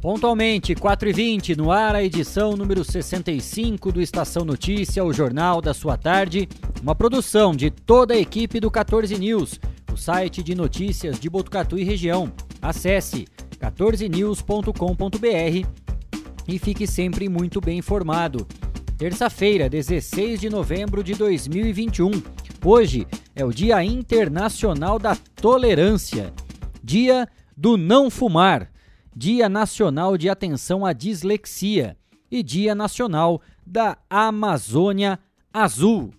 Pontualmente, 4h20, no ar a edição número 65 do Estação Notícia, o jornal da sua tarde. Uma produção de toda a equipe do 14 News, o site de notícias de Botucatu e região. Acesse 14news.com.br e fique sempre muito bem informado. Terça-feira, 16 de novembro de 2021. Hoje é o Dia Internacional da Tolerância, Dia do Não Fumar. Dia Nacional de Atenção à Dislexia e Dia Nacional da Amazônia Azul.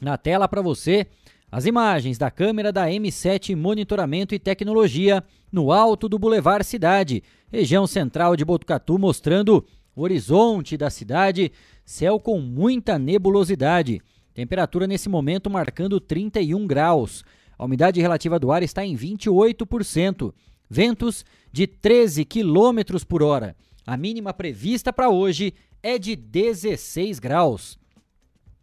Na tela para você, as imagens da câmera da M7 Monitoramento e Tecnologia no alto do Boulevard Cidade, região central de Botucatu, mostrando o horizonte da cidade, céu com muita nebulosidade. Temperatura nesse momento marcando 31 graus. A umidade relativa do ar está em 28%. Ventos de 13 km por hora. A mínima prevista para hoje é de 16 graus.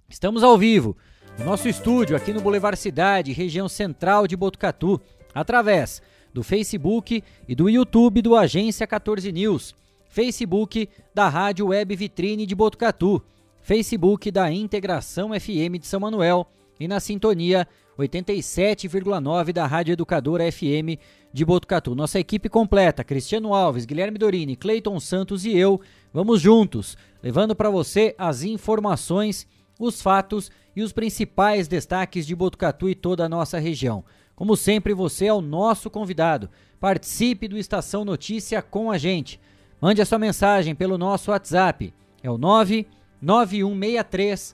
Estamos ao vivo no nosso estúdio aqui no Boulevard Cidade, região central de Botucatu, através do Facebook e do YouTube do Agência 14 News, Facebook da Rádio Web Vitrine de Botucatu, Facebook da Integração FM de São Manuel e na sintonia 87,9 da Rádio Educadora FM de Botucatu. Nossa equipe completa, Cristiano Alves, Guilherme Dorini, Cleiton Santos e eu, vamos juntos, levando para você as informações, os fatos e os principais destaques de Botucatu e toda a nossa região. Como sempre, você é o nosso convidado. Participe do Estação Notícia com a gente. Mande a sua mensagem pelo nosso WhatsApp. É o 99163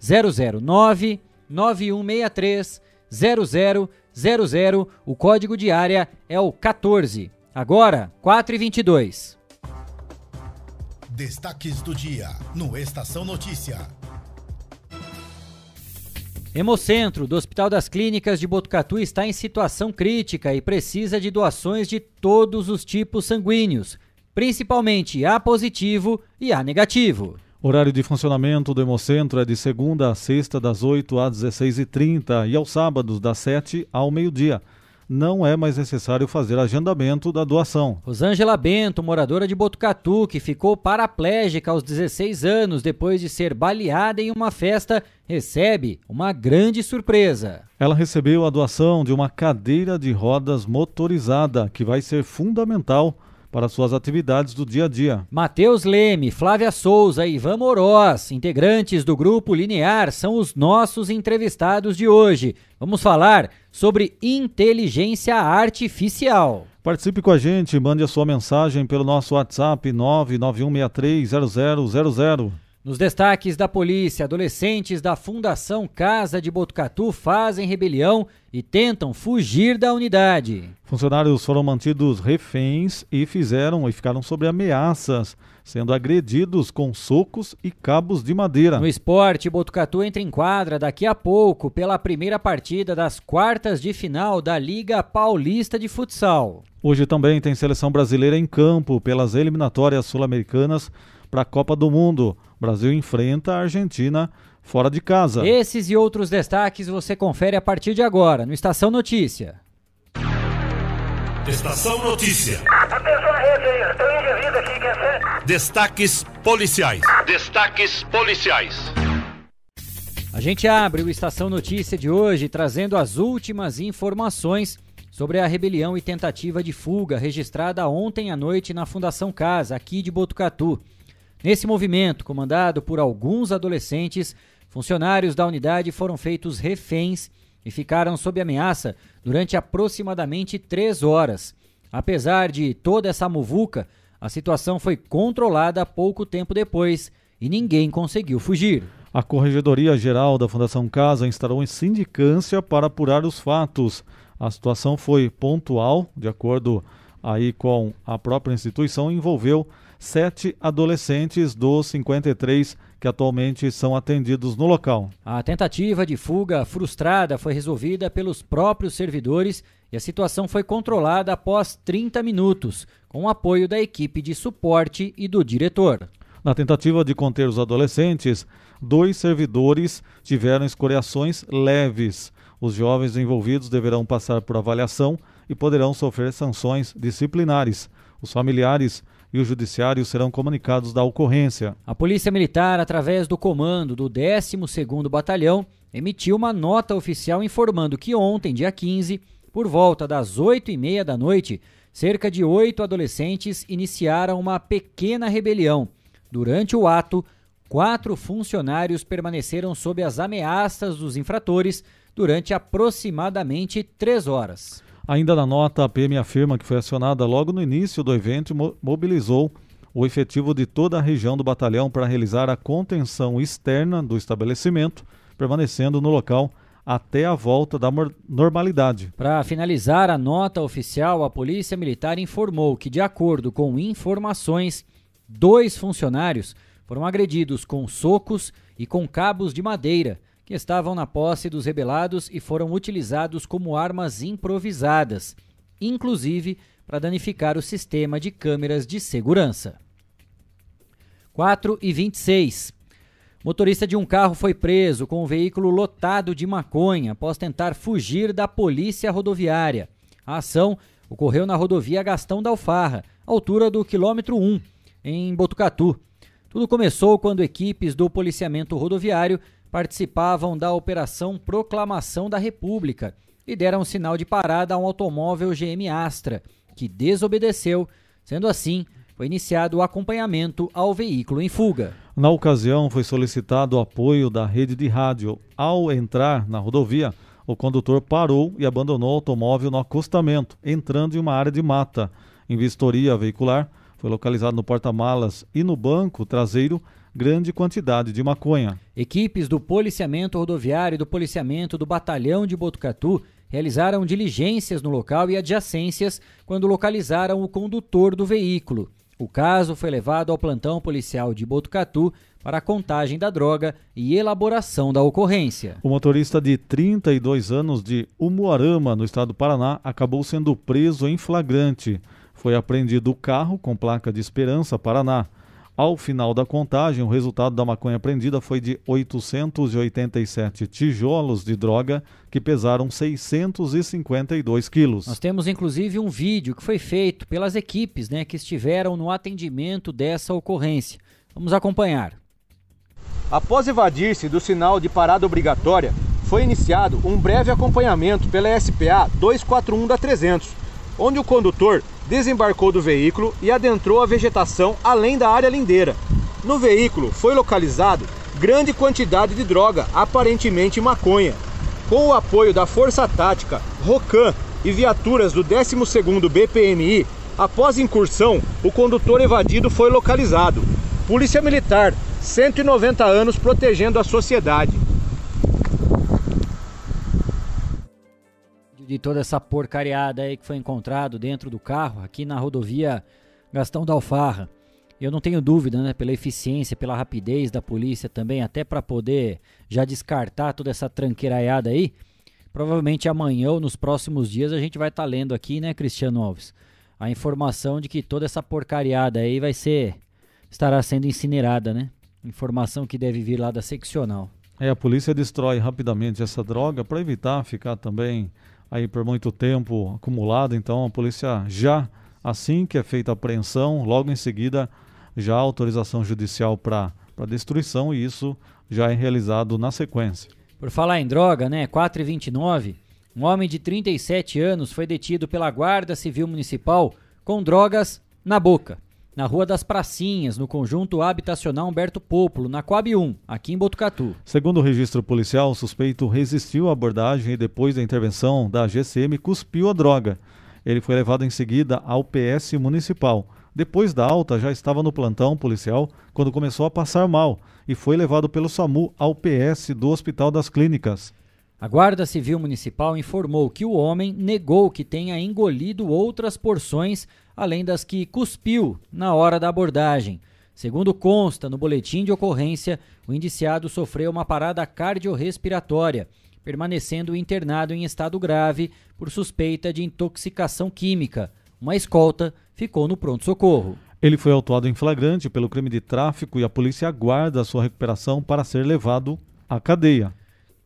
0009 9163 0000. O código de área é o 14. Agora, 4 e 22. Destaques do dia no Estação Notícia. Hemocentro do Hospital das Clínicas de Botucatu está em situação crítica e precisa de doações de todos os tipos sanguíneos, principalmente A positivo e A negativo. Horário de funcionamento do Hemocentro é de segunda a sexta, das 8 às 16h30 e aos sábados, das 7 ao meio-dia. Não é mais necessário fazer agendamento da doação. Rosângela Bento, moradora de Botucatu, que ficou paraplégica aos 16 anos depois de ser baleada em uma festa, recebe uma grande surpresa. Ela recebeu a doação de uma cadeira de rodas motorizada, que vai ser fundamental para suas atividades do dia a dia. Matheus Leme, Flávia Souza e Ivan Moroz, integrantes do grupo Linear, são os nossos entrevistados de hoje. Vamos falar sobre inteligência artificial. Participe com a gente, mande a sua mensagem pelo nosso WhatsApp 991630000. Nos destaques da polícia, adolescentes da Fundação Casa de Botucatu fazem rebelião e tentam fugir da unidade. Funcionários foram mantidos reféns e fizeram e ficaram sob ameaças, sendo agredidos com socos e cabos de madeira. No esporte, Botucatu entra em quadra daqui a pouco pela primeira partida das quartas de final da Liga Paulista de Futsal. Hoje também tem seleção brasileira em campo pelas eliminatórias sul-americanas para a Copa do Mundo. O Brasil enfrenta a Argentina fora de casa. Esses e outros destaques você confere a partir de agora no Estação Notícia. Estação Notícia. Atenção à rede aí, tem um indivíduo aqui, quer ser? Destaques policiais. Destaques policiais. A gente abre o Estação Notícia de hoje trazendo as últimas informações sobre a rebelião e tentativa de fuga registrada ontem à noite na Fundação Casa, aqui de Botucatu. Nesse movimento, comandado por alguns adolescentes, funcionários da unidade foram feitos reféns e ficaram sob ameaça durante aproximadamente três horas. Apesar de toda essa muvuca, a situação foi controlada pouco tempo depois e ninguém conseguiu fugir. A Corregedoria Geral da Fundação Casa instalou em sindicância para apurar os fatos. A situação foi pontual, de acordo aí com a própria instituição, envolveu sete adolescentes dos 53 que atualmente são atendidos no local. A tentativa de fuga frustrada foi resolvida pelos próprios servidores e a situação foi controlada após 30 minutos, com o apoio da equipe de suporte e do diretor. Na tentativa de conter os adolescentes, dois servidores tiveram escoriações leves. Os jovens envolvidos deverão passar por avaliação e poderão sofrer sanções disciplinares. Os familiares e o judiciário serão comunicados da ocorrência. A Polícia Militar, através do comando do 12º Batalhão, emitiu uma nota oficial informando que ontem, dia 15, por volta das 8 e meia da noite, cerca de oito adolescentes iniciaram uma pequena rebelião. Durante o ato, quatro funcionários permaneceram sob as ameaças dos infratores durante aproximadamente três horas. Ainda na nota, a PM afirma que foi acionada logo no início do evento e mobilizou o efetivo de toda a região do batalhão para realizar a contenção externa do estabelecimento, permanecendo no local até a volta da normalidade. Para finalizar a nota oficial, a Polícia Militar informou que, de acordo com informações, dois funcionários foram agredidos com socos e com cabos de madeira que estavam na posse dos rebelados e foram utilizados como armas improvisadas, inclusive para danificar o sistema de câmeras de segurança. 4 e 26. Motorista de um carro foi preso com um veículo lotado de maconha após tentar fugir da polícia rodoviária. A ação ocorreu na rodovia Gastão da Alfarra, altura do quilômetro 1, em Botucatu. Tudo começou quando equipes do policiamento rodoviário participavam da Operação Proclamação da República e deram sinal de parada a um automóvel GM Astra, que desobedeceu. Sendo assim, foi iniciado o acompanhamento ao veículo em fuga. Na ocasião, foi solicitado o apoio da rede de rádio. Ao entrar na rodovia, o condutor parou e abandonou o automóvel no acostamento, entrando em uma área de mata. Em vistoria veicular, foi localizado no porta-malas e no banco traseiro grande quantidade de maconha. Equipes do policiamento rodoviário e do policiamento do batalhão de Botucatu realizaram diligências no local e adjacências quando localizaram o condutor do veículo. O caso foi levado ao plantão policial de Botucatu para a contagem da droga e elaboração da ocorrência. O motorista de 32 anos de Umuarama, no estado do Paraná, acabou sendo preso em flagrante. Foi apreendido o carro com placa de Esperança, Paraná. Ao final da contagem, o resultado da maconha apreendida foi de 887 tijolos de droga que pesaram 652 quilos. Nós temos inclusive um vídeo que foi feito pelas equipes né, que estiveram no atendimento dessa ocorrência. Vamos acompanhar. Após evadir-se do sinal de parada obrigatória, foi iniciado um breve acompanhamento pela SPA 241 da 300, onde o condutor desembarcou do veículo e adentrou a vegetação além da área lindeira. No veículo foi localizado grande quantidade de droga, aparentemente maconha. Com o apoio da Força Tática, ROCAM e viaturas do 12º BPMI, após incursão, o condutor evadido foi localizado. Polícia Militar, 190 anos protegendo a sociedade. De toda essa porcariada aí que foi encontrado dentro do carro, aqui na rodovia Gastão da Alfarra. Eu não tenho dúvida, né, pela eficiência, pela rapidez da polícia também, até para poder já descartar toda essa tranqueiraiada aí. Provavelmente amanhã ou nos próximos dias a gente vai estar tá lendo aqui, né, Cristiano Alves, a informação de que toda essa porcariada aí vai ser estará sendo incinerada, né? Informação que deve vir lá da seccional. É, a polícia destrói rapidamente essa droga para evitar ficar também aí por muito tempo acumulado, então a polícia já, assim que é feita a apreensão, logo em seguida já há autorização judicial para destruição e isso já é realizado na sequência. Por falar em droga, né, 4 e 29 um homem de 37 anos foi detido pela Guarda Civil Municipal com drogas na boca na Rua das Pracinhas, no conjunto habitacional Humberto Pópulo, na Coab 1, aqui em Botucatu. Segundo o registro policial, o suspeito resistiu à abordagem e depois da intervenção da GCM cuspiu a droga. Ele foi levado em seguida ao PS municipal. Depois da alta, já estava no plantão policial quando começou a passar mal e foi levado pelo SAMU ao PS do Hospital das Clínicas. A Guarda Civil Municipal informou que o homem negou que tenha engolido outras porções além das que cuspiu na hora da abordagem. Segundo consta no boletim de ocorrência, o indiciado sofreu uma parada cardiorrespiratória, permanecendo internado em estado grave por suspeita de intoxicação química. Uma escolta ficou no pronto-socorro. Ele foi autuado em flagrante pelo crime de tráfico e a polícia aguarda a sua recuperação para ser levado à cadeia.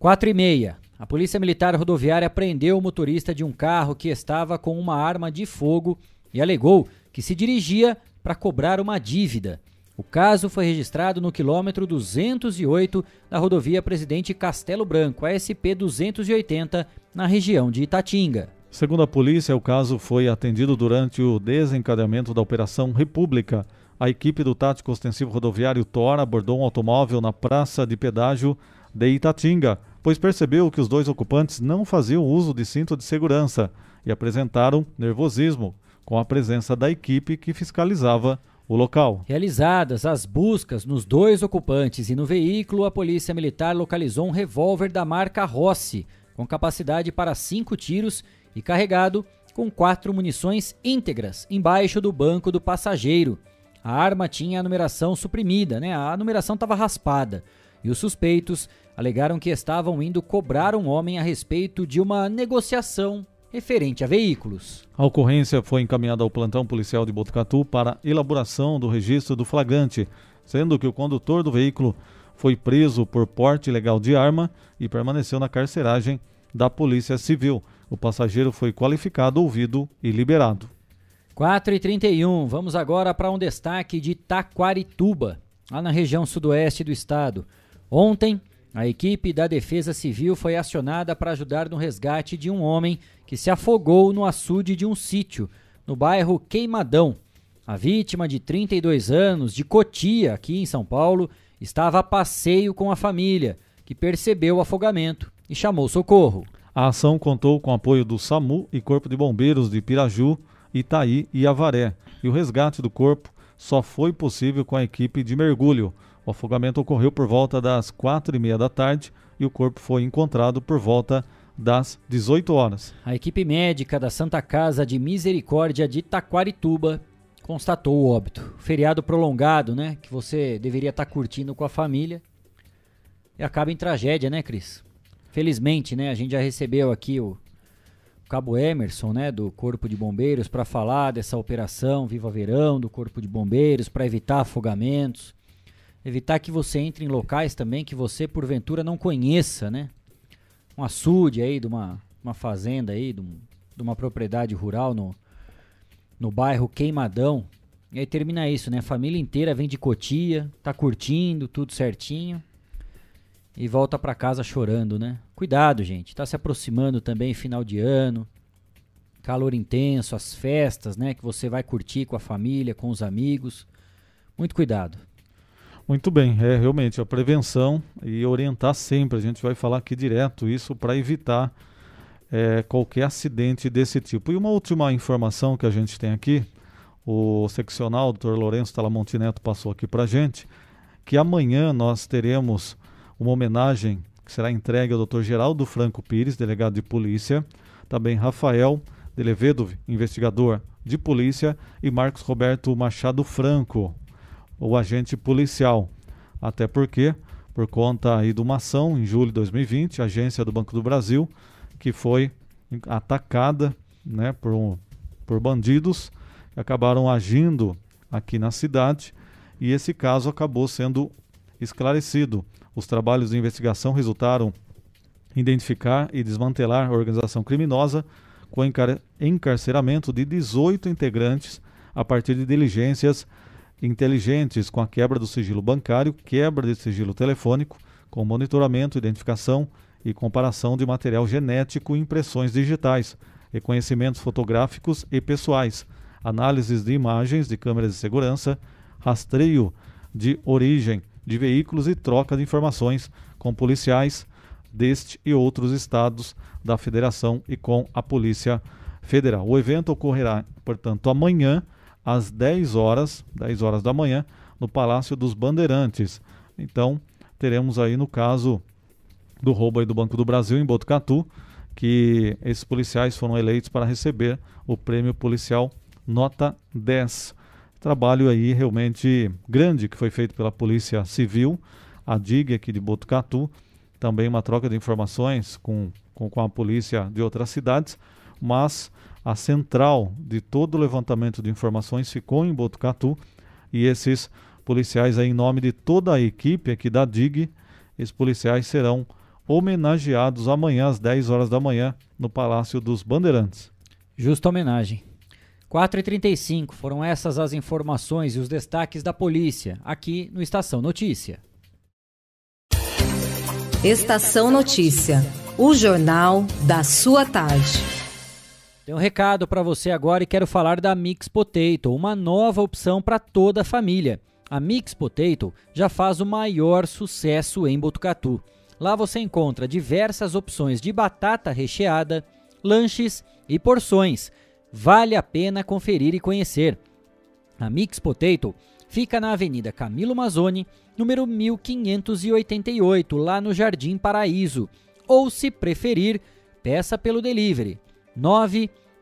4 e meia. A Polícia Militar Rodoviária prendeu o motorista de um carro que estava com uma arma de fogo e alegou que se dirigia para cobrar uma dívida. O caso foi registrado no quilômetro 208 da rodovia Presidente Castelo Branco, ASP 280, na região de Itatinga. Segundo a polícia, o caso foi atendido durante o desencadeamento da Operação República. A equipe do Tático Ostensivo Rodoviário Tor abordou um automóvel na praça de pedágio de Itatinga, pois percebeu que os dois ocupantes não faziam uso de cinto de segurança e apresentaram nervosismo com a presença da equipe que fiscalizava o local. Realizadas as buscas nos dois ocupantes e no veículo, a Polícia Militar localizou um revólver da marca Rossi, com capacidade para cinco tiros e carregado com quatro munições íntegras embaixo do banco do passageiro. A arma tinha a numeração suprimida, né? A numeração estava raspada. E os suspeitos alegaram que estavam indo cobrar um homem a respeito de uma negociação referente a veículos. A ocorrência foi encaminhada ao plantão policial de Botucatu para elaboração do registro do flagrante, sendo que o condutor do veículo foi preso por porte ilegal de arma e permaneceu na carceragem da Polícia Civil. O passageiro foi qualificado, ouvido e liberado. 4 e 31 vamos agora para um destaque de Taquarituba, lá na região sudoeste do estado. Ontem, a equipe da Defesa Civil foi acionada para ajudar no resgate de um homem que se afogou no açude de um sítio, no bairro Queimadão. A vítima, de 32 anos, de Cotia, aqui em São Paulo, estava a passeio com a família, que percebeu o afogamento e chamou socorro. A ação contou com apoio do SAMU e Corpo de Bombeiros de Piraju, Itaí e Avaré, e o resgate do corpo só foi possível com a equipe de mergulho. O afogamento ocorreu por volta das quatro e meia da tarde e o corpo foi encontrado por volta das 18 horas. A equipe médica da Santa Casa de Misericórdia de Taquarituba constatou o óbito. Feriado prolongado, né? Que você deveria estar curtindo com a família. E acaba em tragédia, né, Cris? Felizmente, né? A gente já recebeu aqui o Cabo Emerson, né, do Corpo de Bombeiros, para falar dessa operação Viva Verão do Corpo de Bombeiros, para evitar afogamentos. Evitar que você entre em locais também que você, porventura, não conheça, né? Um açude aí de uma, uma fazenda aí, de, um, de uma propriedade rural no, no bairro Queimadão. E aí termina isso, né? A família inteira vem de Cotia, tá curtindo, tudo certinho. E volta para casa chorando, né? Cuidado, gente. Tá se aproximando também final de ano. Calor intenso, as festas, né? Que você vai curtir com a família, com os amigos. Muito cuidado. Muito bem, é realmente a prevenção e orientar sempre. A gente vai falar aqui direto isso para evitar é, qualquer acidente desse tipo. E uma última informação que a gente tem aqui, o seccional, o Dr. Lourenço Talamonte Neto passou aqui para a gente, que amanhã nós teremos uma homenagem que será entregue ao Dr. Geraldo Franco Pires, delegado de polícia, também Rafael Delevedo, investigador de polícia, e Marcos Roberto Machado Franco, o agente policial. Até porque, por conta aí de uma ação em julho de 2020, a agência do Banco do Brasil, que foi atacada né, por, um, por bandidos acabaram agindo aqui na cidade e esse caso acabou sendo esclarecido. Os trabalhos de investigação resultaram em identificar e desmantelar a organização criminosa com encar encarceramento de 18 integrantes a partir de diligências inteligentes com a quebra do sigilo bancário, quebra de sigilo telefônico, com monitoramento, identificação e comparação de material genético e impressões digitais, reconhecimentos fotográficos e pessoais, análises de imagens de câmeras de segurança, rastreio de origem de veículos e troca de informações com policiais deste e outros estados da federação e com a Polícia Federal. O evento ocorrerá, portanto, amanhã às 10 horas, 10 horas da manhã, no Palácio dos Bandeirantes. Então, teremos aí no caso do roubo do Banco do Brasil em Botucatu, que esses policiais foram eleitos para receber o prêmio policial nota 10. Trabalho aí realmente grande que foi feito pela Polícia Civil, a DIG aqui de Botucatu, também uma troca de informações com, com, com a polícia de outras cidades, mas a central de todo o levantamento de informações ficou em Botucatu e esses policiais aí, em nome de toda a equipe aqui da DIG, esses policiais serão homenageados amanhã às 10 horas da manhã no Palácio dos Bandeirantes. Justa homenagem. 4h35 foram essas as informações e os destaques da polícia aqui no Estação Notícia. Estação Notícia, o jornal da sua tarde. Tem um recado para você agora e quero falar da Mix Potato, uma nova opção para toda a família. A Mix Potato já faz o maior sucesso em Botucatu. Lá você encontra diversas opções de batata recheada, lanches e porções. Vale a pena conferir e conhecer. A Mix Potato fica na Avenida Camilo Mazzoni, número 1588, lá no Jardim Paraíso. Ou, se preferir, peça pelo delivery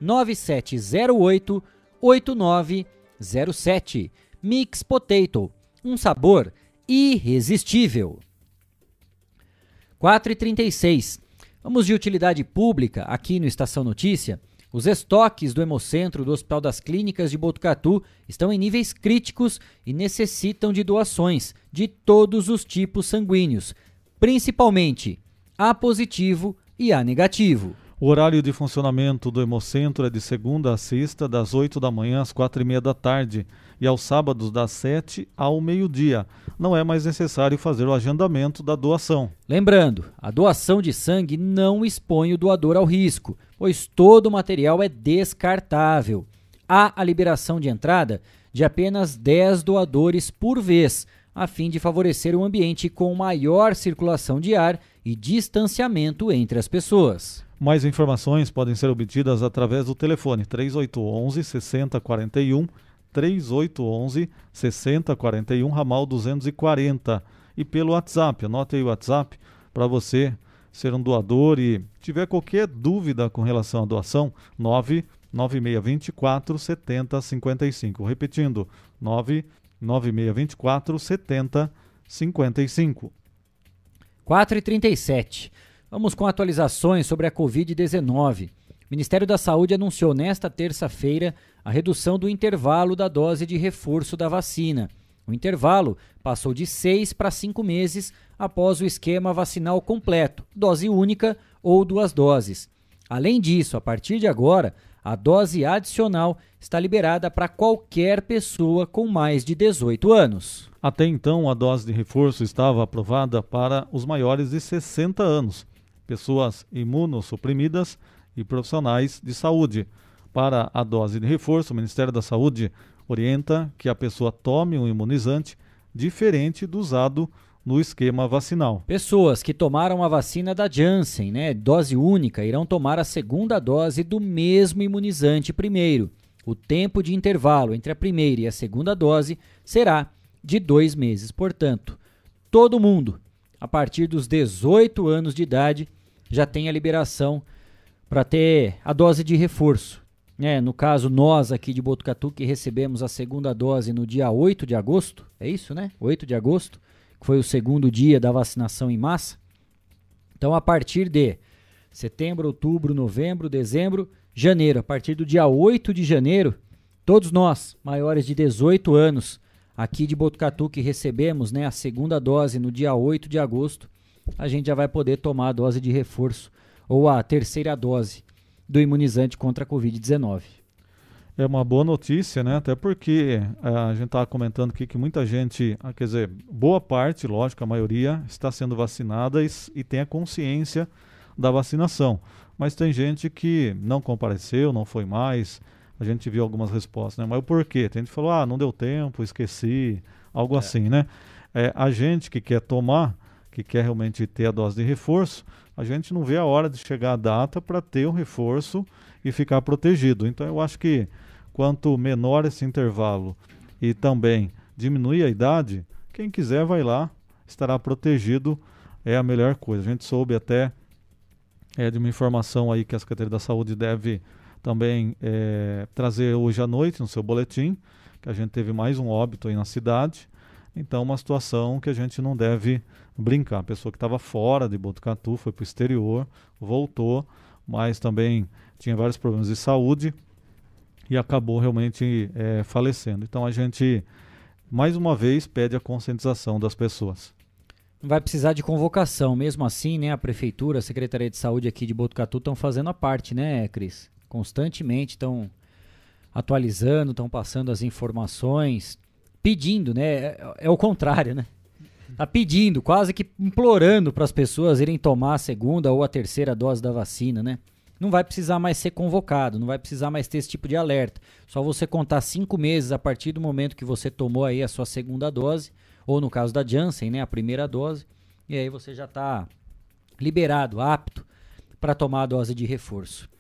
99708 8907. Mix Potato, um sabor irresistível. 4h36. Vamos de utilidade pública aqui no Estação Notícia. Os estoques do Hemocentro do Hospital das Clínicas de Botucatu estão em níveis críticos e necessitam de doações de todos os tipos sanguíneos, principalmente A positivo e A negativo. O horário de funcionamento do Hemocentro é de segunda a sexta, das 8 da manhã às quatro e meia da tarde, e aos sábados das 7 ao meio-dia. Não é mais necessário fazer o agendamento da doação. Lembrando, a doação de sangue não expõe o doador ao risco, pois todo o material é descartável. Há a liberação de entrada de apenas 10 doadores por vez, a fim de favorecer um ambiente com maior circulação de ar e distanciamento entre as pessoas. Mais informações podem ser obtidas através do telefone 3811 6041 3811 6041 ramal 240 e pelo WhatsApp. Anote aí o WhatsApp para você ser um doador e tiver qualquer dúvida com relação à doação, 99624 7055. Repetindo, 99624 7055. 4 e 37. Vamos com atualizações sobre a Covid-19. O Ministério da Saúde anunciou nesta terça-feira a redução do intervalo da dose de reforço da vacina. O intervalo passou de seis para cinco meses após o esquema vacinal completo, dose única ou duas doses. Além disso, a partir de agora, a dose adicional está liberada para qualquer pessoa com mais de 18 anos. Até então, a dose de reforço estava aprovada para os maiores de 60 anos, pessoas imunossuprimidas e profissionais de saúde. Para a dose de reforço, o Ministério da Saúde orienta que a pessoa tome um imunizante diferente do usado no esquema vacinal. Pessoas que tomaram a vacina da Janssen, né, dose única, irão tomar a segunda dose do mesmo imunizante primeiro. O tempo de intervalo entre a primeira e a segunda dose será de dois meses. Portanto, todo mundo, a partir dos 18 anos de idade, já tem a liberação para ter a dose de reforço. É, no caso, nós aqui de Botucatu que recebemos a segunda dose no dia 8 de agosto, é isso, né? 8 de agosto, que foi o segundo dia da vacinação em massa. Então, a partir de setembro, outubro, novembro, dezembro, janeiro, a partir do dia 8 de janeiro, todos nós, maiores de 18 anos, aqui de Botucatu, que recebemos né, a segunda dose no dia 8 de agosto, a gente já vai poder tomar a dose de reforço ou a terceira dose do imunizante contra a Covid-19. É uma boa notícia, né? Até porque eh, a gente estava comentando aqui que muita gente, ah, quer dizer, boa parte, lógico, a maioria está sendo vacinada e, e tem a consciência da vacinação. Mas tem gente que não compareceu, não foi mais. A gente viu algumas respostas, né? Mas o porquê? Tem gente que falou, ah, não deu tempo, esqueci, algo é. assim, né? É, a gente que quer tomar, que quer realmente ter a dose de reforço, a gente não vê a hora de chegar a data para ter um reforço e ficar protegido. Então eu acho que quanto menor esse intervalo e também diminuir a idade, quem quiser vai lá, estará protegido, é a melhor coisa. A gente soube até é, de uma informação aí que a Secretaria da Saúde deve também é, trazer hoje à noite no seu boletim, que a gente teve mais um óbito aí na cidade. Então, uma situação que a gente não deve brincar. A pessoa que estava fora de Botucatu foi para o exterior, voltou, mas também tinha vários problemas de saúde e acabou realmente é, falecendo. Então, a gente, mais uma vez, pede a conscientização das pessoas. Vai precisar de convocação, mesmo assim, né? A prefeitura, a Secretaria de Saúde aqui de Botucatu estão fazendo a parte, né, Cris? Constantemente estão atualizando, estão passando as informações, pedindo, né? É, é, o contrário, né? Tá pedindo, quase que implorando para as pessoas irem tomar a segunda ou a terceira dose da vacina, né? Não vai precisar mais ser convocado, não vai precisar mais ter esse tipo de alerta. Só você contar cinco meses a partir do momento que você tomou aí a sua segunda dose, ou no caso da Janssen, né, a primeira dose, e aí você já está liberado, apto para tomar a dose de reforço.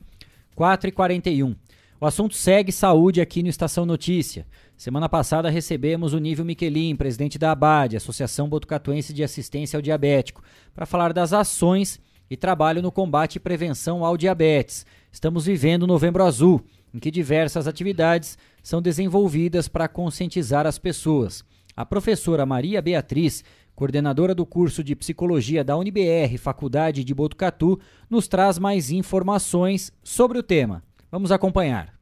4 e 41 o assunto segue saúde aqui no Estação Notícia. Semana passada recebemos o Nível Miquelin, presidente da ABAD, Associação Botucatuense de Assistência ao Diabético, para falar das ações e trabalho no combate e prevenção ao diabetes. Estamos vivendo o Novembro Azul, em que diversas atividades são desenvolvidas para conscientizar as pessoas. A professora Maria Beatriz, coordenadora do curso de Psicologia da UniBR, Faculdade de Botucatu, nos traz mais informações sobre o tema. Vamos acompanhar.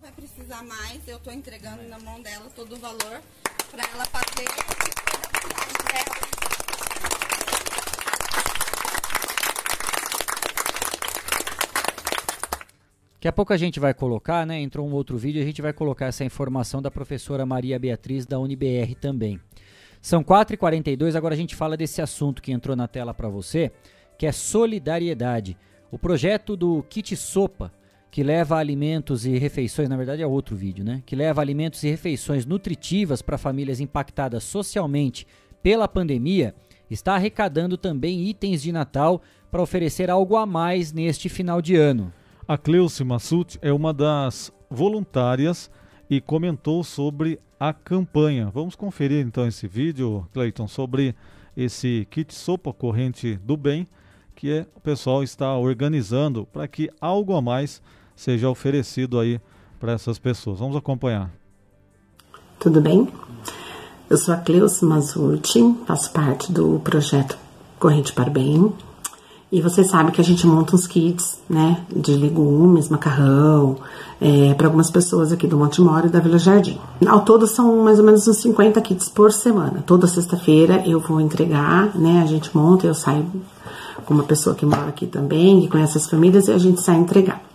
Vai mais, eu estou entregando na mão dela todo o valor para ela fazer. Daqui a pouco a gente vai colocar, né? Entrou um outro vídeo, a gente vai colocar essa informação da professora Maria Beatriz da UniBR também. São 4h42, agora a gente fala desse assunto que entrou na tela para você, que é solidariedade. O projeto do Kit Sopa, que leva alimentos e refeições, na verdade é outro vídeo, né? Que leva alimentos e refeições nutritivas para famílias impactadas socialmente pela pandemia, está arrecadando também itens de Natal para oferecer algo a mais neste final de ano. A Cleuce Massuti é uma das voluntárias e comentou sobre a campanha. Vamos conferir então esse vídeo, Cleiton, sobre esse kit sopa corrente do bem que é, o pessoal está organizando para que algo a mais seja oferecido aí para essas pessoas. Vamos acompanhar. Tudo bem? Eu sou a Cleusa Mazurti, faço parte do projeto Corrente para o Bem. E você sabe que a gente monta uns kits, né, de legumes, macarrão, é, para algumas pessoas aqui do Monte Moro e da Vila Jardim. Ao todo são mais ou menos uns 50 kits por semana. Toda sexta-feira eu vou entregar, né, a gente monta, eu saio com uma pessoa que mora aqui também, que conhece as famílias, e a gente sai entregar.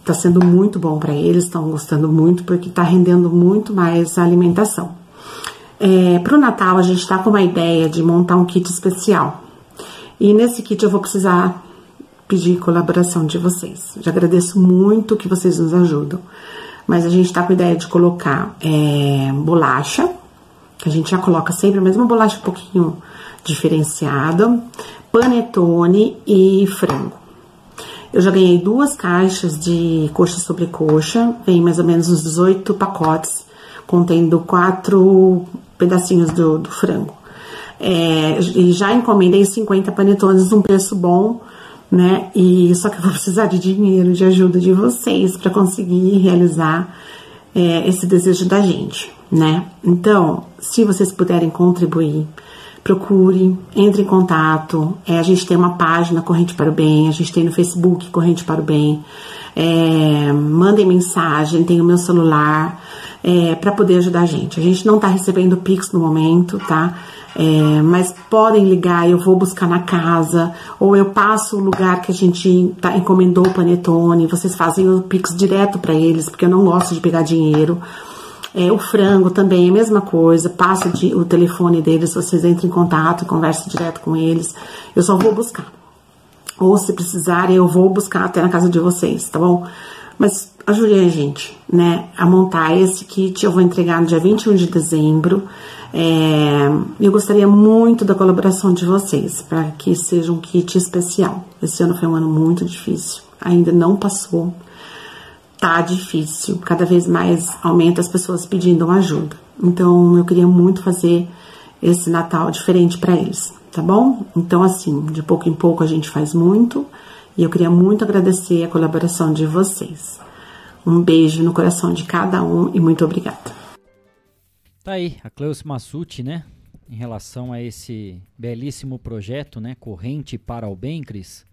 Está sendo muito bom para eles, estão gostando muito porque está rendendo muito mais a alimentação. É, para o Natal, a gente está com uma ideia de montar um kit especial. E nesse kit eu vou precisar pedir colaboração de vocês. Já agradeço muito que vocês nos ajudam. Mas a gente está com a ideia de colocar é, bolacha, que a gente já coloca sempre a mesma bolacha um pouquinho diferenciada, panetone e frango. Eu já ganhei duas caixas de coxa sobre coxa, vem mais ou menos uns 18 pacotes, contendo quatro pedacinhos do, do frango. É, e já encomendei 50 panetones num preço bom, né? E só que eu vou precisar de dinheiro, de ajuda de vocês para conseguir realizar é, esse desejo da gente, né? Então, se vocês puderem contribuir procure, entre em contato. É, a gente tem uma página Corrente para o Bem, a gente tem no Facebook Corrente para o Bem. É, mandem mensagem, tem o meu celular é, para poder ajudar a gente. A gente não está recebendo Pix no momento, tá? É, mas podem ligar, eu vou buscar na casa, ou eu passo o lugar que a gente tá, encomendou o panetone, vocês fazem o Pix direto para eles, porque eu não gosto de pegar dinheiro. É, o frango também é a mesma coisa, passa de, o telefone deles, vocês entram em contato, conversam direto com eles. Eu só vou buscar. Ou se precisarem, eu vou buscar até na casa de vocês, tá bom? Mas ajudem a gente, né, a montar esse kit. Eu vou entregar no dia 21 de dezembro. É, eu gostaria muito da colaboração de vocês para que seja um kit especial. Esse ano foi um ano muito difícil, ainda não passou tá difícil, cada vez mais aumenta as pessoas pedindo ajuda. Então eu queria muito fazer esse Natal diferente para eles, tá bom? Então assim, de pouco em pouco a gente faz muito e eu queria muito agradecer a colaboração de vocês. Um beijo no coração de cada um e muito obrigada. Tá aí, a Cleusa Massucci, né? Em relação a esse belíssimo projeto, né? Corrente para o bem, Cris.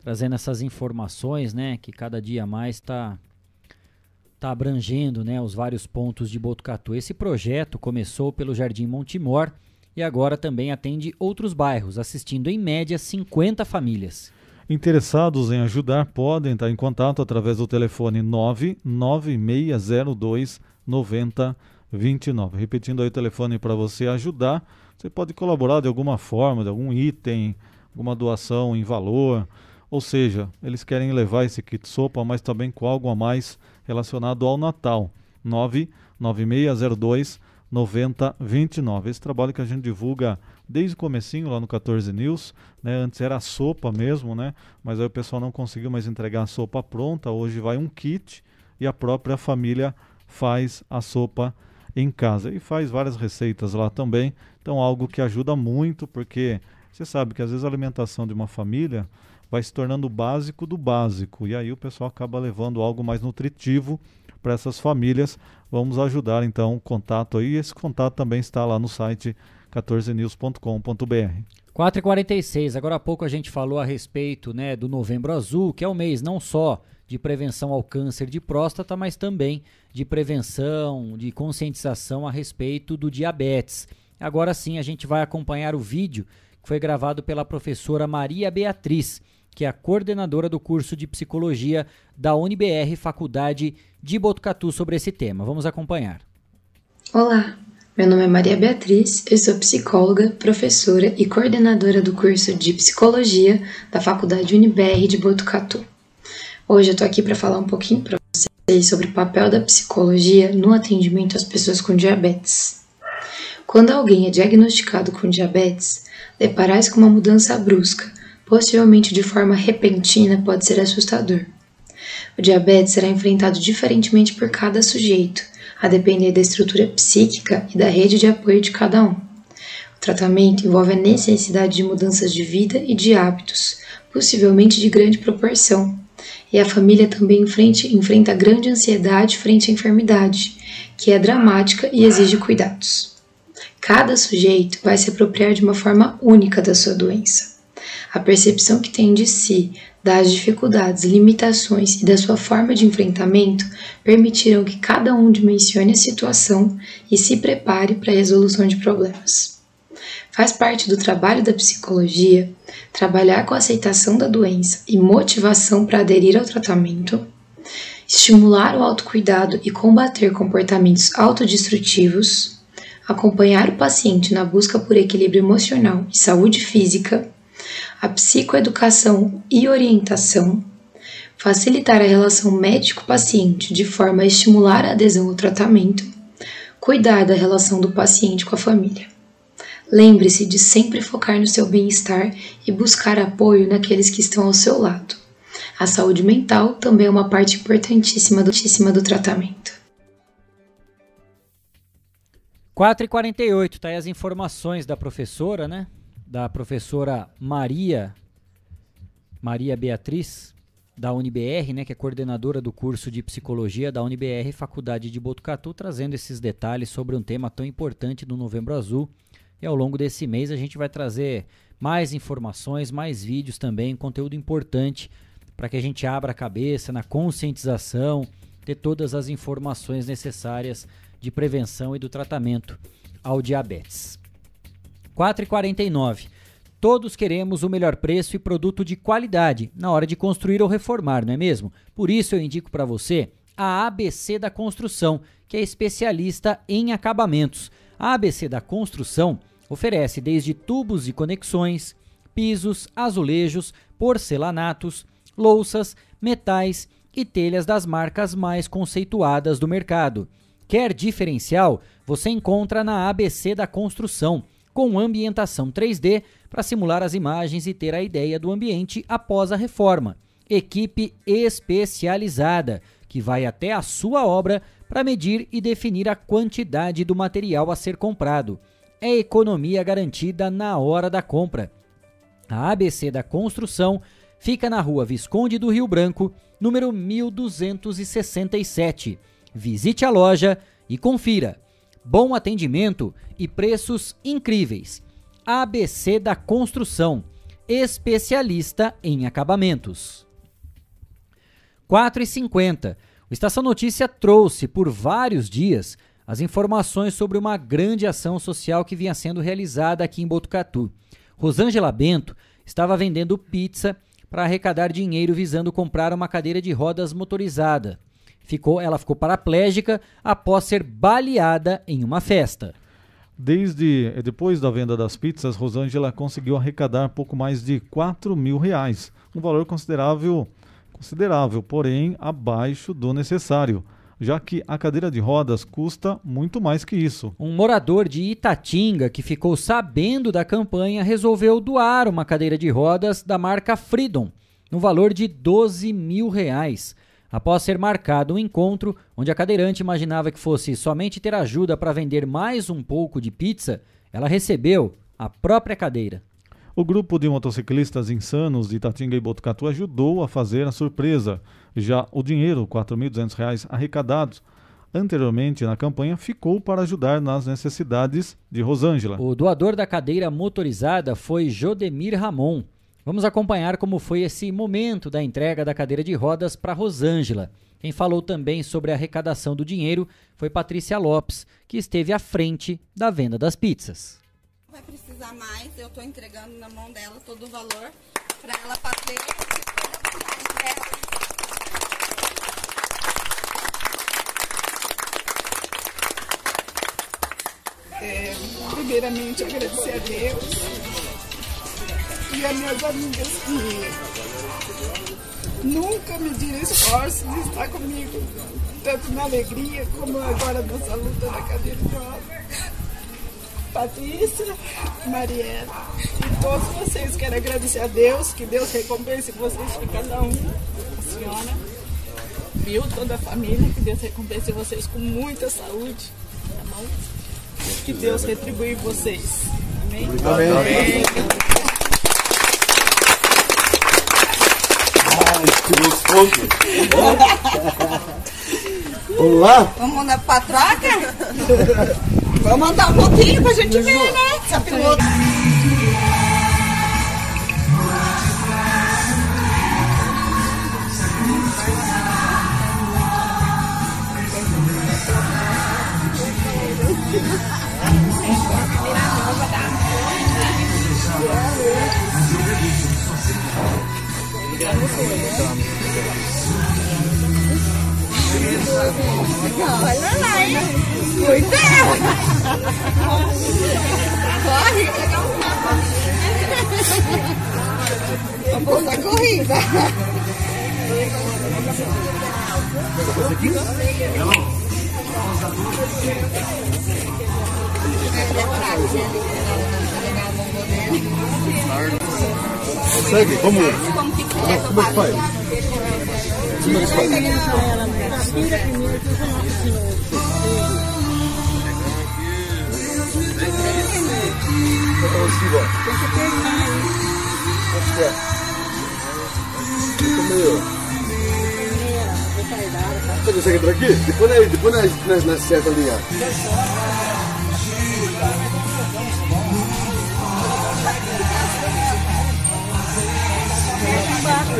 Trazendo essas informações, né? Que cada dia mais está tá abrangendo, né? Os vários pontos de Botucatu. Esse projeto começou pelo Jardim Montemor e agora também atende outros bairros, assistindo em média 50 famílias. Interessados em ajudar podem estar em contato através do telefone 99602 9029. Repetindo aí o telefone para você ajudar, você pode colaborar de alguma forma, de algum item, alguma doação em valor. Ou seja, eles querem levar esse kit sopa, mas também com algo a mais relacionado ao Natal. 99602 9029. Esse trabalho que a gente divulga desde o comecinho lá no 14 News, né? Antes era a sopa mesmo, né? Mas aí o pessoal não conseguiu mais entregar a sopa pronta. Hoje vai um kit e a própria família faz a sopa em casa e faz várias receitas lá também. Então algo que ajuda muito, porque você sabe que às vezes a alimentação de uma família vai se tornando o básico do básico e aí o pessoal acaba levando algo mais nutritivo para essas famílias. Vamos ajudar então o contato aí. Esse contato também está lá no site 14news.com.br. 4h46, agora há pouco a gente falou a respeito né, do Novembro Azul, que é o mês não só de prevenção ao câncer de próstata, mas também de prevenção, de conscientização a respeito do diabetes. Agora sim, a gente vai acompanhar o vídeo que foi gravado pela professora Maria Beatriz, que é a coordenadora do curso de psicologia da UniBR Faculdade de Botucatu sobre esse tema. Vamos acompanhar. Olá, meu nome é Maria Beatriz, eu sou psicóloga, professora e coordenadora do curso de Psicologia da Faculdade UniBR de Botucatu. Hoje eu tô aqui para falar um pouquinho para vocês sobre o papel da psicologia no atendimento às pessoas com diabetes. Quando alguém é diagnosticado com diabetes, deparar-se com uma mudança brusca, possivelmente de forma repentina, pode ser assustador. O diabetes será enfrentado diferentemente por cada sujeito a depender da estrutura psíquica e da rede de apoio de cada um. O tratamento envolve a necessidade de mudanças de vida e de hábitos, possivelmente de grande proporção, e a família também enfrenta, grande ansiedade frente à enfermidade, que é dramática e exige cuidados. Cada sujeito vai se apropriar de uma forma única da sua doença. A percepção que tem de si, das dificuldades, limitações e da sua forma de enfrentamento permitirão que cada um dimensione a situação e se prepare para a resolução de problemas. Faz parte do trabalho da psicologia trabalhar com a aceitação da doença e motivação para aderir ao tratamento, estimular o autocuidado e combater comportamentos autodestrutivos, acompanhar o paciente na busca por equilíbrio emocional e saúde física, a psicoeducação e orientação, facilitar a relação médico-paciente de forma a estimular a adesão ao tratamento, cuidar da relação do paciente com a família. Lembre-se de sempre focar no seu bem-estar e buscar apoio naqueles que estão ao seu lado. A saúde mental também é uma parte importantíssima do, do tratamento. 4h48, tá aí as informações da professora, né? Da professora Maria, Maria Beatriz, da UniBR, né? Que é coordenadora do curso de psicologia da UniBR, Faculdade de Botucatu, trazendo esses detalhes sobre um tema tão importante do Novembro Azul. E ao longo desse mês a gente vai trazer mais informações, mais vídeos também, conteúdo importante para que a gente abra a cabeça na conscientização, ter todas as informações necessárias de prevenção e do tratamento ao diabetes. 4,49. Todos queremos o melhor preço e produto de qualidade na hora de construir ou reformar, não é mesmo? Por isso eu indico para você a ABC da Construção, que é especialista em acabamentos. A ABC da Construção oferece desde tubos e conexões, pisos, azulejos, porcelanatos, louças, metais e telhas das marcas mais conceituadas do mercado. Quer diferencial? Você encontra na ABC da Construção, com ambientação 3D para simular as imagens e ter a ideia do ambiente após a reforma. Equipe especializada que vai até a sua obra para medir e definir a quantidade do material a ser comprado. É economia garantida na hora da compra. A ABC da Construção fica na rua Visconde do Rio Branco, número 1267. Visite a loja e confira. Bom atendimento e preços incríveis. ABC da Construção, especialista em acabamentos. 4 e 50 O Estação Notícia trouxe por vários dias as informações sobre uma grande ação social que vinha sendo realizada aqui em Botucatu. Rosângela Bento estava vendendo pizza para arrecadar dinheiro visando comprar uma cadeira de rodas motorizada. Ficou, ela ficou paraplégica após ser baleada em uma festa. Desde depois da venda das pizzas, Rosângela conseguiu arrecadar pouco mais de 4 mil reais, um valor considerável, considerável, porém abaixo do necessário, já que a cadeira de rodas custa muito mais que isso. Um morador de Itatinga que ficou sabendo da campanha resolveu doar uma cadeira de rodas da marca Freedom, no valor de 12 mil reais. Após ser marcado um encontro onde a cadeirante imaginava que fosse somente ter ajuda para vender mais um pouco de pizza, ela recebeu a própria cadeira. O grupo de motociclistas insanos de Itatinga e Botucatu ajudou a fazer a surpresa. Já o dinheiro, R$ 4.200 arrecadados anteriormente na campanha, ficou para ajudar nas necessidades de Rosângela. O doador da cadeira motorizada foi Jodemir Ramon. Vamos acompanhar como foi esse momento da entrega da cadeira de rodas para Rosângela. Quem falou também sobre a arrecadação do dinheiro foi Patrícia Lopes, que esteve à frente da venda das pizzas. Vai precisar mais, eu estou entregando na mão dela todo o valor para ela fazer. É, primeiramente agradecer a Deus e a minhas amigas que nunca mediram esforço de estar comigo, tanto na alegria como agora nessa luta na cadeira de rodas. Patrícia, Mariela e todos vocês. Quero agradecer a Deus, que Deus recompense vocês por cada um. A senhora, viu? Toda a família, que Deus recompense vocês com muita saúde. Tá bom? Que Deus retribui vocês. Amém? Amém. Vamos lá? Vamos mandar pra troca? Vamos mandar um pouquinho pra gente ver, né? Se a piloto... Olha lá, hein? Cuidado! Corre! Vamos na corrida! Segue, vamos. Como, como é que faz? Como é que faz? Ó. Acho que é. Fica meio. Você consegue entrar aqui? Depois, nós- depois nós, nós, nós seta ali, ó. barco.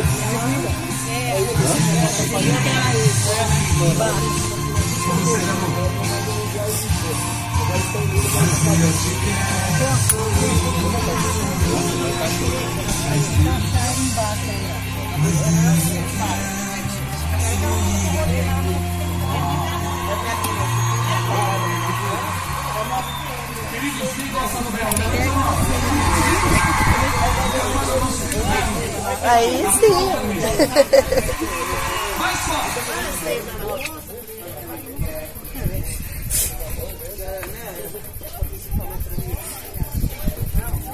É, Querido, siga essa novela. Aí sim.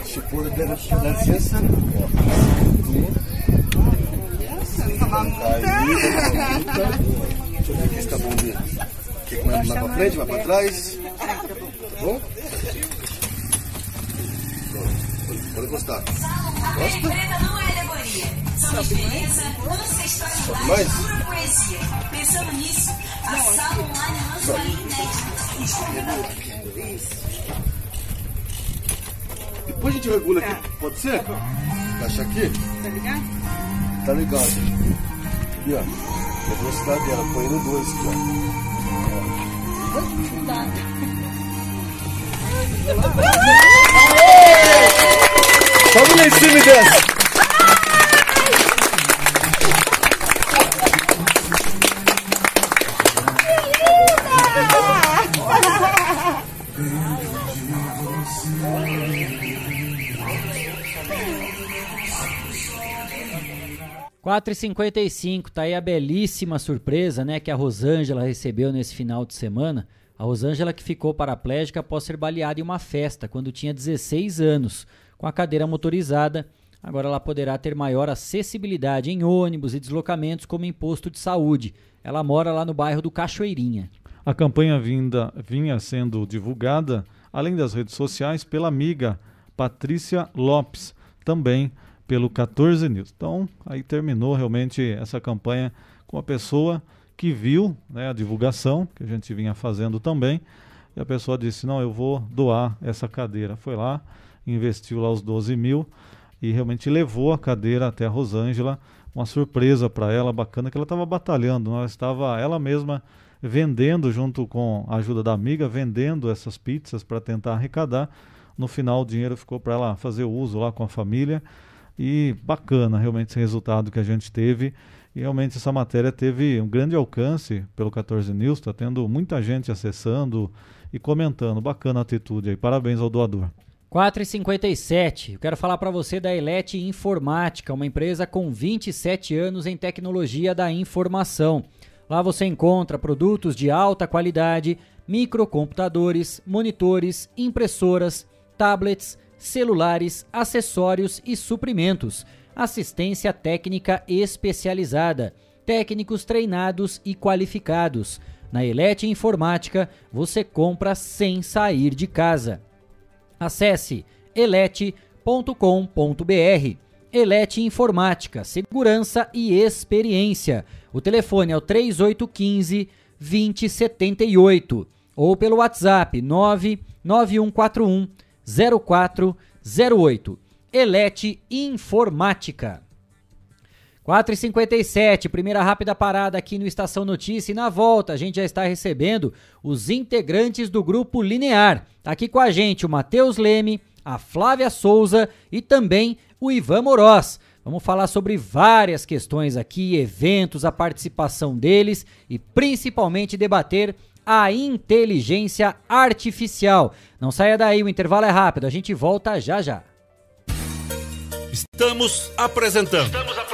Chipura deve deve licença. Deixa eu ver aqui se tá bom. Quer que pra frente, vai pra trás? Tá bom? Pronto. Pode encostar. Gosta? Sobe mais? Sobe mais? Pensando nisso, a sala online lança uma inédita. Depois a gente regula aqui. Pode ser? Encaixa aqui? Tá ligado? Tá ligado. E ó, a velocidade dela, põe no 2 aqui, ó. Sobe lá em cima e desce. Quatro e 55 tá aí a belíssima surpresa, né, que a Rosângela recebeu nesse final de semana. A Rosângela que ficou paraplégica após ser baleada em uma festa quando tinha 16 anos. Com a cadeira motorizada, agora ela poderá ter maior acessibilidade em ônibus e deslocamentos como em posto de saúde. Ela mora lá no bairro do Cachoeirinha. A campanha vinda, vinha sendo divulgada, além das redes sociais, pela amiga Patrícia Lopes, também pelo 14 News. Então, aí terminou realmente essa campanha com a pessoa que viu né, a divulgação, que a gente vinha fazendo também, e a pessoa disse, não, eu vou doar essa cadeira. Foi lá, investiu lá os 12 mil e realmente levou a cadeira até a Rosângela, uma surpresa para ela, bacana, que ela estava batalhando, ela estava ela mesma vendendo, junto com a ajuda da amiga, vendendo essas pizzas para tentar arrecadar. No final, o dinheiro ficou para ela fazer uso lá com a família. E bacana realmente esse resultado que a gente teve. E realmente essa matéria teve um grande alcance pelo 14 News, está tendo muita gente acessando e comentando. Bacana a atitude aí. Parabéns ao doador. 4h57, eu quero falar para você da Elete Informática, uma empresa com 27 anos em tecnologia da informação. Lá você encontra produtos de alta qualidade, microcomputadores, monitores, impressoras, tablets, celulares, acessórios e suprimentos, assistência técnica especializada, técnicos treinados e qualificados. Na Elete Informática, você compra sem sair de casa. Acesse elete.com.br. Elete Informática, segurança e experiência. O telefone é o 3815 2078 ou pelo WhatsApp 99141 0408. Elete Informática. 4h57, primeira rápida parada aqui no Estação Notícia e na volta a gente já está recebendo os integrantes do grupo Linear. Tá aqui com a gente o Matheus Leme, a Flávia Souza e também o Ivan Moroz. Vamos falar sobre várias questões aqui, eventos, a participação deles e principalmente debater a inteligência artificial. Não saia daí, o intervalo é rápido, a gente volta já já. Estamos apresentando. Estamos apresentando.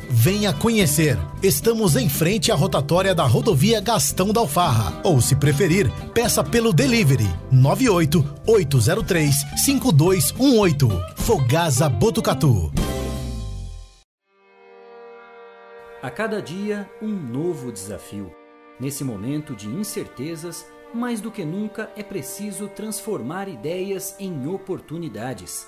Venha conhecer. Estamos em frente à rotatória da rodovia Gastão da Alfarra. Ou, se preferir, peça pelo delivery 98 803 5218. Fogasa Botucatu. A cada dia, um novo desafio. Nesse momento de incertezas, mais do que nunca é preciso transformar ideias em oportunidades.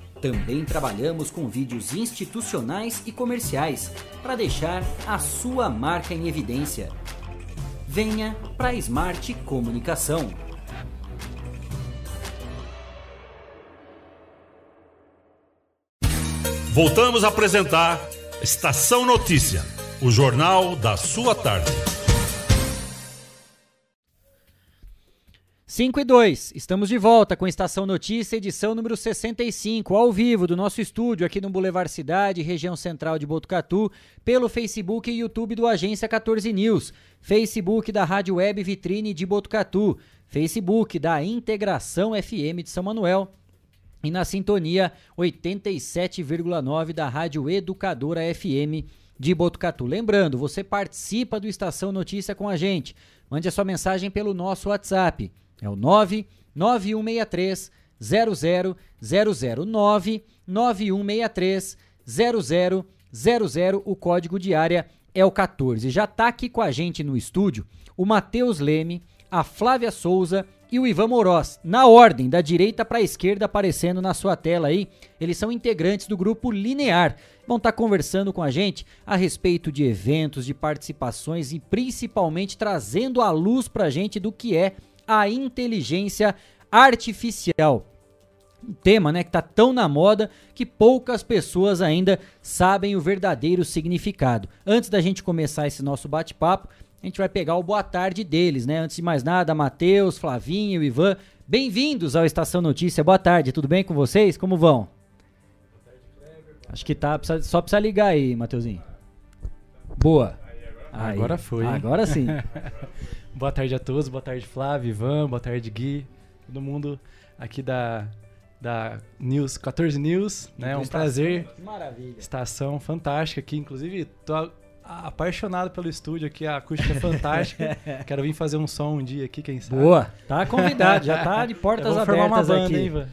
Também trabalhamos com vídeos institucionais e comerciais para deixar a sua marca em evidência. Venha para a Smart Comunicação. Voltamos a apresentar Estação Notícia, o jornal da sua tarde. 5 e 2, estamos de volta com Estação Notícia, edição número 65, ao vivo do nosso estúdio aqui no Boulevard Cidade, região central de Botucatu, pelo Facebook e YouTube do Agência 14 News, Facebook da Rádio Web Vitrine de Botucatu, Facebook da Integração FM de São Manuel e na sintonia 87,9 da Rádio Educadora FM de Botucatu. Lembrando, você participa do Estação Notícia com a gente. Mande a sua mensagem pelo nosso WhatsApp. É o 99163 00009 9163 0000. O código de área é o 14. Já está aqui com a gente no estúdio o Matheus Leme, a Flávia Souza e o Ivan Moroz, na ordem, da direita para a esquerda, aparecendo na sua tela aí. Eles são integrantes do grupo Linear. Vão estar tá conversando com a gente a respeito de eventos, de participações e principalmente trazendo a luz para a gente do que é a inteligência artificial. Um tema né, que está tão na moda que poucas pessoas ainda sabem o verdadeiro significado. Antes da gente começar esse nosso bate-papo, a gente vai pegar o boa tarde deles, né? Antes de mais nada, Matheus, Flavinho, Ivan, bem-vindos ao Estação Notícia. Boa tarde, tudo bem com vocês? Como vão? Acho que tá, só precisa ligar aí, Matheusinho. Boa. Aí, agora foi. Agora sim. boa tarde a todos, boa tarde Flávio, Ivan, boa tarde Gui, todo mundo aqui da da News 14 News, né? Um prazer. Que maravilha. Estação fantástica aqui, inclusive tô apaixonado pelo estúdio aqui, a acústica é fantástica. Quero vir fazer um som um dia aqui, quem sabe. Boa, tá convidado, já tá de portas abertas formar uma banda, aqui. Hein, Ivan?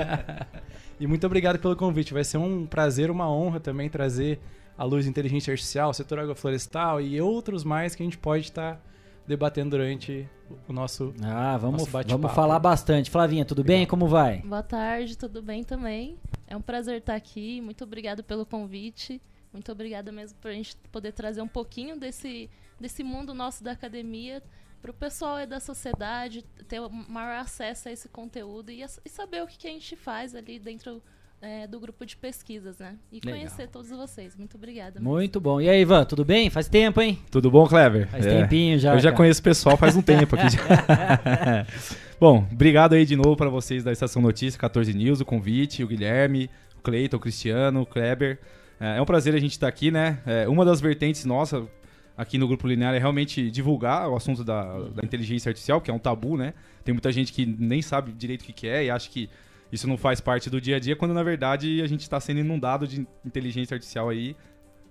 e muito obrigado pelo convite. Vai ser um prazer, uma honra também trazer a luz inteligência artificial, o setor agroflorestal e outros mais que a gente pode estar tá debatendo durante o nosso Ah, vamos, nosso vamos falar bastante. Flavinha, tudo obrigado. bem? Como vai? Boa tarde, tudo bem também. É um prazer estar aqui. Muito obrigado pelo convite. Muito obrigada mesmo por a gente poder trazer um pouquinho desse, desse mundo nosso da academia para o pessoal e da sociedade ter maior acesso a esse conteúdo e, e saber o que, que, a gente faz ali dentro é, do grupo de pesquisas, né? E Legal. conhecer todos vocês. Muito obrigada. Mesmo. Muito bom. E aí, Ivan, tudo bem? Faz tempo, hein? Tudo bom, Clever? Faz é. tempinho já. Eu já cara. conheço o pessoal faz um tempo aqui. bom, obrigado aí de novo para vocês da Estação Notícia 14 News, o convite, o Guilherme, o Cleiton, o Cristiano, o Kleber. É, é um prazer a gente estar aqui, né? É, uma das vertentes nossa aqui no Grupo Linear é realmente divulgar o assunto da, da inteligência artificial, que é um tabu, né? Tem muita gente que nem sabe direito o que, que é e acha que isso não faz parte do dia a dia, quando na verdade a gente está sendo inundado de inteligência artificial aí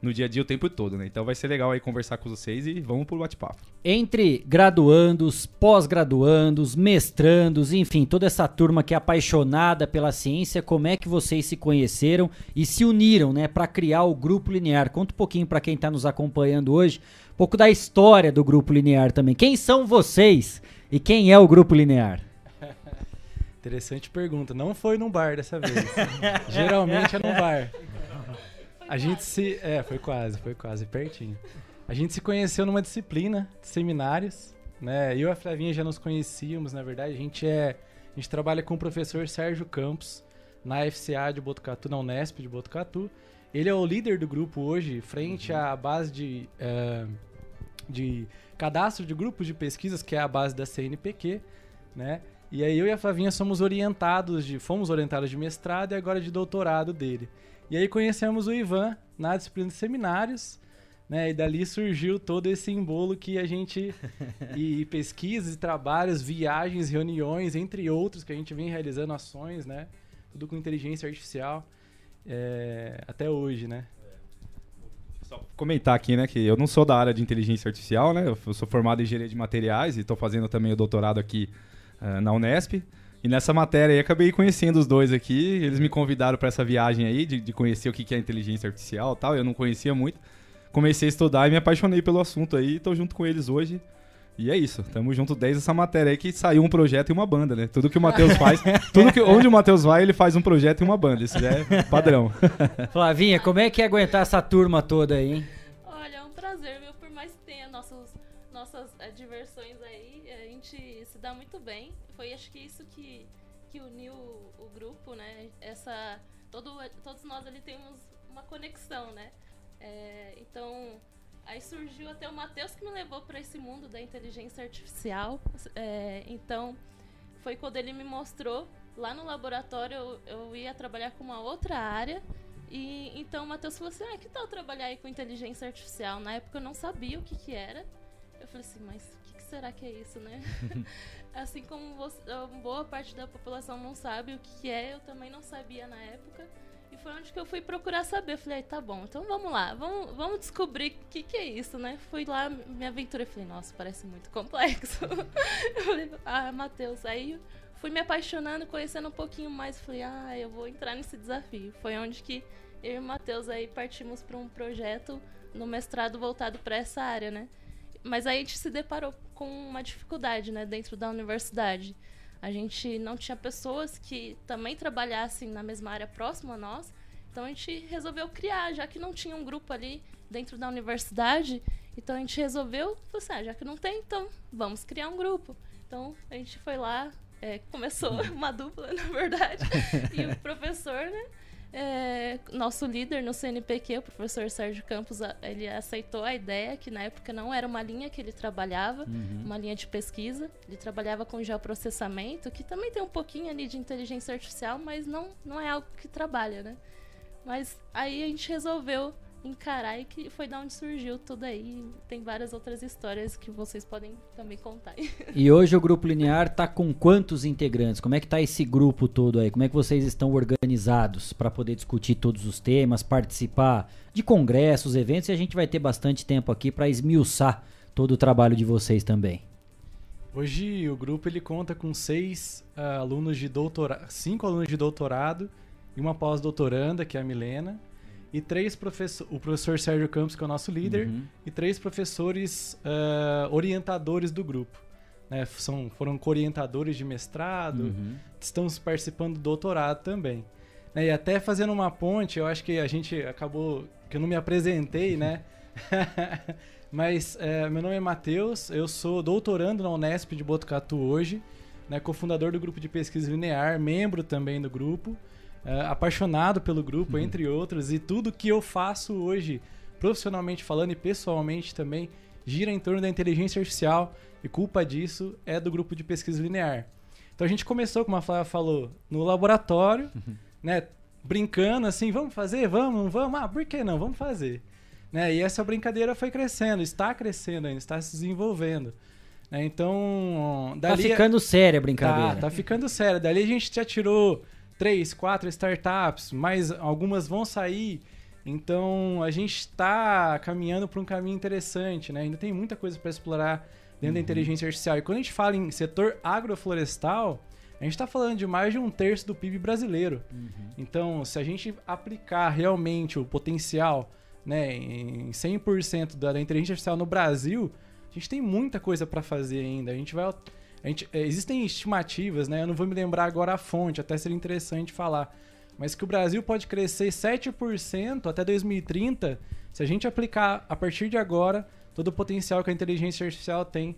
no dia a dia o tempo todo, né? Então vai ser legal aí conversar com vocês e vamos pro bate-papo. Entre graduandos, pós-graduandos, mestrandos, enfim, toda essa turma que é apaixonada pela ciência, como é que vocês se conheceram e se uniram, né, para criar o Grupo Linear? Conta um pouquinho para quem está nos acompanhando hoje, um pouco da história do Grupo Linear também. Quem são vocês e quem é o Grupo Linear? Interessante pergunta. Não foi num bar dessa vez. Geralmente é num bar. A gente se. É, foi quase, foi quase, pertinho. A gente se conheceu numa disciplina de seminários, né? Eu e a Flavinha já nos conhecíamos, na verdade. A gente é. A gente trabalha com o professor Sérgio Campos na FCA de Botucatu, na Unesp de Botucatu. Ele é o líder do grupo hoje, frente uhum. à base de, uh, de cadastro de grupos de pesquisas, que é a base da CNPq, né? E aí eu e a Flavinha somos orientados de, fomos orientados de mestrado e agora de doutorado dele. E aí conhecemos o Ivan na disciplina de seminários, né? E dali surgiu todo esse embolo que a gente e pesquisas, e trabalhos, viagens, reuniões, entre outros que a gente vem realizando ações, né? Tudo com inteligência artificial é, até hoje, né? Só comentar aqui, né, que eu não sou da área de inteligência artificial, né? Eu sou formado em engenharia de materiais e estou fazendo também o doutorado aqui uh, na Unesp. E nessa matéria aí acabei conhecendo os dois aqui. Eles me convidaram para essa viagem aí de, de, conhecer o que é inteligência artificial, tal. Eu não conhecia muito. Comecei a estudar e me apaixonei pelo assunto aí. Estou junto com eles hoje. E é isso, tamo junto desde essa matéria aí que saiu um projeto e uma banda, né? Tudo que o Matheus faz, tudo que onde o Matheus vai, ele faz um projeto e uma banda. Isso já é padrão. Flavinha, como é que é aguentar essa turma toda aí, hein? Olha, é um prazer, viu? Por mais que tenha nossas, nossas é, diversões aí, a gente dá muito bem. Foi acho que isso que, que uniu o, grupo, né? Essa, todo, todos nós ali temos uma conexão, né? É, então Aí surgiu até o Matheus que me levou para esse mundo da inteligência artificial. É, então, foi quando ele me mostrou. Lá no laboratório, eu, eu ia trabalhar com uma outra área. E então o Matheus falou assim: ah, que tal trabalhar aí com inteligência artificial? Na época eu não sabia o que, que era. Eu falei assim: mas será que é isso, né? assim como você, boa parte da população não sabe o que, é, eu também não sabia na época. E foi onde que eu fui procurar saber. Eu falei, tá bom, então vamos lá, vamos, vamos descobrir o que, que é isso, né? Fui lá, me aventurei, falei, nossa, parece muito complexo. eu falei, ah, Matheus, aí fui me apaixonando, conhecendo um pouquinho mais, falei, ah, eu vou entrar nesse desafio. Foi onde que eu e o Matheus aí partimos para um projeto no mestrado voltado para essa área, né? Mas aí a gente se deparou com uma dificuldade, né, dentro da universidade a gente não tinha pessoas que também trabalhassem na mesma área próxima a nós. Então a gente resolveu criar, já que não tinha um grupo ali dentro da universidade. Então a gente resolveu, assim, ah, já que não tem, então vamos criar um grupo. Então a gente foi lá, é, começou uma dupla, na verdade. e o professor, né? É, nosso líder no CNPq, o professor Sérgio Campos, ele aceitou a ideia que na época não era uma linha que ele trabalhava, uhum. uma linha de pesquisa. Ele trabalhava com geoprocessamento, que também tem um pouquinho ali de inteligência artificial, mas não, não é algo que trabalha, né? Mas aí a gente resolveu encarar e que foi da onde surgiu tudo aí. Tem várias outras histórias que vocês podem também contar. E hoje o Grupo Linear tá com quantos integrantes? Como é que tá esse grupo todo aí? Como é que vocês estão organizados para poder discutir todos os temas, participar de congressos, eventos e a gente vai ter bastante tempo aqui para esmiuçar todo o trabalho de vocês também. Hoje o grupo ele conta com seis uh, alunos de doutorado, cinco alunos de doutorado e uma pós-doutoranda, que é a Milena e três professores, o professor Sérgio Campos, que é o nosso líder, uhum. e três professores uh, orientadores do grupo. Né? São, foram orientadores de mestrado, uhum. estamos participando do doutorado também. Né? E até fazendo uma ponte, eu acho que a gente acabou, que eu não me apresentei, né? Mas é, meu nome é Matheus, eu sou doutorando na Unesp de Botucatu hoje, né, cofundador do grupo de pesquisa linear, membro também do grupo uh, apaixonado pelo grupo, uhum. entre outros, e tudo que eu faço hoje, profissionalmente falando e pessoalmente também, gira em torno da inteligência artificial, e culpa disso é do grupo de pesquisa linear. Então a gente começou, como a Flávia falou, no laboratório, uhum. né? brincando assim, vamos fazer, vamos, vamos, ah, por que não? Vamos fazer. Né? E essa brincadeira foi crescendo, está crescendo ainda, está se desenvolvendo. Né? Então, Tá dali ficando séria a brincadeira. Tá, tá ficando sério. Dali a gente já tirou três, quatro startups, mas algumas vão sair. Então a gente está caminhando para um caminho interessante, né? Ainda tem muita coisa para explorar dentro da Uhum. inteligência artificial. E quando a gente fala em setor agroflorestal, a gente está falando de mais de um terço do PIB brasileiro. Uhum. Então, se a gente aplicar realmente o potencial né, em 100% da, da inteligência artificial no Brasil, a gente tem muita coisa para fazer ainda. A gente vai. Gente, é, existem estimativas, né? Eu não vou me lembrar agora a fonte, até seria interessante falar. Mas que o Brasil pode crescer 7% até 2030 se a gente aplicar a partir de agora todo o potencial que a inteligência artificial tem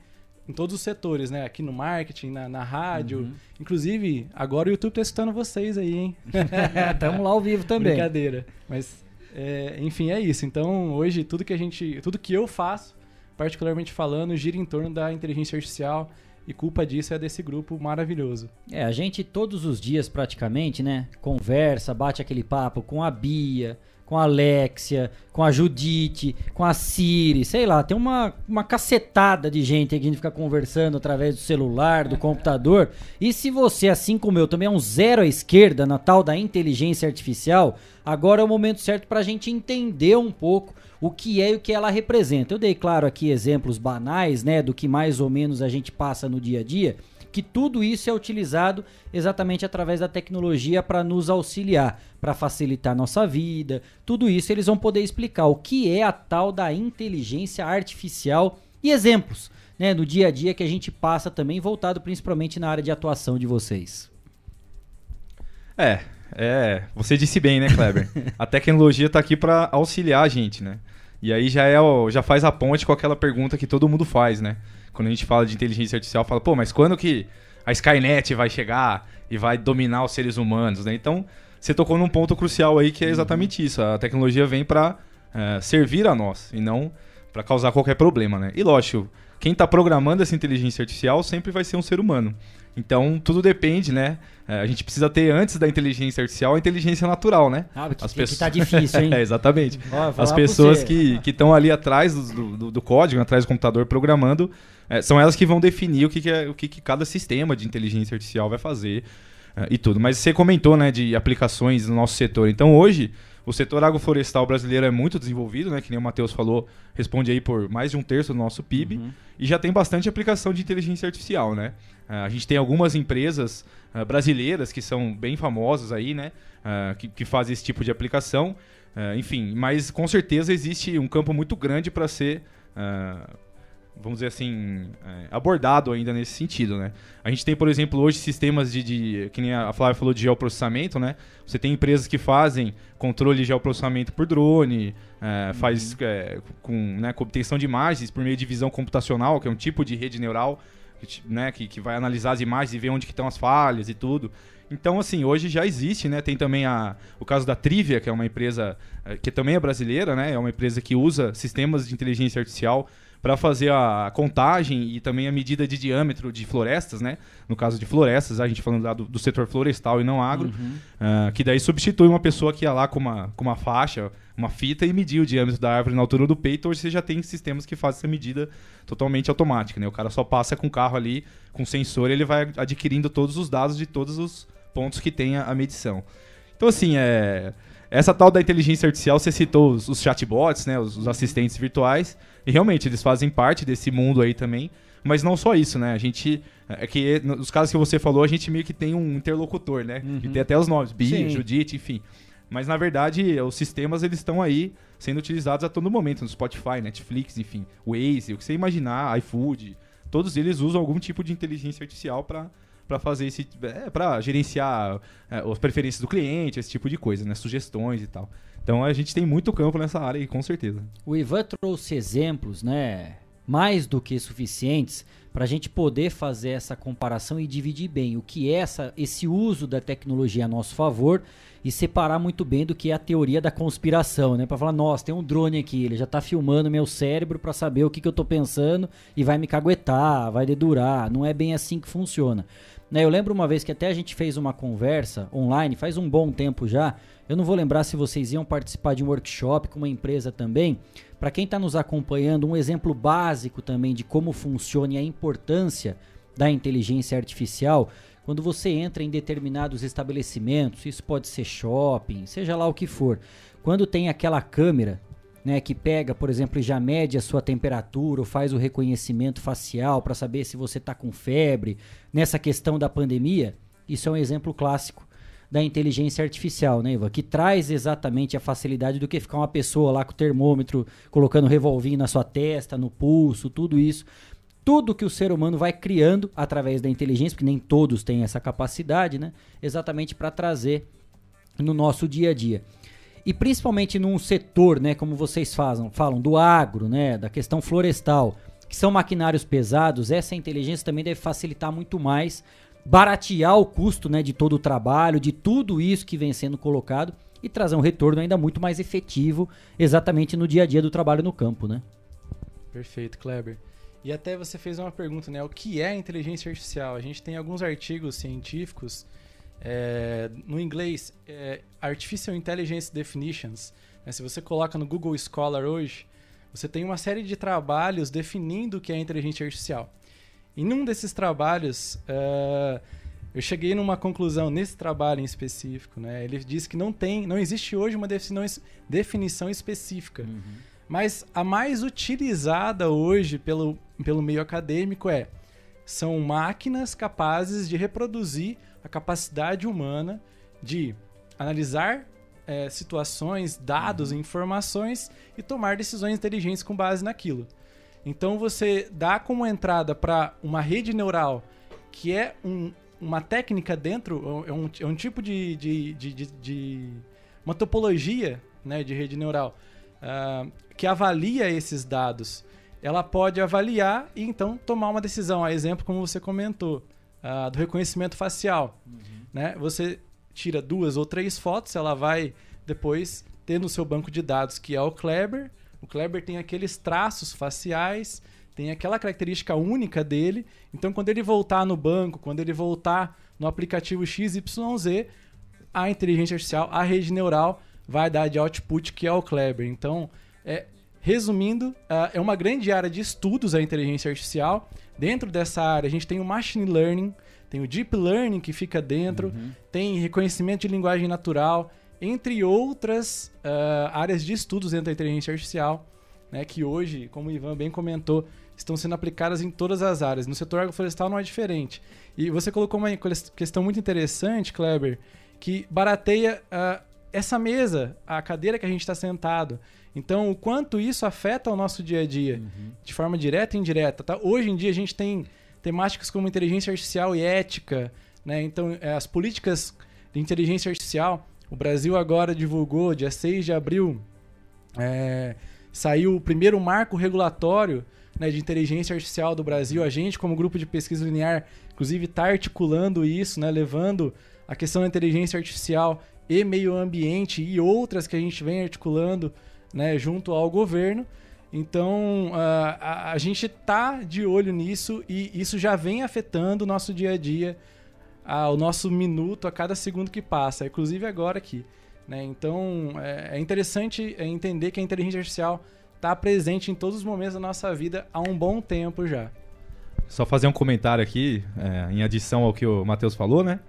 em todos os setores, né? Aqui no marketing, na, na rádio. Uhum. Inclusive, agora o YouTube tá escutando vocês aí, hein? Tamo lá ao vivo também. Brincadeira. Mas, é, enfim, é isso. Então, hoje, tudo que a gente. Tudo que eu faço, particularmente falando, gira em torno da inteligência artificial. E culpa disso é desse grupo maravilhoso. É, a gente todos os dias praticamente, né, conversa, bate aquele papo com a Bia, com a Alexia, com a Judite, com a Siri, sei lá, tem uma, uma cacetada de gente que a gente fica conversando através do celular, do computador. E se você, assim como eu, também é um zero à esquerda na tal da inteligência artificial, agora é o momento certo para a gente entender um pouco o que é e o que ela representa. Eu dei, claro, aqui exemplos banais, né, do que mais ou menos a gente passa no dia a dia, que tudo isso é utilizado exatamente através da tecnologia para nos auxiliar, para facilitar nossa vida. Tudo isso eles vão poder explicar o que é a tal da inteligência artificial e exemplos, né, no dia a dia que a gente passa também, voltado principalmente na área de atuação de vocês. É, é, você disse bem, né, Kleber? a tecnologia está aqui para auxiliar a gente, né? E aí já é já faz a ponte com aquela pergunta que todo mundo faz, né? Quando a gente fala de inteligência artificial, fala, pô, mas quando que a Skynet vai chegar e vai dominar os seres humanos, né? Então, você tocou num ponto crucial aí que é exatamente isso. A tecnologia vem para servir a nós e não para causar qualquer problema, né? E lógico, quem está programando essa inteligência artificial sempre vai ser um ser humano. Então, tudo depende, né? É, a gente precisa ter antes da inteligência artificial a inteligência natural, né? Ah, que- que tá difícil, hein? é, exatamente. Ó, As pessoas que estão ali atrás do, do- do código, atrás do computador programando, é, são elas que vão definir o que, que é, o que, que cada sistema de inteligência artificial vai fazer é, e tudo. Mas você comentou, né, de aplicações no nosso setor. Então, hoje, o setor agroflorestal brasileiro é muito desenvolvido, né? Que nem o Matheus falou, responde aí por mais de um terço do nosso PIB. E já tem bastante aplicação de inteligência artificial, né? Ah, a gente tem algumas empresas ah, brasileiras que são bem famosas aí, né? Ah, que, que fazem esse tipo de aplicação. Enfim, mas com certeza existe um campo muito grande para ser ah, vamos dizer assim, é, abordado ainda nesse sentido, né? A gente tem, por exemplo, hoje sistemas de, de- que nem a Flávia falou de geoprocessamento, né? Você tem empresas que fazem controle de geoprocessamento por drone, é, faz é, com, né, com obtenção de imagens por meio de visão computacional, que é um tipo de rede neural, né, que, que vai analisar as imagens e ver onde que estão as falhas e tudo. Então, assim, hoje já existe, né? Tem também a, o caso da Trivia, que é uma empresa eh, que também é brasileira, né? É uma empresa que usa sistemas de inteligência artificial para fazer a contagem e também a medida de diâmetro de florestas, né? No caso de florestas, a gente falando lá do, do setor florestal e não agro, Uhum. ah, que daí substitui uma pessoa que ia lá com uma, com uma faixa, uma fita e media o diâmetro da árvore na altura do peito. Hoje você já tem sistemas que fazem essa medida totalmente automática, né? O cara só passa com o carro ali, com sensor, e ele vai adquirindo todos os dados de todos os pontos que tem a, a medição. Então, assim, é... Essa tal da inteligência artificial, você citou os, os chatbots, né, os, os assistentes virtuais, e realmente eles fazem parte desse mundo aí também, mas não só isso, né? A gente, é que nos casos que você falou, a gente meio que tem um interlocutor, né? E tem até os nomes, Bia. Judite, enfim. Mas na verdade, os sistemas eles estão aí sendo utilizados a todo momento, no Spotify, Netflix, enfim, Waze, o que você imaginar, iFood, todos eles usam algum tipo de inteligência artificial para para fazer esse é, para gerenciar é, as preferências do cliente, esse tipo de coisa, né, sugestões e tal. Então a gente tem muito campo nessa área aí, com certeza. O Ivan trouxe exemplos, né? mais do que suficientes para a gente poder fazer essa comparação e dividir bem o que é essa, esse uso da tecnologia a nosso favor e separar muito bem do que é a teoria da conspiração, né? Para falar, nossa, tem um drone aqui, ele já tá filmando meu cérebro para saber o que, que eu tô pensando e vai me caguetar, vai dedurar. Não é bem assim que funciona. Né, eu lembro uma vez que até a gente fez uma conversa online, faz um bom tempo já. Eu não vou lembrar se vocês iam participar de um workshop com uma empresa também. Para quem está nos acompanhando, um exemplo básico também de como funciona e a importância da inteligência artificial. Quando você entra em determinados estabelecimentos, isso pode ser shopping, seja lá o que for. Quando tem aquela câmera né, que pega, por exemplo, e já mede a sua temperatura ou faz o reconhecimento facial para saber se você está com febre, nessa questão da pandemia, isso é um exemplo clássico da inteligência artificial, né, Ivan? Que traz exatamente a facilidade do que ficar uma pessoa lá com o termômetro colocando revolvinho na sua testa, no pulso, tudo isso. Tudo que o ser humano vai criando através da inteligência, porque nem todos têm essa capacidade, né? Exatamente para trazer no nosso dia a dia e principalmente num setor, né, como vocês falam, falam do agro, né, da questão florestal, que são maquinários pesados, essa inteligência também deve facilitar muito mais, baratear o custo, né, de todo o trabalho, de tudo isso que vem sendo colocado e trazer um retorno ainda muito mais efetivo, exatamente no dia a dia do trabalho no campo, né? Perfeito, Kleber. E até você fez uma pergunta, né? O que é inteligência artificial? A gente tem alguns artigos científicos é, no inglês, é Artificial Intelligence Definitions. Né? Se você coloca no Google Scholar hoje, você tem uma série de trabalhos definindo o que é inteligência artificial. Em um desses trabalhos, uh, eu cheguei numa conclusão nesse trabalho em específico. Né? Ele diz que não tem, não existe hoje uma definição, definição específica. Uhum. Mas a mais utilizada hoje pelo, pelo meio acadêmico é são máquinas capazes de reproduzir a capacidade humana de analisar é, situações, dados, uhum. informações e tomar decisões inteligentes com base naquilo. Então você dá como entrada para uma rede neural que é um, uma técnica dentro, é um, é um tipo de, de, de, de, uma topologia né, de rede neural uh, que avalia esses dados. Ela pode avaliar e então tomar uma decisão. A exemplo, como você comentou, uh, do reconhecimento facial. Uhum. Né? Você tira duas ou três fotos, ela vai depois ter no seu banco de dados, que é o Kleber. O Kleber tem aqueles traços faciais, tem aquela característica única dele. Então, quando ele voltar no banco, quando ele voltar no aplicativo XYZ, a inteligência artificial, a rede neural, vai dar de output que é o Kleber. Então, é, resumindo, uh, é uma grande área de estudos a inteligência artificial. Dentro dessa área, a gente tem o machine learning, tem o deep learning que fica dentro, uhum. tem reconhecimento de linguagem natural, entre outras uh, áreas de estudos dentro da inteligência artificial, né, que hoje, como o Ivan bem comentou, estão sendo aplicadas em todas as áreas. No setor agroflorestal não é diferente. E você colocou uma questão muito interessante, Kleber, que barateia uh, essa mesa, a cadeira que a gente está sentado. Então, o quanto isso afeta o nosso dia a dia, uhum. de forma direta e indireta. Tá? Hoje em dia, a gente tem temáticas como inteligência artificial e ética. Né? Então, é, as políticas de inteligência artificial. O Brasil agora divulgou, dia 6 de abril, é, saiu o primeiro marco regulatório né, de inteligência artificial do Brasil. A gente, como grupo de pesquisa linear, inclusive está articulando isso, né, levando a questão da inteligência artificial e meio ambiente e outras que a gente vem articulando né, junto ao governo. Então, uh, a, a, gente tá de olho nisso e isso já vem afetando o nosso dia a dia, o nosso minuto a cada segundo que passa, inclusive agora aqui. Né? Então, é, é interessante entender que a inteligência artificial está presente em todos os momentos da nossa vida há um bom tempo já. Só fazer um comentário aqui, é, em adição ao que o Matheus falou, né?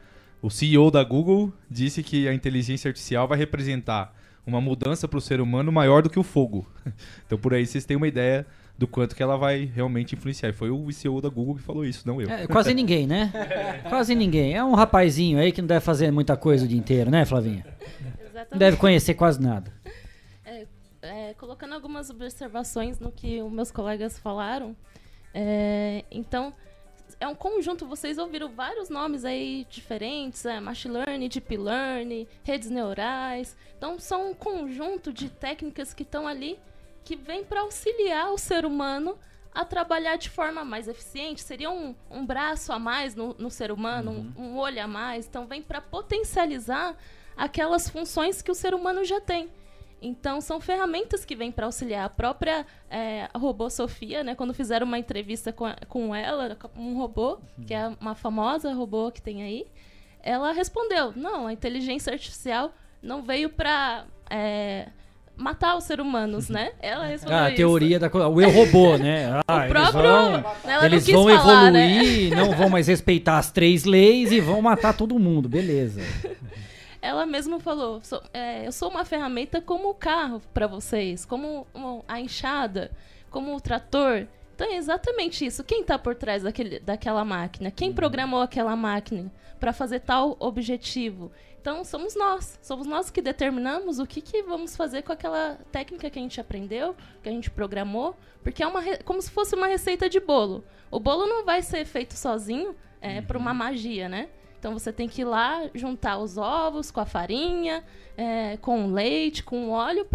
O CEO da Google disse que a inteligência artificial vai representar uma mudança para o ser humano maior do que o fogo. então por aí vocês têm uma ideia do quanto que ela vai realmente influenciar. E foi o CEO da Google que falou isso, não eu. É, quase ninguém, né? quase ninguém. É um rapazinho aí que não deve fazer muita coisa o dia inteiro, né, Flavinha? Exatamente. Não deve conhecer quase nada. É, é, colocando algumas observações no que os meus colegas falaram, é, então é um conjunto, vocês ouviram vários nomes aí diferentes, é, machine learning, deep learning, redes neurais. Então são um conjunto de técnicas que estão ali que vem para auxiliar o ser humano a trabalhar de forma mais eficiente. Seria um, um braço a mais no, no ser humano, Uhum. um, um olho a mais. Então, vem para potencializar aquelas funções que o ser humano já tem. Então, são ferramentas que vêm para auxiliar. A própria é, robô Sofia, né, quando fizeram uma entrevista com, com ela, com um robô, que é uma famosa robô que tem aí, ela respondeu: não, a inteligência artificial não veio para matar os seres humanos, né? Ela respondeu Ah, a isso. teoria da coisa. O eu robô, né? Ah, eles próprio- vão, ela não eles vão falar, né? evoluir, não vão mais respeitar as três leis e vão matar todo mundo, beleza. Ela mesma falou: "Sou- é, eu sou uma ferramenta como o carro para vocês, como a enxada, como o trator. Então é exatamente isso. Quem está por trás daquele, daquela máquina? Quem programou aquela máquina para fazer tal objetivo? Então somos nós. Somos nós que determinamos o que, que vamos fazer com aquela técnica que a gente aprendeu, que a gente programou, porque é uma como se fosse uma receita de bolo. O bolo não vai ser feito sozinho é, por uma magia, né? Então você tem que ir lá juntar os ovos com a farinha, é, com o leite, com o óleo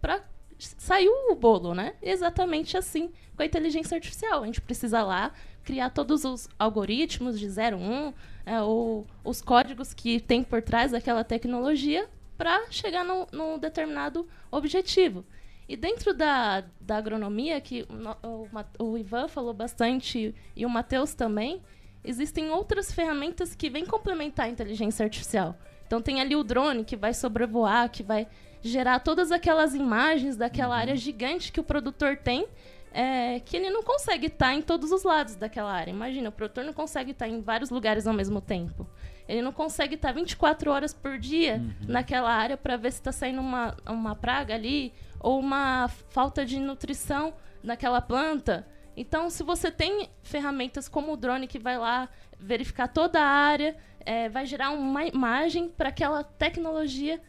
para sair o bolo, né? Exatamente assim com a inteligência artificial. A gente precisa lá criar todos os algoritmos de 0, 1, é, ou os códigos que tem por trás daquela tecnologia para chegar num, determinado objetivo. E dentro da, da agronomia, que o o, o Ivan falou bastante e o Matheus também, existem outras ferramentas que vêm complementar a inteligência artificial. Então tem ali o drone que vai sobrevoar, que vai gerar todas aquelas imagens daquela área gigante que o produtor tem, é, que ele não consegue estar em todos os lados daquela área. Imagina, o produtor não consegue estar em vários lugares ao mesmo tempo. Ele não consegue estar 24 horas por dia naquela área para ver se está saindo uma, uma praga ali ou uma falta de nutrição naquela planta. Então, se você tem ferramentas como o drone que vai lá verificar toda a área, é, vai gerar uma imagem para aquela tecnologia,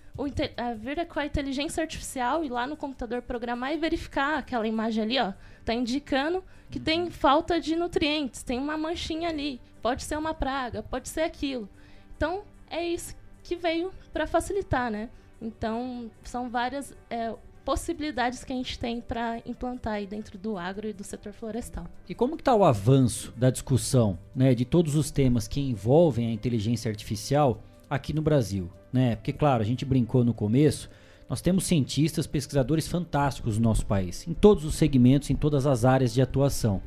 é, vir com a inteligência artificial e lá no computador programar e verificar aquela imagem ali, ó, tá indicando que tem falta de nutrientes, tem uma manchinha ali, pode ser uma praga, pode ser aquilo. Então, é isso que veio para facilitar, né? Então, são várias é, possibilidades que a gente tem para implantar aí dentro do agro e do setor florestal. E como está o avanço da discussão, né, de todos os temas que envolvem a inteligência artificial aqui no Brasil, né? Porque claro, a gente brincou no começo, nós temos cientistas, pesquisadores fantásticos no nosso país, em todos os segmentos, em todas as áreas de atuação.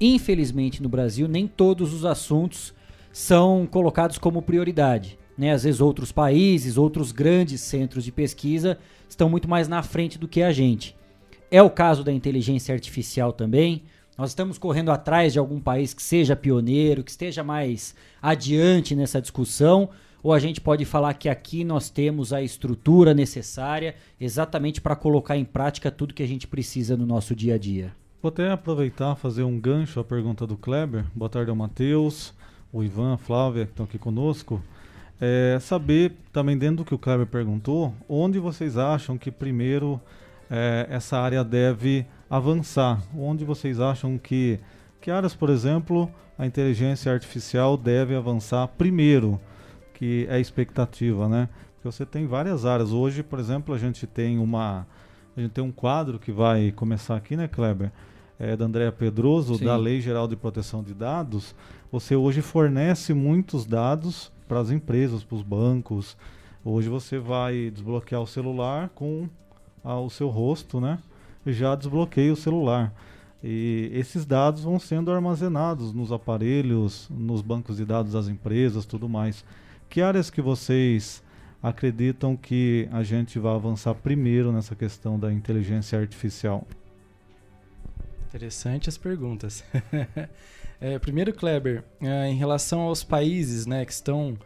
Infelizmente no Brasil nem todos os assuntos são colocados como prioridade. Né? Às vezes outros países, outros grandes centros de pesquisa estão muito mais na frente do que a gente. É o caso da inteligência artificial também. Nós estamos correndo atrás de algum país que seja pioneiro, que esteja mais adiante nessa discussão, ou a gente pode falar que aqui nós temos a estrutura necessária exatamente para colocar em prática tudo que a gente precisa no nosso dia a dia. Vou até aproveitar fazer um gancho à pergunta do Kleber. Boa tarde ao Matheus, o Ivan, a Flávia, que estão aqui conosco. É, saber também dentro do que o Kleber perguntou, onde vocês acham que primeiro é, essa área deve avançar? Onde vocês acham que, que áreas, por exemplo, a inteligência artificial deve avançar primeiro? Que é a expectativa, né? Porque você tem várias áreas. Hoje, por exemplo, a gente tem uma a gente tem um quadro que vai começar aqui, né, Kleber? É, da Andréa Pedroso, Sim. da Lei Geral de Proteção de Dados. Você hoje fornece muitos dados para as empresas, para os bancos. Hoje você vai desbloquear o celular com ah, o seu rosto, né? Já desbloqueia o celular. E esses dados vão sendo armazenados nos aparelhos, nos bancos de dados das empresas, tudo mais. Que áreas que vocês acreditam que a gente vai avançar primeiro nessa questão da inteligência artificial? Interessante as perguntas. É, primeiro, Kleber, é, em relação aos países né, que estão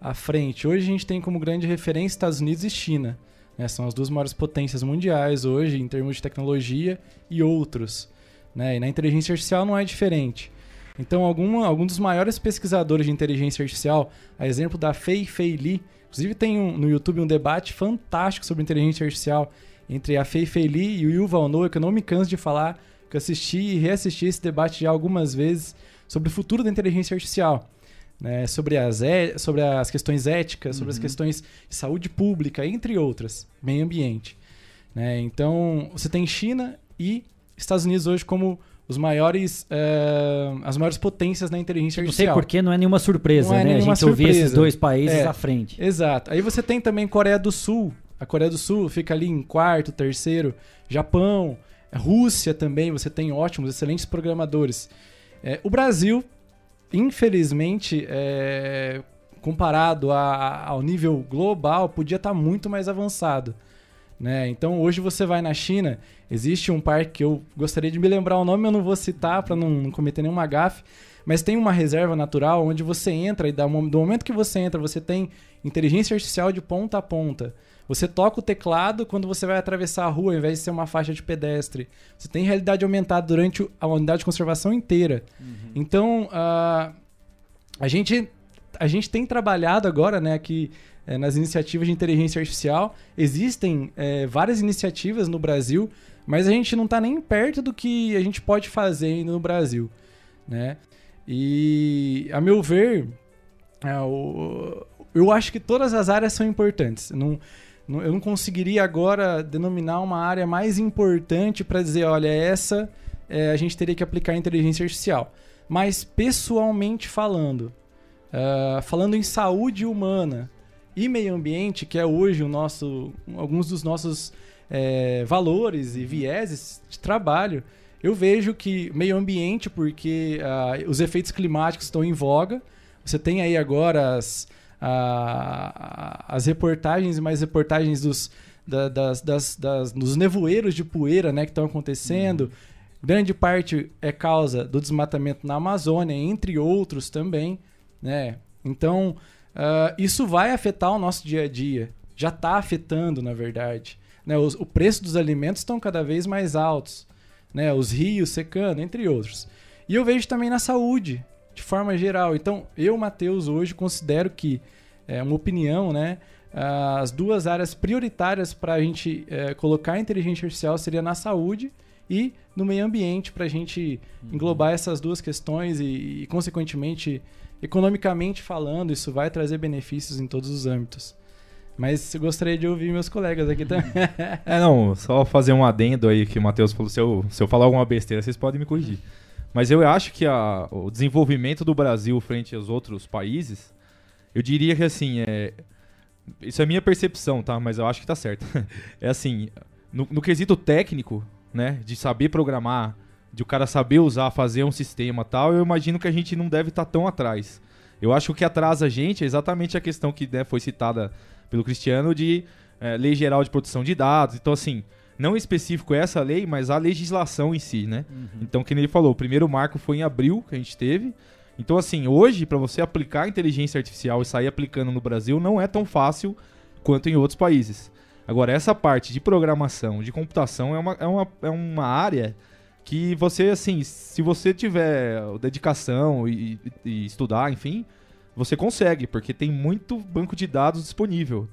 à frente, hoje a gente tem como grande referência Estados Unidos e China. né, são as duas maiores potências mundiais hoje em termos de tecnologia e outros. né, e na inteligência artificial não é diferente. Então, alguma, algum dos maiores pesquisadores de inteligência artificial, a exemplo da Fei Fei Li, inclusive tem um- no YouTube um debate fantástico sobre inteligência artificial entre a Fei Fei Li e o Yuval Noah, que eu não me canso de falar, que eu assisti e reassisti esse debate já algumas vezes sobre o futuro da inteligência artificial. né, sobre, as é- sobre as questões éticas, sobre as Uhum. questões de saúde pública, entre outras, meio ambiente. né. Então, você tem China e Estados Unidos hoje como os maiores, é, as maiores potências na inteligência Não sei artificial. porque não é nenhuma surpresa, Não é né? nenhuma a gente ouvir esses dois países É, à frente. Exato. Aí você tem também Coreia do Sul. A Coreia do Sul fica ali em quarto, terceiro. Japão, Rússia também. Você tem ótimos, excelentes programadores. É, o Brasil, infelizmente, é, comparado a- ao nível global, podia estar muito mais avançado. Né? Então hoje você vai na China, existe um parque que eu gostaria de me lembrar o nome, eu não vou citar para não, não cometer nenhuma gafe, mas tem uma reserva natural onde você entra e do momento que você entra, você tem inteligência artificial de ponta a ponta. Você toca o teclado quando você vai atravessar a rua, ao invés de ser uma faixa de pedestre. Você tem realidade aumentada durante a unidade de conservação inteira. Então, ah, a gente a gente tem trabalhado agora, né, aqui eh, nas iniciativas de inteligência artificial. Existem eh, várias iniciativas no Brasil, mas a gente não está nem perto do que a gente pode fazer ainda no Brasil, né? E, a meu ver, é, o- eu acho que todas as áreas são importantes. Não- eu não conseguiria agora denominar uma área mais importante para dizer, olha, essa eh, a gente teria que aplicar inteligência artificial. Mas pessoalmente falando, ah, falando em saúde humana e meio ambiente, que é hoje o nosso, alguns dos nossos eh, valores e vieses de trabalho, eu vejo que meio ambiente, porque ah, os efeitos climáticos estão em voga. Você tem aí agora as, a- a- as reportagens e mais reportagens dos, da- das, das, das- dos nevoeiros de poeira né, que estão acontecendo. Grande parte é causa do desmatamento na Amazônia, entre outros também. Né? Então, ah, isso vai afetar o nosso dia a dia. Já está afetando, na verdade. Né? Os- o preço dos alimentos estão cada vez mais altos. Né? Os rios secando, entre outros. E eu vejo também na saúde, de forma geral. Então, eu, Matheus, hoje considero que, é uma opinião, né? As duas áreas prioritárias para a gente é, colocar a inteligência artificial seria na saúde e no meio ambiente, para a gente englobar essas duas questões e, e, consequentemente, economicamente falando, isso vai trazer benefícios em todos os âmbitos. Mas eu gostaria de ouvir meus colegas aqui também. É, não, só fazer um adendo aí que o Matheus falou. Se eu, se eu falar alguma besteira, vocês podem me corrigir. Mas eu acho que a- o desenvolvimento do Brasil frente aos outros países, eu diria que assim, é, isso é minha percepção, tá? Mas eu acho que tá certo. É assim, no, no quesito técnico, né, de saber programar, de o cara saber usar, fazer um sistema tal, eu imagino que a gente não deve estar tão atrás. Eu acho que o que atrasa a gente é exatamente a questão que né, foi citada pelo Cristiano de eh, lei geral de proteção de dados. Então, assim, não específico essa lei, mas a legislação em si, né? Então, que ele falou, o primeiro marco foi em abril que a gente teve. Então, assim, hoje, para você aplicar inteligência artificial e sair aplicando no Brasil, não é tão fácil quanto em outros países. Agora, essa parte de programação, de computação, é uma, é uma, é uma área que você, assim, se você tiver dedicação e- e estudar, enfim, você consegue, porque tem muito banco de dados disponível.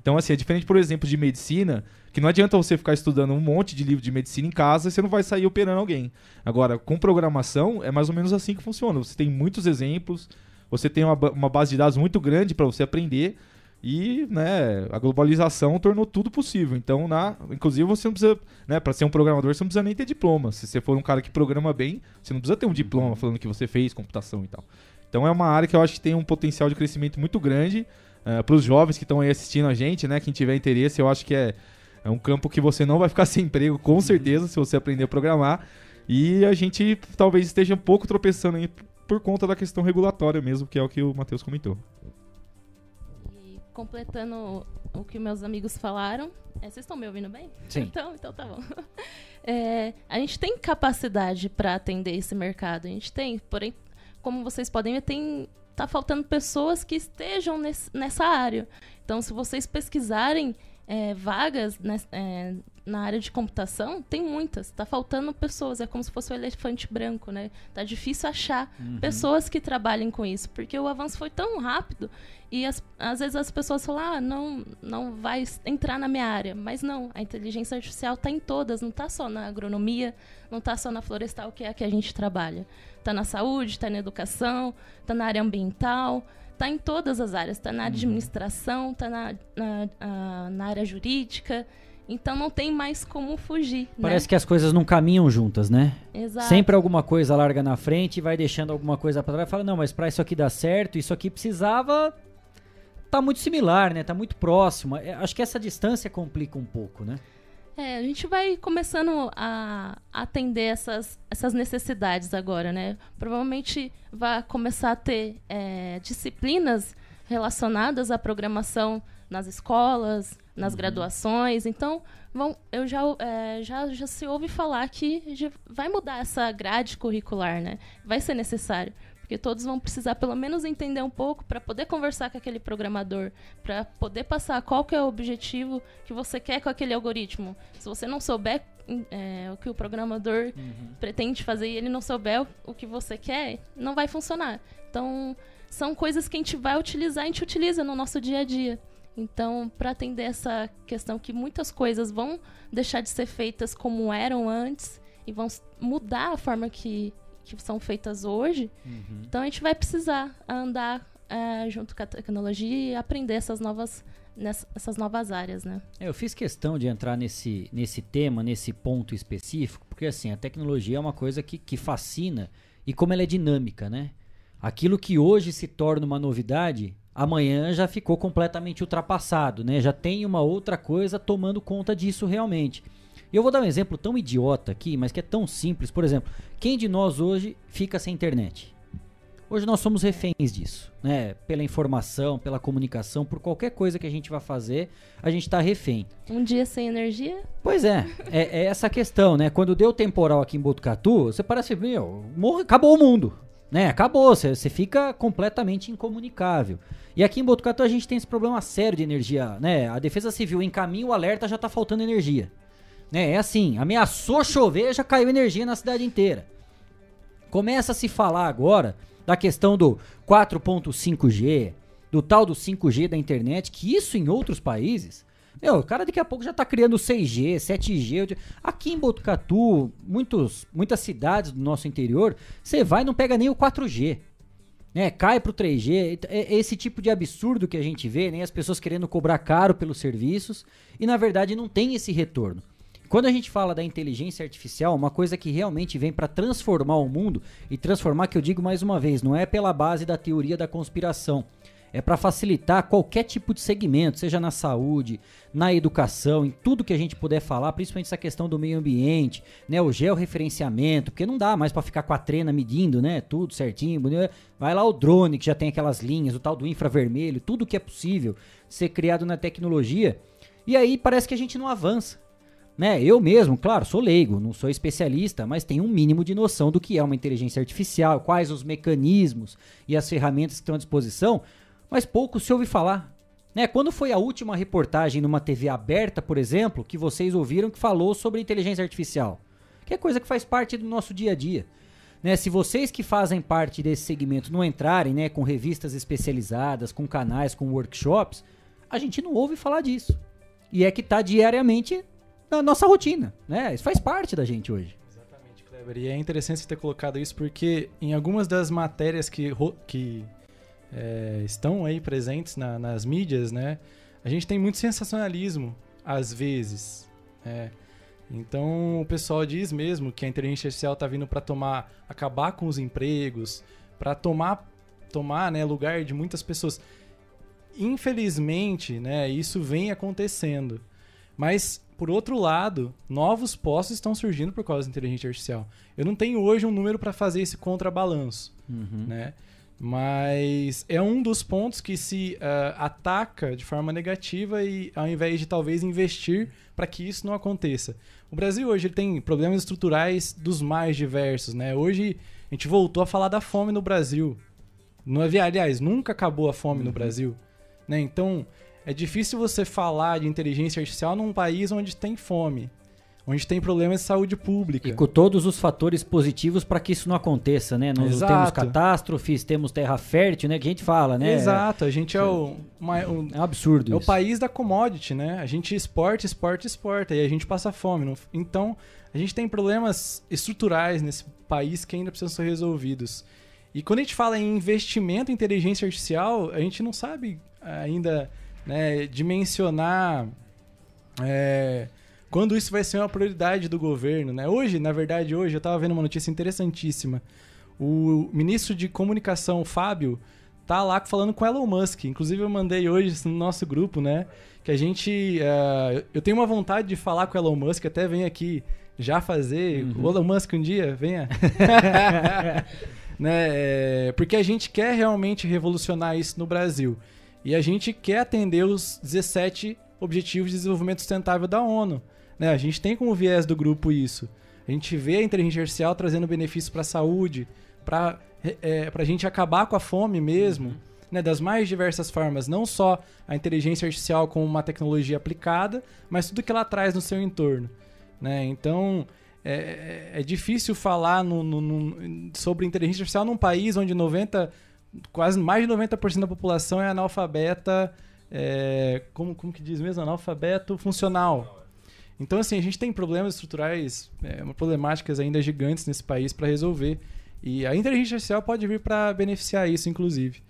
Então, assim, é diferente, por exemplo, de medicina, que não adianta você ficar estudando um monte de livro de medicina em casa e você não vai sair operando alguém. Agora, com programação, é mais ou menos assim que funciona. Você tem muitos exemplos, você tem uma, uma base de dados muito grande para você aprender e, né, a globalização tornou tudo possível. Então, na, inclusive, você não precisa, né, para ser um programador, você não precisa nem ter diploma. Se você for um cara que programa bem, você não precisa ter um diploma falando que você fez computação e tal. Então, é uma área que eu acho que tem um potencial de crescimento muito grande para os jovens que estão aí assistindo a gente, né, quem tiver interesse, eu acho que é, é um campo que você não vai ficar sem emprego, com certeza, se você aprender a programar. E a gente talvez esteja um pouco tropeçando aí por conta da questão regulatória mesmo, que é o que o Matheus comentou. completando o que meus amigos falaram. É, vocês estão me ouvindo bem? Sim. Então, então tá bom. É, a gente tem capacidade para atender esse mercado. A gente tem, porém, como vocês podem ver, tem tá faltando pessoas que estejam nesse- nessa área. Então, se vocês pesquisarem é, vagas nes- é, na área de computação, tem muitas. Tá faltando pessoas. É como se fosse o elefante branco, né? Tá difícil achar Uhum. pessoas que trabalhem com isso, porque o avanço foi tão rápido e as- às vezes as pessoas falam, ah, não, não vai entrar na minha área. Mas não, a inteligência artificial está em todas, não está só na agronomia, não está só na florestal, que é a que a gente trabalha. Está na saúde, está na educação, está na área ambiental, está em todas as áreas. Está na administração, está na, na, ah, na área jurídica. Então não tem mais como fugir. Parece né? que as coisas não caminham juntas, né? Exato. Sempre alguma coisa larga na frente e vai deixando alguma coisa para trás e fala: "Não, mas para isso aqui dar certo, isso aqui precisava tá muito similar, né? Tá muito próximo". É, acho que essa distância complica um pouco, né? É, a gente vai começando a atender essas, essas necessidades agora, né? Provavelmente vai começar a ter é, disciplinas relacionadas à programação nas escolas, nas graduações. Então, vão, eu já, é, já, já se ouve falar que vai mudar essa grade curricular, né? Vai ser necessário. Porque todos vão precisar pelo menos entender um pouco para poder conversar com aquele programador, para poder passar qual que é o objetivo que você quer com aquele algoritmo. Se você não souber é, o que o programador pretende fazer e ele não souber o, o que você quer, não vai funcionar. Então, são coisas que a gente vai utilizar, a gente utiliza no nosso dia a dia. Então, para atender essa questão que muitas coisas vão deixar de ser feitas como eram antes e vão mudar a forma que, que são feitas hoje, então a gente vai precisar andar eh, junto com a tecnologia e aprender essas novas, essas novas áreas, né? É, eu fiz questão de entrar nesse, nesse tema, nesse ponto específico, porque assim, a tecnologia é uma coisa que, que fascina e como ela é dinâmica, né? Aquilo que hoje se torna uma novidade, amanhã já ficou completamente ultrapassado, né? Já tem uma outra coisa tomando conta disso realmente. E eu vou dar um exemplo tão idiota aqui, mas que é tão simples. Por exemplo, quem de nós hoje fica sem internet? Hoje nós somos reféns disso, né? Pela informação, pela comunicação, por qualquer coisa que a gente vai fazer, a gente está refém. Um dia sem energia, Pois é, é, é essa questão, né? Quando deu temporal aqui em Botucatu, você parece, meu, morre, acabou o mundo, né? Acabou, você, fica completamente incomunicável. E aqui em Botucatu a gente tem esse problema sério de energia, né? A Defesa Civil encaminha o alerta, já tá faltando energia. Né? É assim, ameaçou chover, já caiu energia na cidade inteira. Começa a se falar agora da questão do 4.5G, do tal do 5G da internet, que isso em outros países, meu, o cara daqui a pouco já tá criando 6G, 7G. Aqui em Botucatu, muitos, muitas cidades do nosso interior, você vai e não pega nem o 4G. Né, cai pro 3G, é esse tipo de absurdo que a gente vê, né, as pessoas querendo cobrar caro pelos serviços e na verdade não tem esse retorno. Quando a gente fala da inteligência artificial, uma coisa que realmente vem para transformar o mundo e transformar, que eu digo mais uma vez, não é pela base da teoria da conspiração. É para facilitar qualquer tipo de segmento, seja na saúde, na educação, em tudo que a gente puder falar, principalmente essa questão do meio ambiente, né, o georreferenciamento, porque não dá mais para ficar com a trena medindo, né, tudo certinho, vai lá o drone que já tem aquelas linhas, o tal do infravermelho, tudo que é possível ser criado na tecnologia. E aí parece que a gente não avança né? Eu mesmo, claro, sou leigo, não sou especialista, mas tenho um mínimo de noção do que é uma inteligência artificial, quais os mecanismos e as ferramentas que estão à disposição, mas pouco se ouve falar. Né? Quando foi a última reportagem numa TV aberta, por exemplo, que vocês ouviram que falou sobre inteligência artificial? Que é coisa que faz parte do nosso dia a dia. Né, se vocês que fazem parte desse segmento não entrarem né, com revistas especializadas, com canais, com workshops, a gente não ouve falar disso. E é que está diariamente na nossa rotina, né? Isso faz parte da gente hoje. Kleber, E é interessante você ter colocado isso porque em algumas das matérias que, que é, estão aí presentes na- nas mídias, né? A gente tem muito sensacionalismo, às vezes. né? Então o pessoal diz mesmo que a inteligência artificial está vindo para tomar, acabar com os empregos, para tomar, tomar né, lugar de muitas pessoas. Infelizmente, né, isso vem acontecendo. Mas, por outro lado, novos postos estão surgindo por causa da inteligência artificial. Eu não tenho hoje um número para fazer esse contrabalanço, Uhum. né? Mas é um dos pontos que se ah, ataca de forma negativa e ao invés de talvez investir para que isso não aconteça. O Brasil hoje ele tem problemas estruturais dos mais diversos, né? Hoje a gente voltou a falar da fome no Brasil. Não havia, aliás, nunca acabou a fome no Brasil, né? Então, é difícil você falar de inteligência artificial num país onde tem fome, onde tem problemas de saúde pública. E com todos os fatores positivos para que isso não aconteça, né? Nós Exato. temos catástrofes, temos terra fértil, né? Que a gente fala, né? Exato, a gente é o, uma- o- É um absurdo é o isso. país da commodity, né? A gente exporta, exporta, exporta e a gente passa fome. não- Então, a gente tem problemas estruturais nesse país que ainda precisam ser resolvidos. E quando a gente fala em investimento em inteligência artificial, a gente não sabe ainda né, dimensionar é, quando isso vai ser uma prioridade do governo, né? Hoje, na verdade, hoje eu estava vendo uma notícia interessantíssima. O ministro de comunicação, Fábio, tá lá falando com Elon Musk. Inclusive eu mandei hoje no nosso grupo, né? Que a gente. Uh, eu tenho uma vontade de falar com o Elon Musk, até vem aqui já fazer. Uhum. O Elon Musk um dia, venha. né? É, porque a gente quer realmente revolucionar isso no Brasil. E a gente quer atender os 17 Objetivos de Desenvolvimento Sustentável da ONU. Né? A gente tem como viés do grupo isso. A gente vê a inteligência artificial trazendo benefícios para a saúde, para é, a gente acabar com a fome mesmo, uhum. né? das mais diversas formas. Não só a inteligência artificial como uma tecnologia aplicada, mas tudo que ela traz no seu entorno. Né? Então, é, é, é difícil falar no, no, no, sobre inteligência artificial num país onde 90, quase mais de 90% da população é analfabeta, é, como, como que diz mesmo? Analfabeto funcional. Então, assim, a gente tem problemas estruturais, é, problemáticas ainda gigantes nesse país para resolver. E a inteligência artificial pode vir para beneficiar isso, inclusive,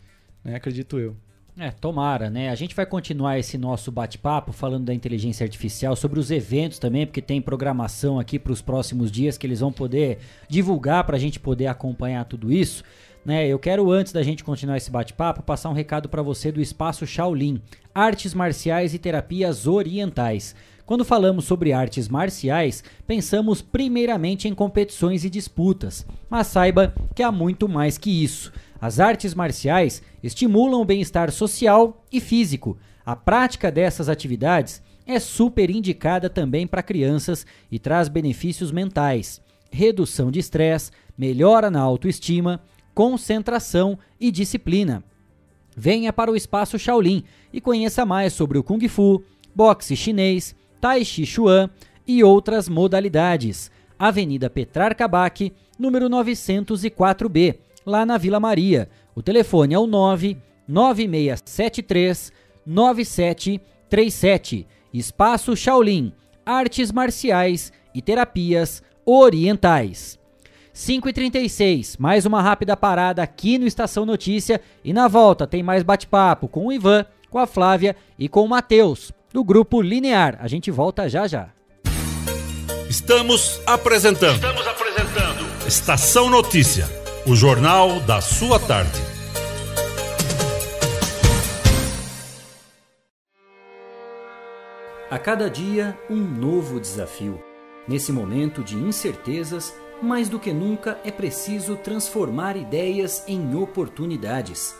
né? acredito eu. É, tomara, né? A gente vai continuar esse nosso bate-papo falando da inteligência artificial, sobre os eventos também, porque tem programação aqui para os próximos dias que eles vão poder divulgar para a gente poder acompanhar tudo isso. Né, eu quero, antes da gente continuar esse bate-papo, passar um recado para você do Espaço Shaolin, Artes Marciais e Terapias Orientais. Quando falamos sobre artes marciais, pensamos primeiramente em competições e disputas, mas saiba que há muito mais que isso. As artes marciais estimulam o bem-estar social e físico. A prática dessas atividades é super indicada também para crianças e traz benefícios mentais, redução de estresse, melhora na autoestima, concentração e disciplina. Venha para o Espaço Shaolin e conheça mais sobre o Kung Fu, boxe chinês, Tai Chi Chuan e outras modalidades. Avenida Petrarca Bac, número 904B, lá na Vila Maria. O telefone é o 99673 9737. Espaço Shaolin, artes marciais e terapias orientais. 5h36, mais uma rápida parada aqui no Estação Notícia e na volta tem mais bate-papo com o Ivan, com a Flávia e com o Matheus do grupo Linear. A gente volta já já. Estamos apresentando. Estamos apresentando. Estação Notícia, o jornal da sua tarde. A cada dia, um novo desafio. Nesse momento de incertezas, mais do que nunca é preciso transformar ideias em oportunidades.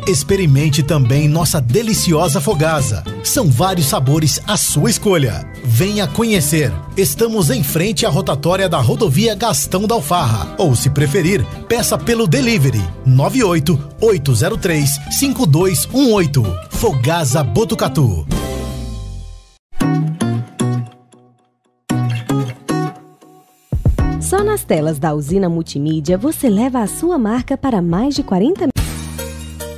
Experimente também nossa deliciosa fogasa. São vários sabores à sua escolha. Venha conhecer. Estamos em frente à rotatória da rodovia Gastão da Alfarra. Ou, se preferir, peça pelo delivery 98 803 5218. Fogasa Botucatu. nas telas da usina multimídia, você leva a sua marca para mais de 40 mil.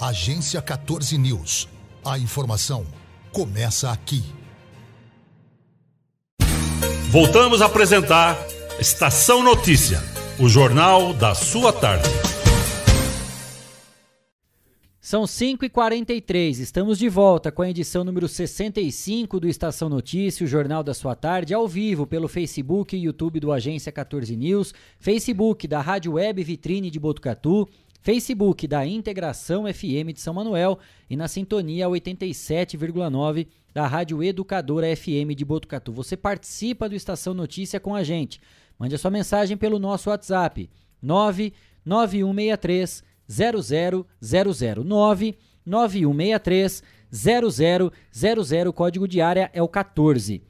Agência 14 News. A informação começa aqui. Voltamos a apresentar Estação Notícia, o jornal da sua tarde. São 5h43, estamos de volta com a edição número 65 do Estação Notícia, o jornal da sua tarde, ao vivo pelo Facebook e YouTube do Agência 14 News, Facebook da Rádio Web Vitrine de Botucatu, Facebook da Integração FM de São Manuel e na sintonia 87,9 da Rádio Educadora FM de Botucatu. Você participa do Estação Notícia com a gente. Mande a sua mensagem pelo nosso WhatsApp 99163 0000 99163 0000, código de área é o 14.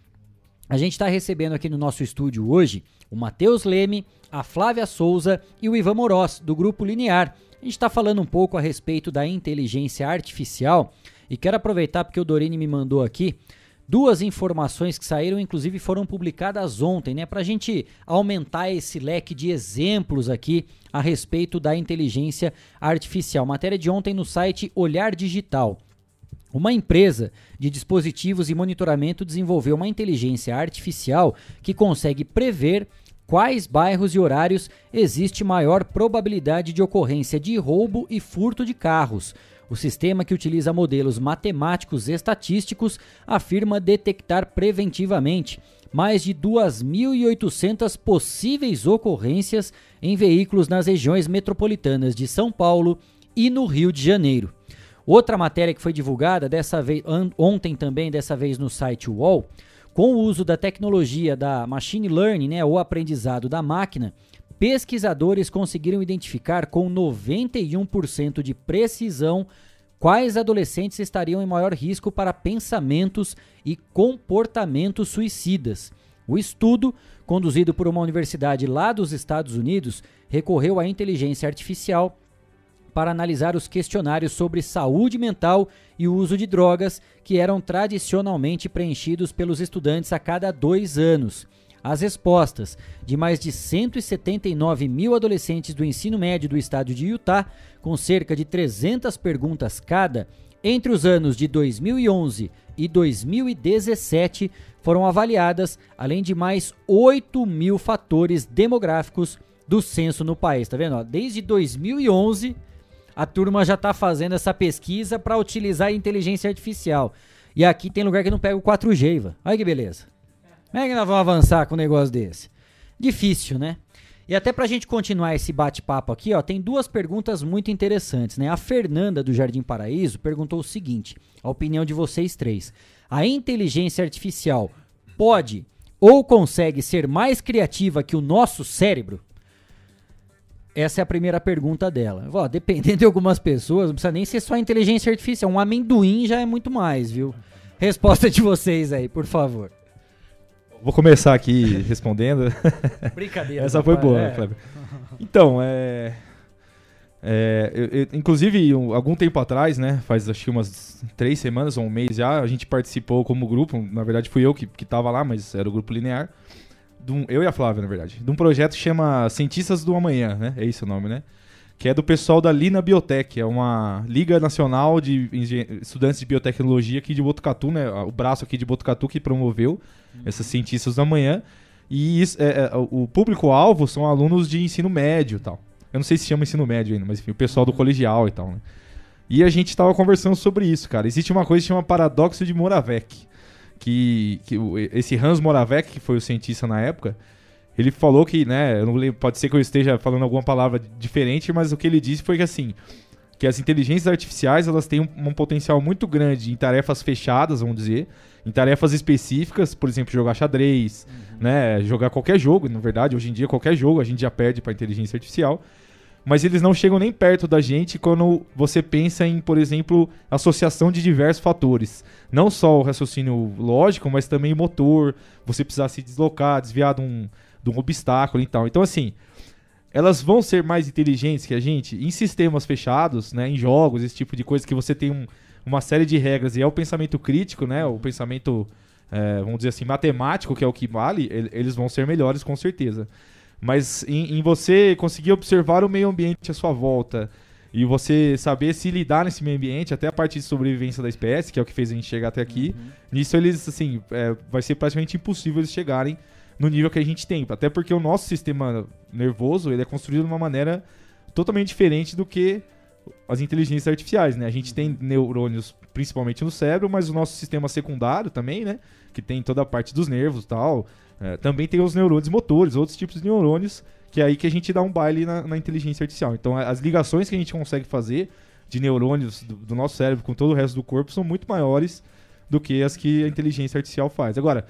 A gente está recebendo aqui no nosso estúdio hoje o Matheus Leme, a Flávia Souza e o Ivan Moroz, do Grupo Linear. A gente está falando um pouco a respeito da inteligência artificial e quero aproveitar porque o Dorine me mandou aqui duas informações que saíram, inclusive foram publicadas ontem, né? Para a gente aumentar esse leque de exemplos aqui a respeito da inteligência artificial. Matéria de ontem no site Olhar Digital. Uma empresa de dispositivos e monitoramento desenvolveu uma inteligência artificial que consegue prever quais bairros e horários existe maior probabilidade de ocorrência de roubo e furto de carros. O sistema, que utiliza modelos matemáticos estatísticos, afirma detectar preventivamente mais de 2.800 possíveis ocorrências em veículos nas regiões metropolitanas de São Paulo e no Rio de Janeiro. Outra matéria que foi divulgada dessa vez ontem também, dessa vez no site UOL, com o uso da tecnologia da machine learning, né, ou aprendizado da máquina, pesquisadores conseguiram identificar com 91% de precisão quais adolescentes estariam em maior risco para pensamentos e comportamentos suicidas. O estudo, conduzido por uma universidade lá dos Estados Unidos, recorreu à inteligência artificial para analisar os questionários sobre saúde mental e o uso de drogas que eram tradicionalmente preenchidos pelos estudantes a cada dois anos. As respostas de mais de 179 mil adolescentes do ensino médio do estado de Utah, com cerca de 300 perguntas cada, entre os anos de 2011 e 2017, foram avaliadas, além de mais 8 mil fatores demográficos do censo no país. Tá vendo? Desde 2011 a turma já está fazendo essa pesquisa para utilizar a inteligência artificial. E aqui tem lugar que não pega o 4G, Iva. Olha que beleza. Como é que nós vamos avançar com um negócio desse? Difícil, né? E até para a gente continuar esse bate-papo aqui, ó, tem duas perguntas muito interessantes, né? A Fernanda do Jardim Paraíso perguntou o seguinte: a opinião de vocês três. A inteligência artificial pode ou consegue ser mais criativa que o nosso cérebro? Essa é a primeira pergunta dela. Ó, dependendo de algumas pessoas, não precisa nem ser só inteligência artificial. Um amendoim já é muito mais, viu? Resposta de vocês aí, por favor. Vou começar aqui respondendo. Brincadeira. Essa foi boa, é. Kleber. Então, é. é eu, eu, inclusive, um, algum tempo atrás, né? Faz acho que umas três semanas ou um mês já, a gente participou como grupo. Na verdade, fui eu que, que tava lá, mas era o grupo linear um, eu e a Flávia, na verdade, de um projeto que chama Cientistas do Amanhã, né? É esse o nome, né? Que é do pessoal da Lina Biotech, é uma Liga Nacional de Estudantes de Biotecnologia aqui de Botucatu, né? O braço aqui de Botucatu que promoveu uhum. esses Cientistas do Amanhã. E isso, é, é, o público-alvo são alunos de ensino médio e tal. Eu não sei se chama ensino médio ainda, mas enfim, o pessoal do colegial e tal, né? E a gente estava conversando sobre isso, cara. Existe uma coisa que chama paradoxo de Moravec que, que esse Hans Moravec, que foi o cientista na época, ele falou que, né, lembro, pode ser que eu esteja falando alguma palavra diferente, mas o que ele disse foi que assim, que as inteligências artificiais elas têm um, um, potencial muito grande em tarefas fechadas, vamos dizer, em tarefas específicas, por exemplo, jogar xadrez, uhum. né, jogar qualquer jogo, na verdade, hoje em dia qualquer jogo a gente já perde para inteligência artificial mas eles não chegam nem perto da gente quando você pensa em, por exemplo, associação de diversos fatores. Não só o raciocínio lógico, mas também motor, você precisar se deslocar, desviar de um, de um obstáculo e tal. Então, assim, elas vão ser mais inteligentes que a gente em sistemas fechados, né, em jogos, esse tipo de coisa que você tem um, uma série de regras e é o pensamento crítico, né, o pensamento, é, vamos dizer assim, matemático, que é o que vale, eles vão ser melhores com certeza. Mas em, em, você conseguir observar o meio ambiente à sua volta e você saber se lidar nesse meio ambiente, até a parte de sobrevivência da espécie, que é o que fez a gente chegar até aqui, uhum. nisso eles, assim, é, vai ser praticamente impossível eles chegarem no nível que a gente tem. Até porque o nosso sistema nervoso ele é construído de uma maneira totalmente diferente do que as inteligências artificiais, né? A gente tem neurônios principalmente no cérebro, mas o nosso sistema secundário também, né? Que tem toda a parte dos nervos e tal, é, também tem os neurônios motores, outros tipos de neurônios, que é aí que a gente dá um baile na, na inteligência artificial. Então, as ligações que a gente consegue fazer de neurônios do, do, nosso cérebro com todo o resto do corpo são muito maiores do que as que a inteligência artificial faz. Agora,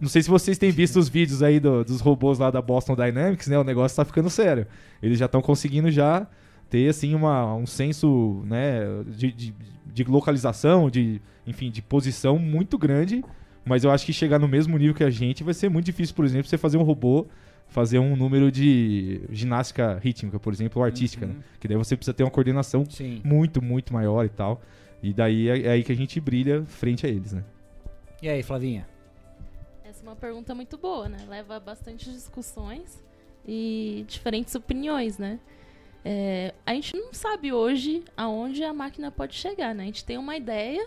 não sei se vocês têm visto os vídeos aí do, dos robôs lá da Boston Dynamics, né? O negócio está ficando sério. Eles já estão conseguindo já ter assim uma, um senso né, de, de, de localização, de enfim, de posição muito grande mas eu acho que chegar no mesmo nível que a gente vai ser muito difícil, por exemplo, você fazer um robô fazer um número de ginástica rítmica, por exemplo, ou artística, uhum. né? Que daí você precisa ter uma coordenação Sim. muito, muito maior e tal. E daí é, é, aí que a gente brilha frente a eles, né? E aí, Flavinha? Essa é uma pergunta muito boa, né? Leva bastante discussões e diferentes opiniões, né? É, a gente não sabe hoje aonde a máquina pode chegar, né? A gente tem uma ideia,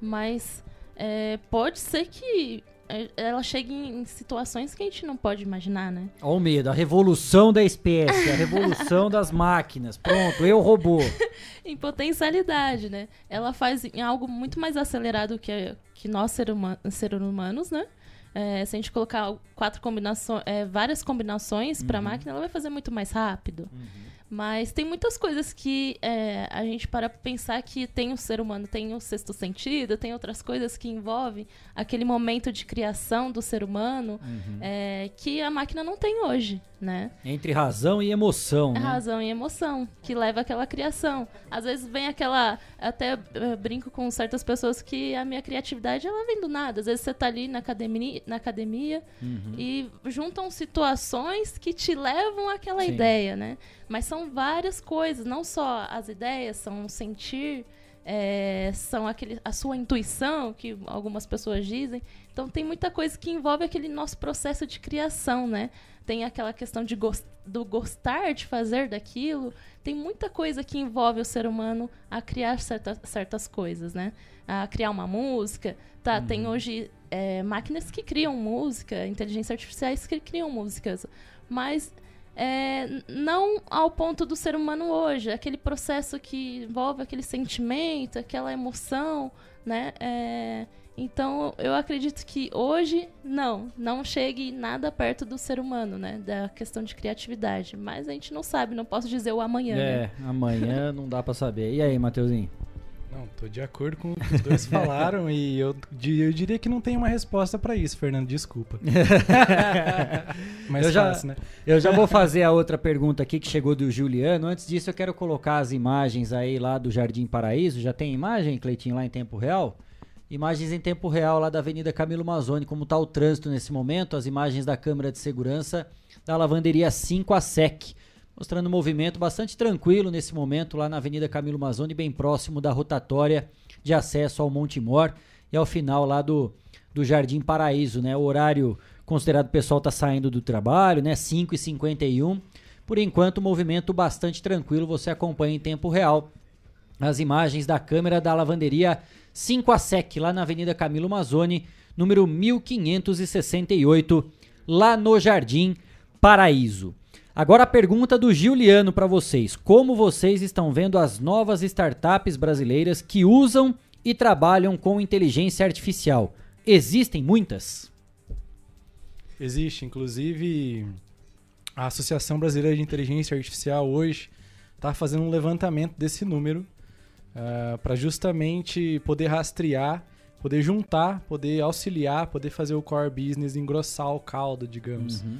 mas é, pode ser que é, ela chega em situações que a gente não pode imaginar, né? Olha o medo, a revolução da espécie, a revolução das máquinas. Pronto, eu robô. em potencialidade, né? Ela faz em algo muito mais acelerado que, que nós, ser huma, seres humanos, né? É, se a gente colocar quatro combinações, é, várias combinações uhum. para a máquina, ela vai fazer muito mais rápido. Uhum. Mas tem muitas coisas que é, a gente para pensar que tem o ser humano, tem o sexto sentido, tem outras coisas que envolvem aquele momento de criação do ser humano uhum. é, que a máquina não tem hoje, né? Entre razão e emoção, né? Razão e emoção, que leva àquela criação. Às vezes vem aquela... Até uh, brinco com certas pessoas que a minha criatividade, ela vem do nada. Às vezes você tá ali na academia, na academia uhum. e juntam situações que te levam àquela Sim. ideia, né? Mas são várias coisas, não só as ideias, são sentir, é, são aquele, a sua intuição, que algumas pessoas dizem. Então tem muita coisa que envolve aquele nosso processo de criação, né? Tem aquela questão de gost, do gostar de fazer daquilo. Tem muita coisa que envolve o ser humano a criar certa, certas coisas, né? A criar uma música. Tá, uhum. tem hoje é, máquinas que criam música, inteligências artificiais que criam músicas. Mas é, não ao ponto do ser humano hoje, aquele processo que envolve aquele sentimento, aquela emoção, né? É, então eu acredito que hoje não, não chegue nada perto do ser humano, né? Da questão de criatividade. Mas a gente não sabe, não posso dizer o amanhã. É, né? amanhã não dá para saber. E aí, Mateuzinho? Não, tô de acordo com o que os dois falaram e eu, eu diria que não tem uma resposta para isso, Fernando, desculpa. Mas eu já, fácil, né? Eu já vou fazer a outra pergunta aqui que chegou do Juliano. Antes disso, eu quero colocar as imagens aí lá do Jardim Paraíso. Já tem imagem, Cleitinho, lá em tempo real? Imagens em tempo real lá da Avenida Camilo Mazzoni, como está o trânsito nesse momento, as imagens da câmera de segurança da lavanderia 5 a SEC mostrando um movimento bastante tranquilo nesse momento lá na Avenida Camilo Mazzoni, bem próximo da rotatória de acesso ao Monte Mor e ao final lá do, do Jardim Paraíso, né? O horário considerado o pessoal tá saindo do trabalho, né? 5h51. Por enquanto, movimento bastante tranquilo, você acompanha em tempo real as imagens da câmera da lavanderia 5 a SEC, lá na Avenida Camilo Mazzoni, número 1568, lá no Jardim Paraíso. Agora a pergunta do Giuliano para vocês: como vocês estão vendo as novas startups brasileiras que usam e trabalham com inteligência artificial? Existem muitas? Existe, inclusive a Associação Brasileira de Inteligência Artificial hoje está fazendo um levantamento desse número uh, ah, para justamente poder rastrear, poder juntar, poder auxiliar, poder fazer o core business engrossar o caldo, digamos. Uhum.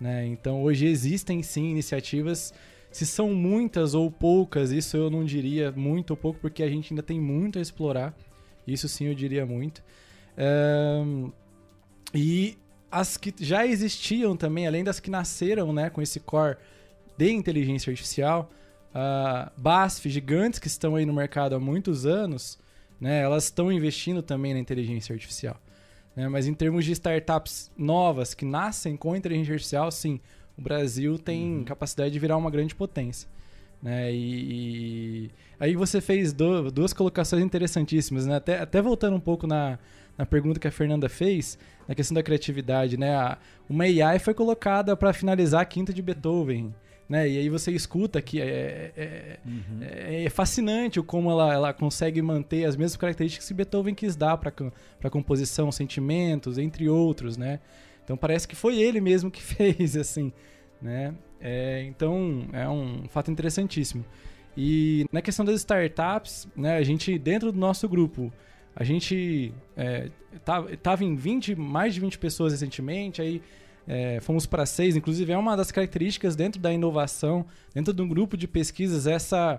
Né? Então hoje existem sim iniciativas. Se são muitas ou poucas, isso eu não diria muito ou pouco, porque a gente ainda tem muito a explorar. Isso sim eu diria muito. Um, e as que já existiam também, além das que nasceram né, com esse core de inteligência artificial, uh, BASF, gigantes que estão aí no mercado há muitos anos, né, elas estão investindo também na inteligência artificial. Né? Mas em termos de startups novas que nascem com inteligência artificial, sim, o Brasil tem uhum. capacidade de virar uma grande potência. Né? E, e aí você fez do, duas colocações interessantíssimas, né? até, até voltando um pouco na, na pergunta que a Fernanda fez, na questão da criatividade, né? A, uma AI foi colocada para finalizar a quinta de Beethoven né? E aí você escuta que é, é, uhum. é, é fascinante como ela, ela consegue manter as mesmas características que Beethoven quis dar para a composição, sentimentos, entre outros, né? Então parece que foi ele mesmo que fez, assim, né? É, então é um fato interessantíssimo. E na questão das startups, né? A gente, dentro do nosso grupo, a gente é, tava, em 20, mais de 20 pessoas recentemente, aí é, fomos para seis, inclusive é uma das características dentro da inovação, dentro de um grupo de pesquisas, essa,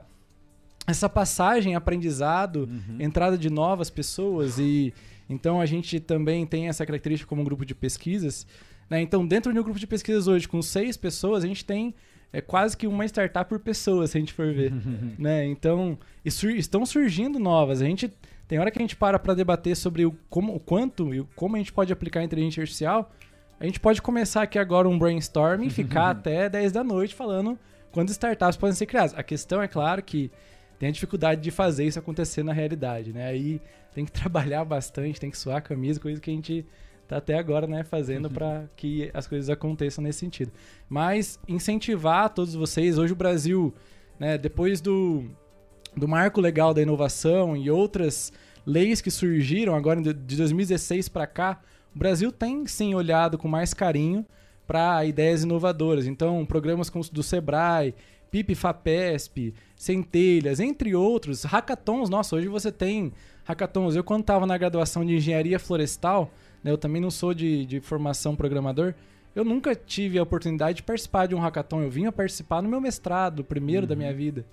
essa passagem, aprendizado, uhum. entrada de novas pessoas e então a gente também tem essa característica como um grupo de pesquisas. Né? Então, dentro de um grupo de pesquisas hoje com seis pessoas, a gente tem é quase que uma startup por pessoa, se a gente for ver. né? Então, sur estão surgindo novas. A gente tem hora que a gente para para debater sobre o, como, o quanto e como a gente pode aplicar a inteligência artificial. A gente pode começar aqui agora um brainstorming, e ficar até 10 da noite falando quantas startups podem ser criadas. A questão é claro que tem a dificuldade de fazer isso acontecer na realidade, né? Aí tem que trabalhar bastante, tem que suar a camisa, coisa que a gente tá até agora, né, fazendo para que as coisas aconteçam nesse sentido. Mas incentivar todos vocês, hoje o Brasil, né, depois do, do marco legal da inovação e outras leis que surgiram agora de 2016 para cá, o Brasil tem sim olhado com mais carinho para ideias inovadoras. Então, programas como do Sebrae, PIP FAPESP, Centelhas, entre outros, hackathons. Nossa, hoje você tem hackathons. Eu, quando estava na graduação de engenharia florestal, né, eu também não sou de, de formação programador, eu nunca tive a oportunidade de participar de um hackathon. Eu vinha participar no meu mestrado, o primeiro uhum. da minha vida.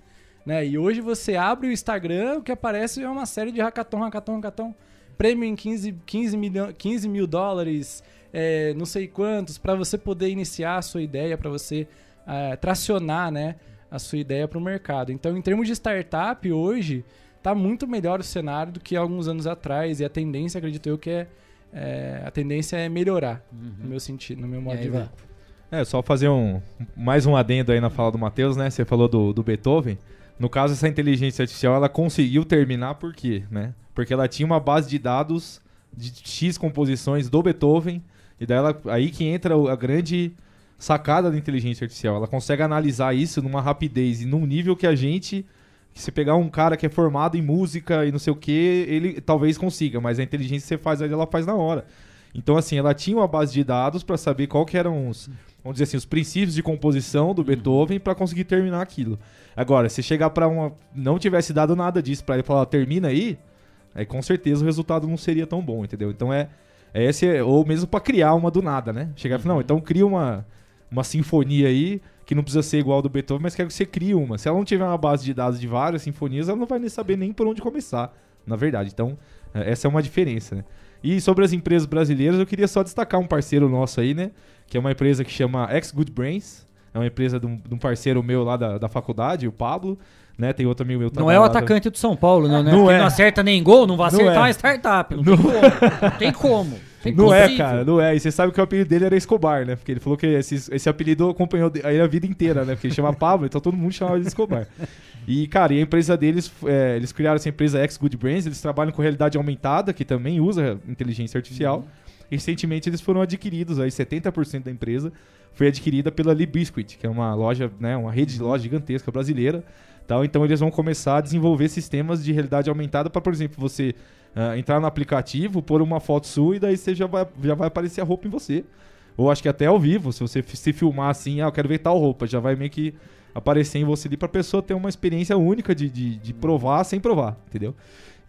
Né? E hoje você abre o Instagram, o que aparece é uma série de hackathon, hackathon, hackathon. Prêmio em 15, 15, milhão, 15 mil dólares, é, não sei quantos, para você poder iniciar a sua ideia, para você é, tracionar né, a sua ideia para o mercado. Então, em termos de startup, hoje está muito melhor o cenário do que alguns anos atrás, e a tendência, acredito eu, que é, é a tendência é melhorar, uhum. no meu sentido, no meu modo de ver. É, só fazer um mais um adendo aí na fala do Matheus, né? Você falou do, do Beethoven. No caso, essa inteligência artificial, ela conseguiu terminar por quê, né? Porque ela tinha uma base de dados de X composições do Beethoven, e daí ela, aí que entra a grande sacada da inteligência artificial. Ela consegue analisar isso numa rapidez e num nível que a gente, se pegar um cara que é formado em música e não sei o que, ele talvez consiga, mas a inteligência que você faz ali, ela faz na hora. Então, assim, ela tinha uma base de dados para saber qual que eram os, vamos dizer assim, os princípios de composição do Beethoven para conseguir terminar aquilo. Agora, se chegar para uma. não tivesse dado nada disso para ele falar, termina aí, aí com certeza o resultado não seria tão bom, entendeu? Então é. é esse, ou mesmo para criar uma do nada, né? Chegar e falar, não, então cria uma, uma sinfonia aí, que não precisa ser igual ao do Beethoven, mas quero que você crie uma. Se ela não tiver uma base de dados de várias sinfonias, ela não vai nem saber nem por onde começar, na verdade. Então, é, essa é uma diferença, né? E sobre as empresas brasileiras, eu queria só destacar um parceiro nosso aí, né? Que é uma empresa que chama X Good Brains. É uma empresa de um, de um parceiro meu lá da, da faculdade, o Pablo. Né? Tem outro amigo meu Não é o atacante do São Paulo, não, né? Não, é. não acerta nem gol, não vai acertar não é. uma startup. Não, não, tem como. Não tem como. Não é, cara, não é. E você sabe que o apelido dele era Escobar, né? Porque ele falou que esse, esse apelido acompanhou ele a vida inteira, né? Porque ele chama Pablo, então todo mundo chamava de Escobar. E, cara, e a empresa deles, é, eles criaram essa empresa X Good Brains, eles trabalham com realidade aumentada, que também usa inteligência artificial. Uhum. Recentemente eles foram adquiridos, aí 70% da empresa foi adquirida pela Libiscuit, que é uma loja, né, uma rede de loja gigantesca brasileira. Tal. Então eles vão começar a desenvolver sistemas de realidade aumentada para, por exemplo, você uh, entrar no aplicativo, pôr uma foto sua e daí você já vai, já vai aparecer a roupa em você. Ou acho que até ao vivo, se você se filmar assim, ah, eu quero ver tal roupa, já vai meio que aparecer em você ali para a pessoa ter uma experiência única de, de, de provar sem provar, entendeu?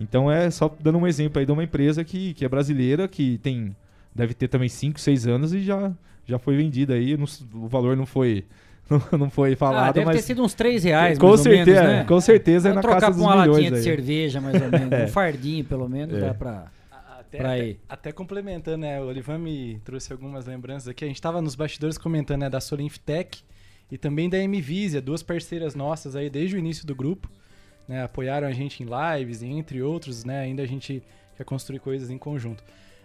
Então é só dando um exemplo aí de uma empresa que, que é brasileira, que tem deve ter também 5, 6 anos e já, já foi vendida aí. Não, o valor não foi não, não foi falado, ah, deve mas... ter sido uns 3 reais, com certeza, menos, né? Com certeza é na casa dos uma milhões. latinha aí. de cerveja, mais ou menos. é. Um fardinho, pelo menos, é. dá pra... Até, até, até, complementando, né? O Olivan me trouxe algumas lembranças aqui. A gente estava nos bastidores comentando né, da Solinftech e também da Mvisia, duas parceiras nossas aí desde o início do grupo. Né, apoiaram a gente em lives, entre outros, né? Ainda a gente quer construir coisas em conjunto.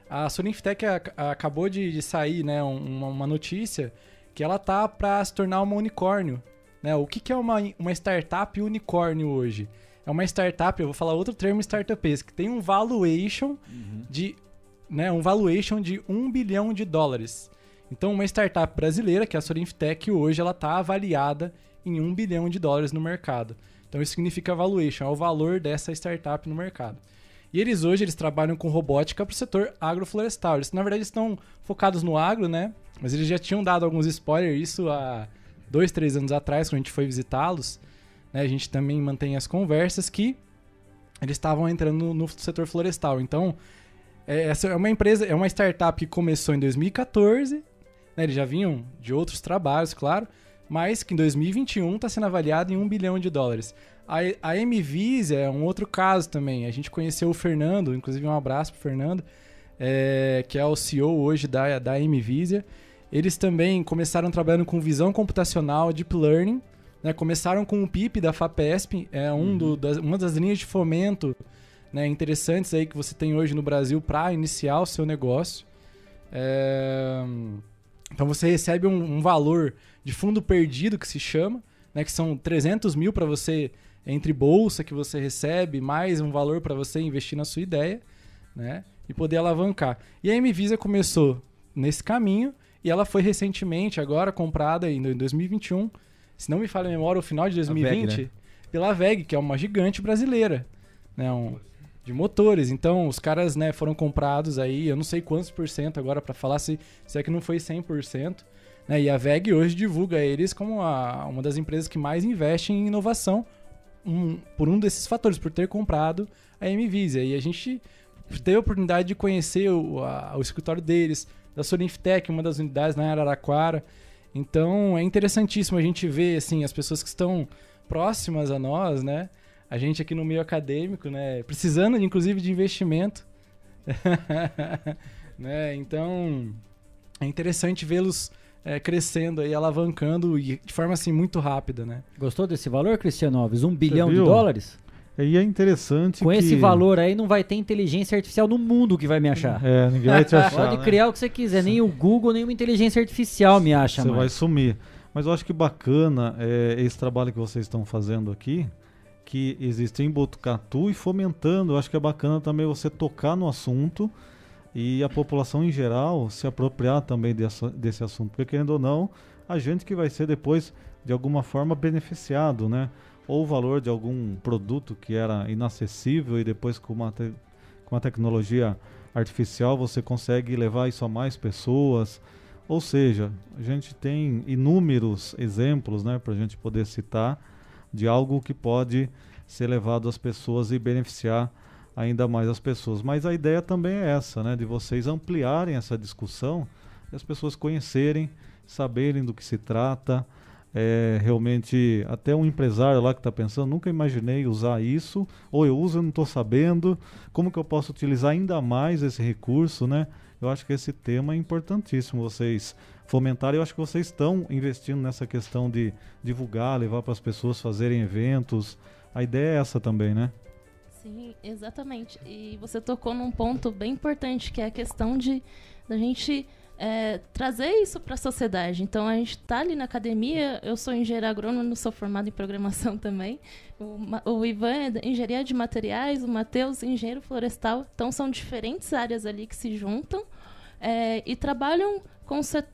A Solinftech acabou de, de sair, né? Uma, uma notícia que ela tá para se tornar uma unicórnio. Né? O que, que é uma, uma startup unicórnio hoje? É uma startup, eu vou falar outro termo startup, que tem um valuation uhum. de né, um valuation de 1 bilhão de dólares. Então, uma startup brasileira, que é a Sorinftech, hoje ela está avaliada em 1 bilhão de dólares no mercado. Então, isso significa valuation, é o valor dessa startup no mercado. E eles hoje eles trabalham com robótica para o setor agroflorestal. Eles, na verdade, estão focados no agro, né? Mas eles já tinham dado alguns spoilers, isso há dois, três anos atrás, quando a gente foi visitá-los. Né? A gente também mantém as conversas que eles estavam entrando no, setor florestal. Então, é, essa é uma empresa, é uma startup que começou em 2014. Né? Eles já vinham de outros trabalhos, claro. Mas que em 2021 está sendo avaliado em um bilhão de dólares. A, a é um outro caso também. A gente conheceu o Fernando, inclusive um abraço pro Fernando, é, que é o CEO hoje da, da MVisa. Eles também começaram trabalhando com visão computacional, deep learning. Né? Começaram com o PIP da FAPESP, é um uhum. do, das, uma das linhas de fomento né, interessantes aí que você tem hoje no Brasil para iniciar o seu negócio. É... Então você recebe um, um, valor de fundo perdido que se chama, né, que são 300 mil para você entre bolsa que você recebe, mais um valor para você investir na sua ideia, né? E poder alavancar. E a Mvisa começou nesse caminho e ela foi recentemente agora comprada em 2021, se não me falha a memória, o final de 2020, VEG, né? pela VEG, que é uma gigante brasileira, né, um, de motores. Então, os caras, né, foram comprados aí, eu não sei quantos por cento agora para falar se, se é que não foi 100%, né? E a VEG hoje divulga eles como a, uma das empresas que mais investe em inovação um- por um desses fatores, por ter comprado a Mvisa. E a gente teve a oportunidade de conhecer o, a- o escritório deles, da Solinftec, uma das unidades na Araraquara. Então é interessantíssimo a gente ver assim, as pessoas que estão próximas a nós, né? A gente aqui no meio acadêmico, né? Precisando, inclusive, de investimento. né? Então é interessante vê-los é, crescendo aí, alavancando e de forma assim muito rápida, né? Gostou desse valor, Cristiano Alves? Um bilhão de dólares? E é interessante Com que... esse valor aí, não vai ter inteligência artificial no mundo que vai me achar. É, ninguém vai te achar, Pode né? criar o que você quiser, nem o Google, nem uma inteligência artificial me acha Você mais. vai sumir. Mas eu acho que bacana é esse trabalho que vocês estão fazendo aqui, que existe em Botucatu e fomentando. Eu acho que é bacana também você tocar no assunto e a população em geral se apropriar também dessa, desse assunto. Porque querendo ou não, a gente que vai ser depois de alguma forma beneficiado, né? Ou o valor de algum produto que era inacessível e depois com uma, te- com a tecnologia artificial você consegue levar isso a mais pessoas. Ou seja, a gente tem inúmeros exemplos né, para a gente poder citar de algo que pode ser levado às pessoas e beneficiar ainda mais as pessoas. Mas a ideia também é essa, né, de vocês ampliarem essa discussão e as pessoas conhecerem, saberem do que se trata. É, realmente, até um empresário lá que está pensando, nunca imaginei usar isso, ou eu uso e não estou sabendo, como que eu posso utilizar ainda mais esse recurso, né? Eu acho que esse tema é importantíssimo vocês fomentarem. Eu acho que vocês estão investindo nessa questão de divulgar, levar para as pessoas fazerem eventos. A ideia é essa também, né? Sim, exatamente. E você tocou num ponto bem importante, que é a questão de da gente é, trazer isso para a sociedade. Então, a gente está ali na academia, eu sou engenheiro agrônomo, sou formado em programação também. O, o Ivan é engenharia de materiais, o Matheus, engenheiro florestal. Então, são diferentes áreas ali que se juntam é, e trabalham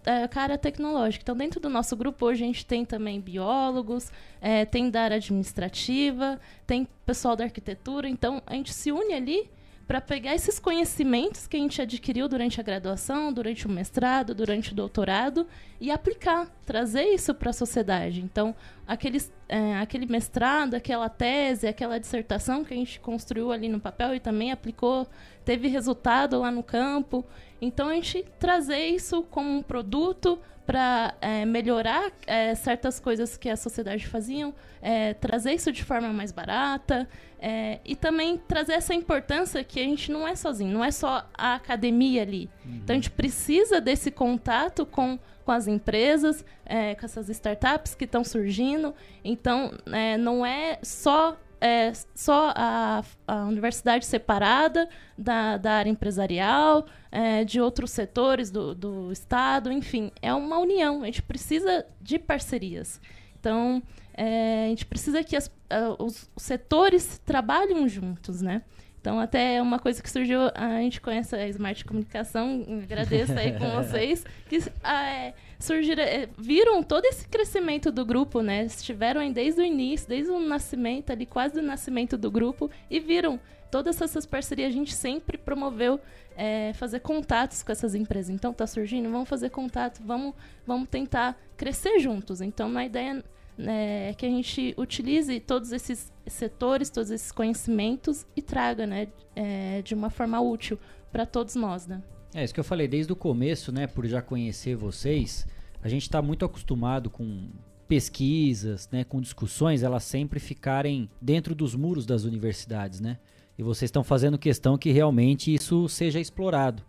é, com a área tecnológica. Então, dentro do nosso grupo, hoje a gente tem também biólogos, é, tem da área administrativa, tem pessoal da arquitetura. Então, a gente se une ali para pegar esses conhecimentos que a gente adquiriu durante a graduação, durante o mestrado, durante o doutorado e aplicar, trazer isso para a sociedade. Então, aqueles, é, aquele mestrado, aquela tese, aquela dissertação que a gente construiu ali no papel e também aplicou, teve resultado lá no campo. Então, a gente trazer isso como um produto para melhorar é, certas coisas que a sociedade faziam, é, trazer isso de forma mais barata é, e também trazer essa importância que a gente não é sozinho, não é só a academia ali. Então a gente precisa desse contato com, com as empresas, é, com essas startups que estão surgindo. Então é, não é só é só a, a universidade separada da, da área empresarial, é, de outros setores do, do Estado, enfim, é uma união. A gente precisa de parcerias. Então, é, a gente precisa que as- os setores trabalhem juntos, né? Então, até é uma coisa que surgiu, a gente conhece a Smart Comunicação, agradeço aí com vocês, que ah, é, surgiram, é, viram todo esse crescimento do grupo, né? Estiveram aí desde o início, desde o nascimento, ali quase o nascimento do grupo, e viram todas essas parcerias. A gente sempre promoveu é, fazer contatos com essas empresas. Então, tá surgindo, vamos fazer contato, vamos, vamos tentar crescer juntos. Então, a ideia né, que a gente utilize todos esses setores, todos esses conhecimentos e traga, né, é, de uma forma útil para todos nós, né? É isso que eu falei desde o começo, né? Por já conhecer vocês, a gente está muito acostumado com pesquisas, né? Com discussões, elas sempre ficarem dentro dos muros das universidades, né? E vocês estão fazendo questão que realmente isso seja explorado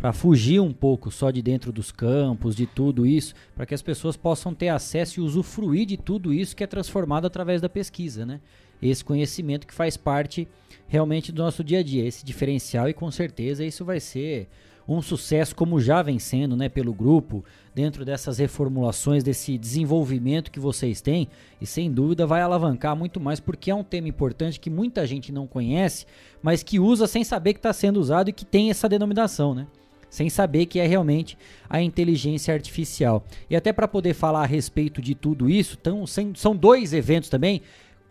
para fugir um pouco só de dentro dos campos, de tudo isso, para que as pessoas possam ter acesso e usufruir de tudo isso que é transformado através da pesquisa, né? Esse conhecimento que faz parte realmente do nosso dia a dia, esse diferencial e com certeza isso vai ser um sucesso como já vem sendo, né, pelo grupo, dentro dessas reformulações, desse desenvolvimento que vocês têm, e sem dúvida vai alavancar muito mais, porque é um tema importante que muita gente não conhece, mas que usa sem saber que está sendo usado e que tem essa denominação, né? Sem saber que é realmente a inteligência artificial. E até para poder falar a respeito de tudo isso, tão, são dois eventos também.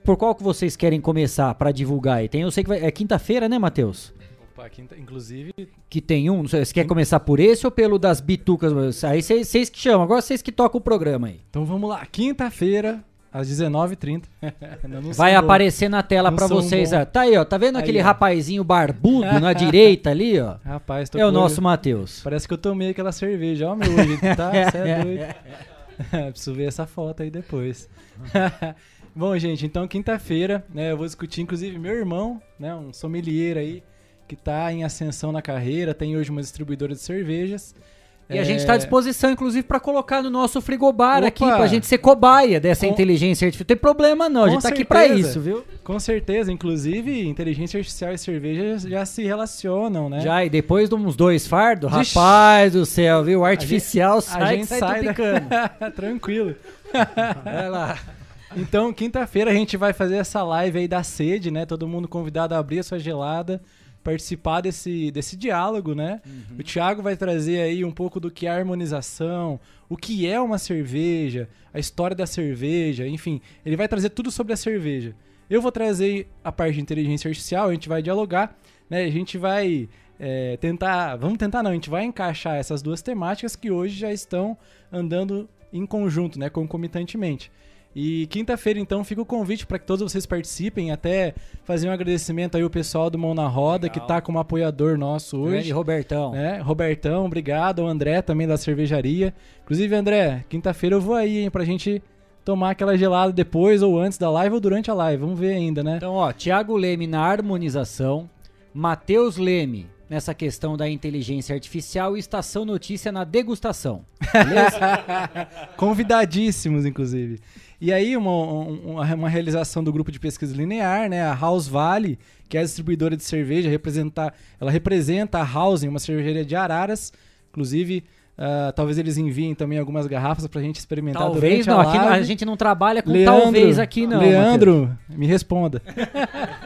Por qual que vocês querem começar para divulgar aí? Tem, eu sei que vai, é quinta-feira, né, Matheus? Opa, quinta, inclusive. Que tem um. Você quer começar por esse ou pelo das bitucas? Aí vocês que chamam, agora vocês que tocam o programa aí. Então vamos lá, quinta-feira, às 19h30. Vai aparecer na tela para vocês. Ó. Tá aí, ó. Tá vendo Aí, aquele ó. rapazinho barbudo na direita ali, ó? Rapaz, tô É o nosso Matheus. Parece que eu tomei aquela cerveja. Ó, meu olho, tá? Cê é doido. Preciso ver essa foto aí depois. Bom, gente, então quinta-feira, né, eu vou discutir, inclusive, meu irmão, né, um sommelier aí, que tá em ascensão na carreira, tem hoje uma distribuidora de cervejas. E a gente É, está à disposição, inclusive, para colocar no nosso frigobar Opa! aqui, pra gente ser cobaia dessa Com- inteligência artificial. Não tem problema, não. A Com gente tá aqui certeza. isso, viu? Com certeza, inclusive, inteligência artificial e cerveja já se relacionam, né? Já, e depois de uns dois fardos, rapaz do céu, viu? O A artificial a sai, gente sai, sai da-. Tranquilo. Vai lá. Então, quinta-feira a gente vai fazer essa live aí da sede, né? Todo mundo convidado a abrir a sua gelada, participar desse, desse diálogo, né? O Thiago vai trazer aí um pouco do que é a harmonização, o que é uma cerveja, a história da cerveja, enfim, ele vai trazer tudo sobre a cerveja. Eu vou trazer a parte de inteligência artificial, a gente vai dialogar, né? A gente vai é, tentar, vamos tentar não, a gente vai encaixar essas duas temáticas que hoje já estão andando em conjunto, né? Concomitantemente. E quinta-feira, então, fica o convite para que todos vocês participem, até fazer um agradecimento aí ao pessoal do Mão na Roda, que tá como apoiador nosso hoje. Grande Robertão. né? Robertão, obrigado. O André também da cervejaria. Inclusive, André, quinta-feira eu vou aí, hein, pra gente tomar aquela gelada depois ou antes da live ou durante a live. Vamos ver ainda, né? Então, ó, Thiago Leme na harmonização, Matheus Leme nessa questão da inteligência artificial e Estação Notícia na degustação. Convidadíssimos, inclusive. E aí, uma, um- uma, uma realização do grupo de pesquisa linear, né? A House Valley, que é a distribuidora de cerveja, representa, ela representa a House, uma cervejaria de Araras. Inclusive, ah, talvez eles enviem também algumas garrafas pra gente experimentar Talvez durante não, a aqui a gente não trabalha com Leandro, talvez aqui não. Leandro, me responda.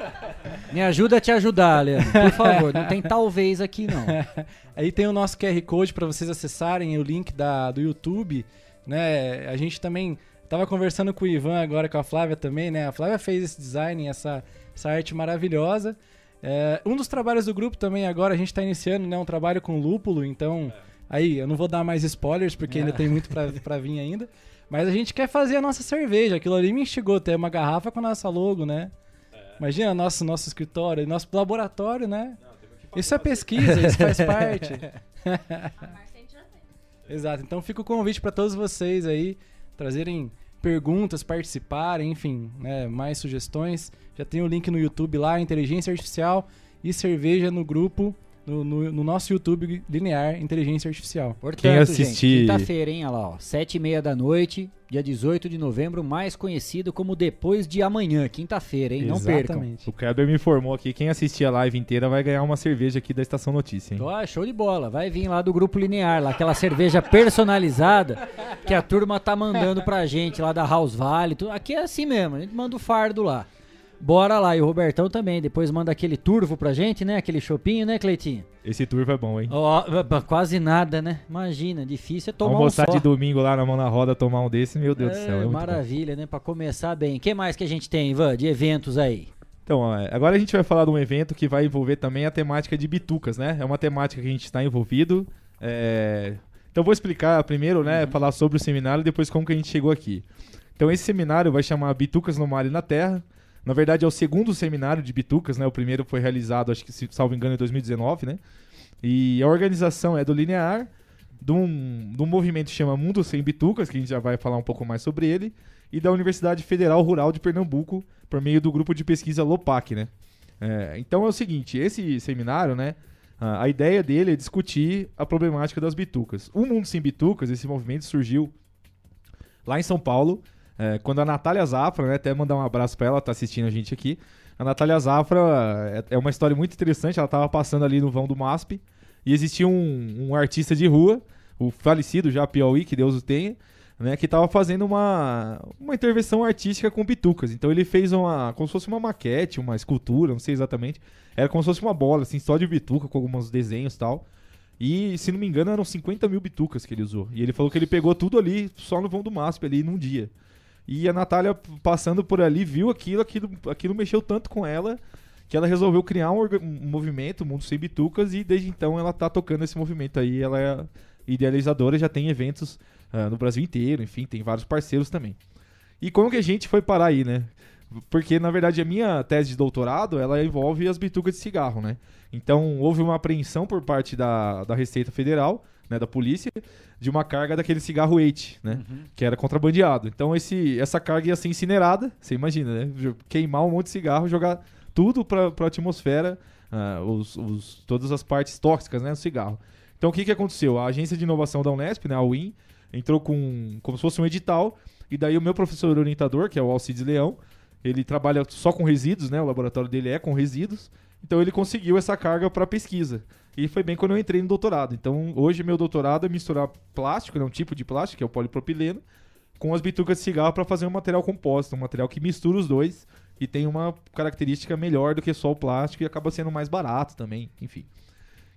Me ajuda a te ajudar, Leandro. Por favor, não tem talvez aqui não. Aí tem o nosso QR Code para vocês acessarem o link da, do YouTube, né? A gente também tava conversando com o Ivan agora, com a Flávia também, né? A Flávia fez esse design, essa, essa arte maravilhosa. É, um dos trabalhos do grupo também agora, a gente está iniciando, né? Um trabalho com lúpulo, então... Aí, eu não vou dar mais spoilers, porque ainda É. tem muito pra, pra vir ainda. Mas a gente quer fazer a nossa cerveja. Aquilo ali me instigou ter uma garrafa com a nossa logo, né? Imagina nosso, nosso escritório, nosso laboratório, né? Isso é pesquisa, isso faz parte. Exato. Então fica o convite para todos vocês aí trazerem perguntas, participarem, enfim, né, mais sugestões. Já tem o link no YouTube lá, Inteligência Artificial e Cerveja no grupo, no, no- no nosso YouTube linear Inteligência Artificial. Portanto, gente, quinta-feira, hein? Olha lá, ó, sete e meia da noite, dia 18 de novembro, mais conhecido como depois de amanhã, quinta-feira, hein? Não percam. O Kleber me informou aqui, quem assistir a live inteira vai ganhar uma cerveja aqui da Estação Notícia, hein? Ó, show de bola. Vai vir lá do Grupo Linear, lá, aquela cerveja personalizada que a turma tá mandando pra gente lá da House Valley. tudo. Aqui é assim mesmo, a gente manda o fardo lá. Bora lá, e o Robertão também. Depois manda aquele turvo pra gente, né? Aquele chopinho, né, Cleitinho? Esse turvo é bom, hein? Ó, quase nada, né? Imagina, difícil é tomar Almoçar um só. de domingo lá na mão na roda, tomar um desse, meu Deus do céu. É maravilha, né? Pra começar bem. O que mais que a gente tem, Ivan, de eventos aí? Então, ó, agora a gente vai falar de um evento que vai envolver também a temática de bitucas, né? É uma temática que a gente está envolvido. é, Então, vou explicar primeiro, né? Falar sobre o seminário e depois como que a gente chegou aqui. Então, esse seminário vai chamar Bitucas no Mar e na Terra. Na verdade, é o segundo seminário de bitucas, né? O primeiro foi realizado, acho que, se salvo engano, em 2019, né? E a organização é do Linear, de um, de um movimento que chama Mundo Sem Bitucas, que a gente já vai falar um pouco mais sobre ele, e da Universidade Federal Rural de Pernambuco, por meio do grupo de pesquisa LOPAC, né? É, então é o seguinte, esse seminário, né? A ideia dele é discutir a problemática das bitucas. O Mundo Sem Bitucas, esse movimento surgiu lá em São Paulo, é, quando a Natália Zafra, né, até mandar um abraço pra ela, tá assistindo a gente aqui. A Natália Zafra é, é uma história muito interessante, ela tava passando ali no vão do MASP E existia um, um artista de rua, o falecido já Piauí, que Deus o tenha, né, que estava fazendo uma, uma intervenção artística com bitucas. Então ele fez uma, como se fosse uma maquete, uma escultura, não sei exatamente. Era como se fosse uma bola, assim, só de bituca, com alguns desenhos e tal. E, se não me engano, eram 50 mil bitucas que ele usou. E ele falou que ele pegou tudo ali, só no vão do MASP, ali, num dia. E a Natália, passando por ali, viu aquilo, aquilo, aquilo mexeu tanto com ela, que ela resolveu criar um, um movimento, Mundo Sem Bitucas, e desde então ela tá tocando esse movimento aí. Ela é idealizadora, já tem eventos ah, no Brasil inteiro, enfim, tem vários parceiros também. E como que a gente foi parar aí, né? Porque, na verdade, a minha tese de doutorado, ela envolve as bitucas de cigarro, né? Então, houve uma apreensão por parte da, da Receita Federal, né, da polícia, de uma carga daquele cigarro Eight, né? Que era contrabandeado. Então, esse, essa carga ia ser incinerada, você imagina, né? Queimar um monte de cigarro, jogar tudo para a atmosfera, ah, os, os- todas as partes tóxicas, né, do cigarro. Então, o que, que aconteceu? A agência de inovação da Unesp, né, a UIN, entrou com como se fosse um edital, e daí o meu professor orientador, que é o Alcides Leão, ele trabalha só com resíduos, né? O laboratório dele é com resíduos. Então ele conseguiu essa carga para pesquisa. E foi bem quando eu entrei no doutorado. Então hoje meu doutorado é misturar plástico, né, um tipo de plástico, que é o polipropileno, com as bitucas de cigarro para fazer um material composto, um material que mistura os dois e tem uma característica melhor do que só o plástico e acaba sendo mais barato também, enfim.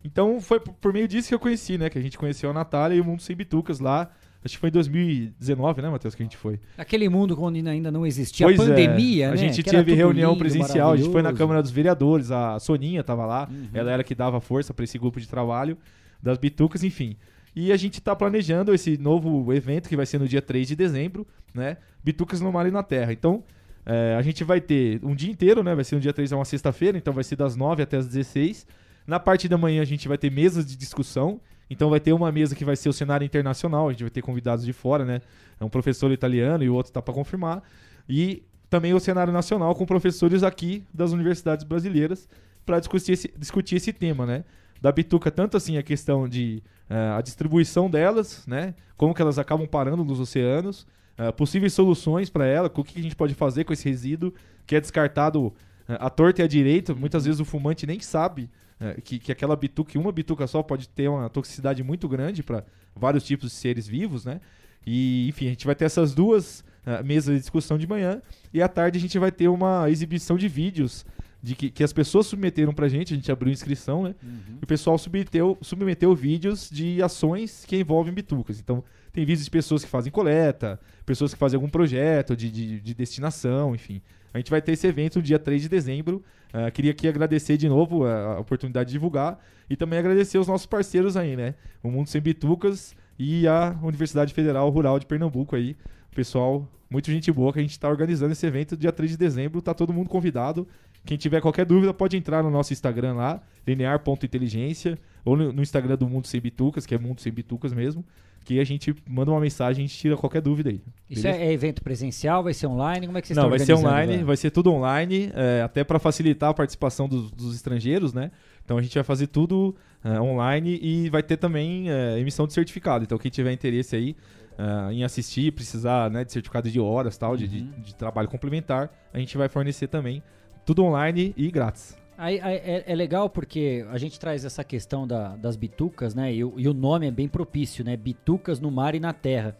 Então foi por- meio disso que eu conheci, né? Que a gente conheceu a Natália e o Mundo Sem Bitucas lá. Acho que foi em 2019, né, Matheus, que a gente foi. Aquele mundo onde ainda não existia Pois a é. pandemia, A né? gente que teve reunião lindo, presencial, a gente foi na. Câmara dos Vereadores, a Soninha tava lá, Uhum. ela era que dava força para esse grupo de trabalho das bitucas, enfim. E a gente tá planejando esse novo evento que vai ser no dia 3 de dezembro, né? Bitucas no Mar e na Terra. Então, é, a gente vai ter um dia inteiro, né? Vai ser no dia 3, é uma sexta-feira, então vai ser das 9 até as 16. Na parte da manhã a gente vai ter mesas de discussão. Então vai ter uma mesa que vai ser o cenário internacional, a gente vai ter convidados de fora, né? É um professor italiano e o outro tá para confirmar. E também o cenário nacional com professores aqui das universidades brasileiras para discutir esse, discutir esse tema, né? Da bituca, tanto assim a questão de eh, a distribuição delas, né? Como que elas acabam parando nos oceanos, eh, possíveis soluções para ela, o que a gente pode fazer com esse resíduo que é descartado eh, à torta e à direita. Muitas vezes o fumante nem sabe eh, que, que aquela bituca, que uma bituca só pode ter uma toxicidade muito grande para vários tipos de seres vivos, né? E, enfim, a gente vai ter essas duas eh, mesas de discussão de manhã e à tarde a gente vai ter uma exibição de vídeos de que, que as pessoas submeteram pra gente, a gente abriu inscrição, né? E o pessoal submeteu, submeteu vídeos de ações que envolvem bitucas. Então, tem vídeos de pessoas que fazem coleta, pessoas que fazem algum projeto de, de, de destinação, enfim. A gente vai ter esse evento dia 3 de dezembro. Ah, queria aqui agradecer de novo a, a oportunidade de divulgar e também agradecer os nossos parceiros aí, né? O Mundo Sem Bitucas e a Universidade Federal Rural de Pernambuco aí. Pessoal, muito gente boa que a gente está organizando esse evento dia 3 de dezembro. Tá todo mundo convidado. Quem tiver qualquer dúvida pode entrar no nosso Instagram lá, linear.inteligência, ou no Instagram do Mundo Sem Bitucas, que é Mundo Sem Bitucas mesmo, que a gente manda uma mensagem e a gente tira qualquer dúvida aí. Isso beleza? é, é evento presencial? Vai ser online? Como é que vocês Não, estão vai ser online, vai ser tudo online, é, até para facilitar a participação dos, dos estrangeiros, né? Então a gente vai fazer tudo é, online e vai ter também é, emissão de certificado. Então quem tiver interesse aí é, em assistir, precisar né, de certificado de horas, tal, de, de, Uhum. de trabalho complementar, a gente vai fornecer também tudo online e grátis. Aí, aí é, é legal porque a gente traz essa questão da- das bitucas, né? E, e o nome é bem propício, né? Bitucas no mar e na terra.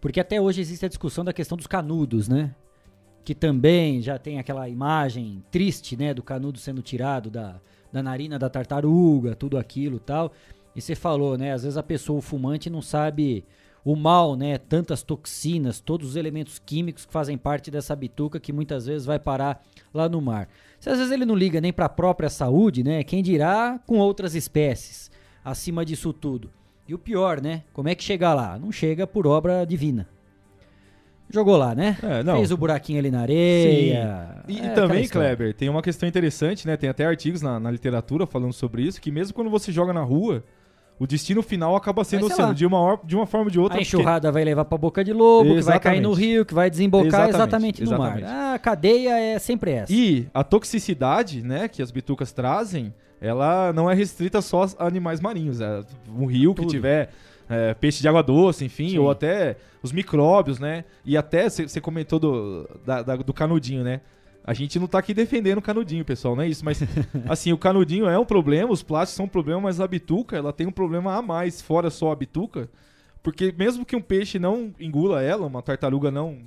Porque até hoje existe a discussão da questão dos canudos, né? Que também já tem aquela imagem triste, né? Do canudo sendo tirado da, da narina da tartaruga, tudo aquilo tal. E você falou, né? Às vezes a pessoa, o fumante, não sabe o mal, né? Tantas toxinas, todos os elementos químicos que fazem parte dessa bituca que muitas vezes vai parar lá no mar. Se às vezes ele não liga nem para a própria saúde, né? Quem dirá com outras espécies acima disso tudo. E o pior, né? Como é que chega lá? Não chega por obra divina. Jogou lá, né? É. Fez o buraquinho ali na areia. Sim. E, É também. Kleber, tem uma questão interessante, né? Tem até artigos na, na literatura falando sobre isso, que mesmo quando você joga na rua, o destino final acaba sendo o oceano, de uma, or- de uma forma ou de outra. A porque- enxurrada vai levar pra boca de lobo, que vai cair no Exatamente. rio, que vai desembocar Exatamente, exatamente, no mar. exatamente. Ah, a cadeia é sempre essa. E a toxicidade, né, que as bitucas trazem, ela não é restrita só a animais marinhos. É um rio que tiver é, peixe de água doce, enfim, Sim. ou até os micróbios, né? E até você comentou do, da- da- do canudinho, né? A gente não tá aqui defendendo o canudinho, pessoal, não é isso. Mas, assim, o canudinho é um problema, os plásticos são um problema, mas a bituca, ela tem um problema a mais, fora só a bituca. Porque mesmo que um peixe não engula ela, uma tartaruga não,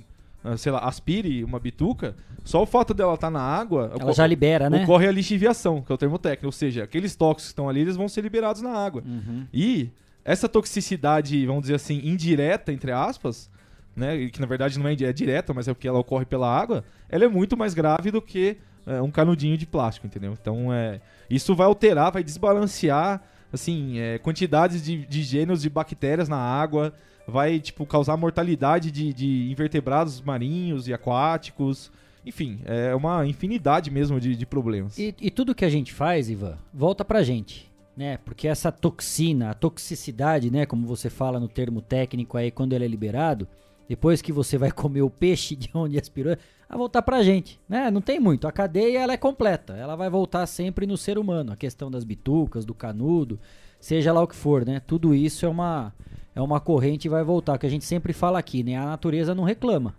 ah, sei lá, aspire uma bituca, só o fato dela estar na água... Ela já libera, né? Ocorre a lixiviação, que é o termo técnico. Ou seja, aqueles tóxicos que estão ali, eles vão ser liberados na água. Uhum. E essa toxicidade, vamos dizer assim, indireta, entre aspas, né, que na verdade não é, é direta, mas é porque ela ocorre pela água, ela é muito mais grave do que é, um canudinho de plástico, entendeu? Então, é, isso vai alterar, vai desbalancear, assim, é, quantidades de, de gêneros de bactérias na água, vai, tipo, causar mortalidade de, de invertebrados marinhos e aquáticos, enfim, é uma infinidade mesmo de, de problemas. E, e tudo que a gente faz, Ivan, volta pra gente, né? Porque essa toxina, a toxicidade, né? Como você fala no termo técnico aí, quando ele é liberado, depois que você vai comer o peixe de onde aspirou, vai voltar pra gente, né? Não tem muito. A cadeia, ela é completa. Ela vai voltar sempre no ser humano. A questão das bitucas, do canudo, seja lá o que for, né? Tudo isso é uma, é uma corrente e vai voltar. Que a gente sempre fala aqui, né? A natureza não reclama.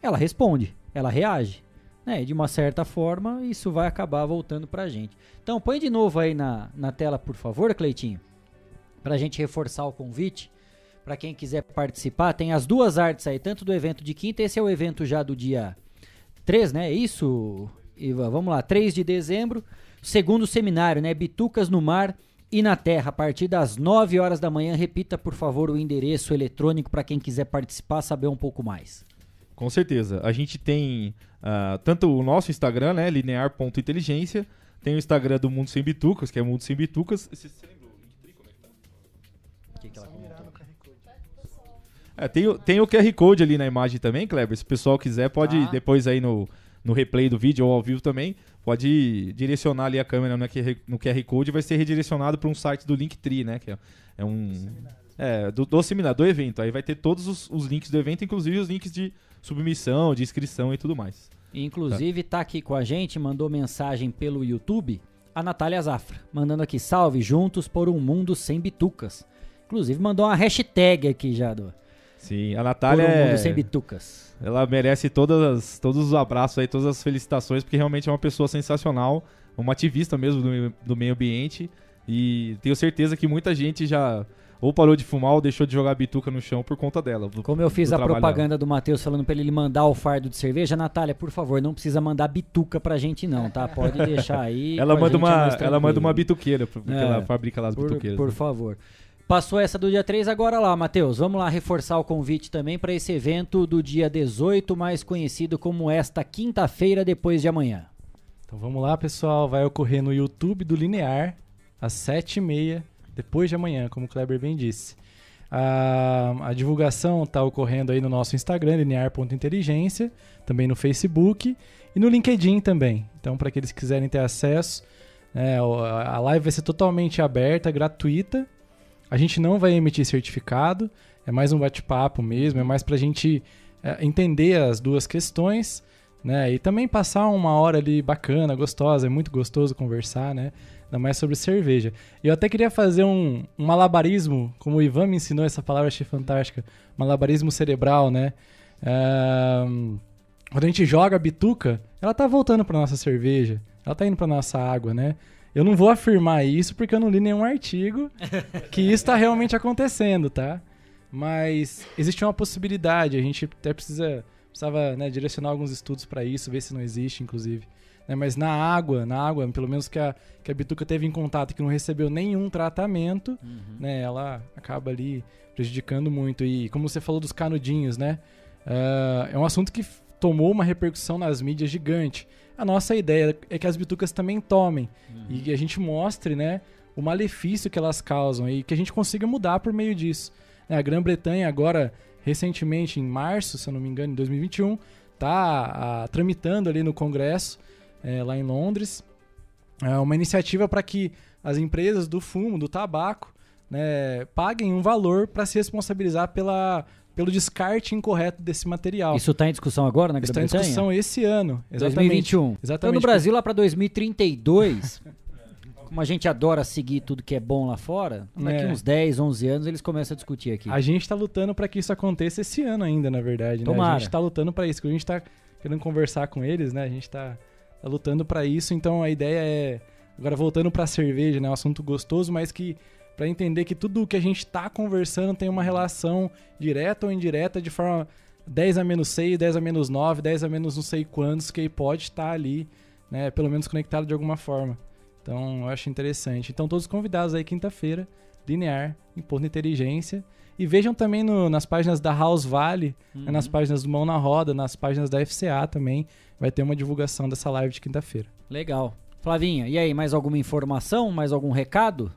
Ela responde, ela reage. Né? E de uma certa forma, isso vai acabar voltando pra gente. Então, põe de novo aí na, na tela, por favor, Cleitinho. Pra gente reforçar o convite. Pra quem quiser participar, tem as duas artes aí, tanto do evento de quinta, esse é o evento já do dia 3, né? É isso, Ivan? Vamos lá, 3 de dezembro. Segundo seminário, né? Bitucas no mar e na terra, a partir das 9 horas da manhã. Repita, por favor, o endereço eletrônico para quem quiser participar, saber um pouco mais. Com certeza. A gente tem ah, tanto o nosso Instagram, né, linear.inteligência, tem o Instagram do Mundo Sem Bitucas, que é Mundo Sem Bitucas. Esse- você lembra o é que tá? É, tem, o- tem o QR Code ali na imagem também, Kleber. Se o pessoal quiser, pode Tá. depois aí no, no replay do vídeo ou ao vivo também, pode direcionar ali a câmera no QR, no QR Code e vai ser redirecionado para um site do Linktree, né? Que é, é um. É, do, do seminário, do evento. Aí vai ter todos os, os links do evento, inclusive os links de submissão, de inscrição e tudo mais. Inclusive, tá aqui com a gente, mandou mensagem pelo YouTube, a Natália Zafra, mandando aqui, salve, juntos por um mundo sem bitucas. Inclusive, mandou uma hashtag aqui já do Sim, a Natália. Por um mundo é- sem bitucas. Ela merece todas as- todos os abraços aí, todas as felicitações, porque realmente é uma pessoa sensacional, uma ativista mesmo do, meio- do meio ambiente. E tenho certeza que muita gente já ou parou de fumar ou deixou de jogar bituca no chão por conta dela. do- Como eu fiz a propaganda do Matheus falando pra ele mandar o fardo de cerveja, Natália, por favor, não precisa mandar bituca pra gente não, tá? Pode deixar aí. Ela manda é uma- ela manda uma bituqueira, porque ela fabrica lá as por, bituqueiras, Por né? favor. Passou essa do dia 3, agora lá, Matheus. Vamos lá reforçar o convite também para esse evento do dia 18, mais conhecido como esta quinta-feira depois de amanhã. Então vamos lá, pessoal. Vai ocorrer no YouTube do Linear, às 7h30, depois de amanhã, como o Kleber bem disse. A, a divulgação está ocorrendo aí no nosso Instagram, linear.inteligência, também no Facebook e no LinkedIn também. Então, para aqueles que quiserem ter acesso, né, a live vai ser totalmente aberta, gratuita. A gente não vai emitir certificado, é mais um bate-papo mesmo, é mais para a gente é, entender as duas questões, né? E também passar uma hora ali bacana, gostosa, é muito gostoso conversar, né? Ainda mais sobre cerveja. Eu até queria fazer um, um malabarismo, como o Ivan me ensinou essa palavra, achei fantástica. Malabarismo cerebral, né? Ahn, quando a gente joga a bituca, ela tá voltando pra nossa cerveja, ela tá indo pra nossa água, né? Eu não vou afirmar isso porque eu não li nenhum artigo que isso tá realmente acontecendo, tá? Mas existe uma possibilidade, a gente até precisa precisava né, direcionar alguns estudos para isso, ver se não existe, inclusive. Né, mas na água, na água, pelo menos que a, que a bituca teve em contato e que não recebeu nenhum tratamento, né, ela acaba ali prejudicando muito. E como você falou dos canudinhos, né? ah, é um assunto que tomou uma repercussão nas mídias gigante. A nossa ideia é que as bitucas também tomem. E que a gente mostre, né, o malefício que elas causam e que a gente consiga mudar por meio disso. Né, A Grã-Bretanha agora, recentemente, em março, se eu não me engano, em 2021, está tramitando ali no Congresso, eh, lá em Londres, é uma iniciativa para que as empresas do fumo, do tabaco, né, paguem um valor para se responsabilizar pela, pelo descarte incorreto desse material. Isso tá em discussão agora na Está em Grã-Bretanha? discussão esse ano. Exatamente. 2021. Então Exatamente. no Brasil lá pra 2032, como a gente adora seguir tudo que é bom lá fora, daqui É. uns 10, 11 anos eles começam a discutir aqui. A gente está lutando para que isso aconteça esse ano ainda, na verdade. Né? A gente está lutando para isso. A gente está querendo conversar com eles, né? A gente tá, tá lutando para isso, então a ideia é agora voltando para a cerveja, né, um assunto gostoso, mas que para entender que tudo o que a gente está conversando tem uma relação direta ou indireta de forma 10 a menos 6, 10 a menos 9, 10 a menos não sei quantos, que pode estar ali, né, pelo menos conectado de alguma forma. Então, eu acho interessante. Então, todos convidados aí quinta-feira, linear, em ponto de inteligência. E vejam também no, nas páginas da House Valley, uhum. né, nas páginas do Mão na Roda, nas páginas da FCA também, vai ter uma divulgação dessa live de quinta-feira. Legal. Flavinha, e aí, mais alguma informação, mais algum recado?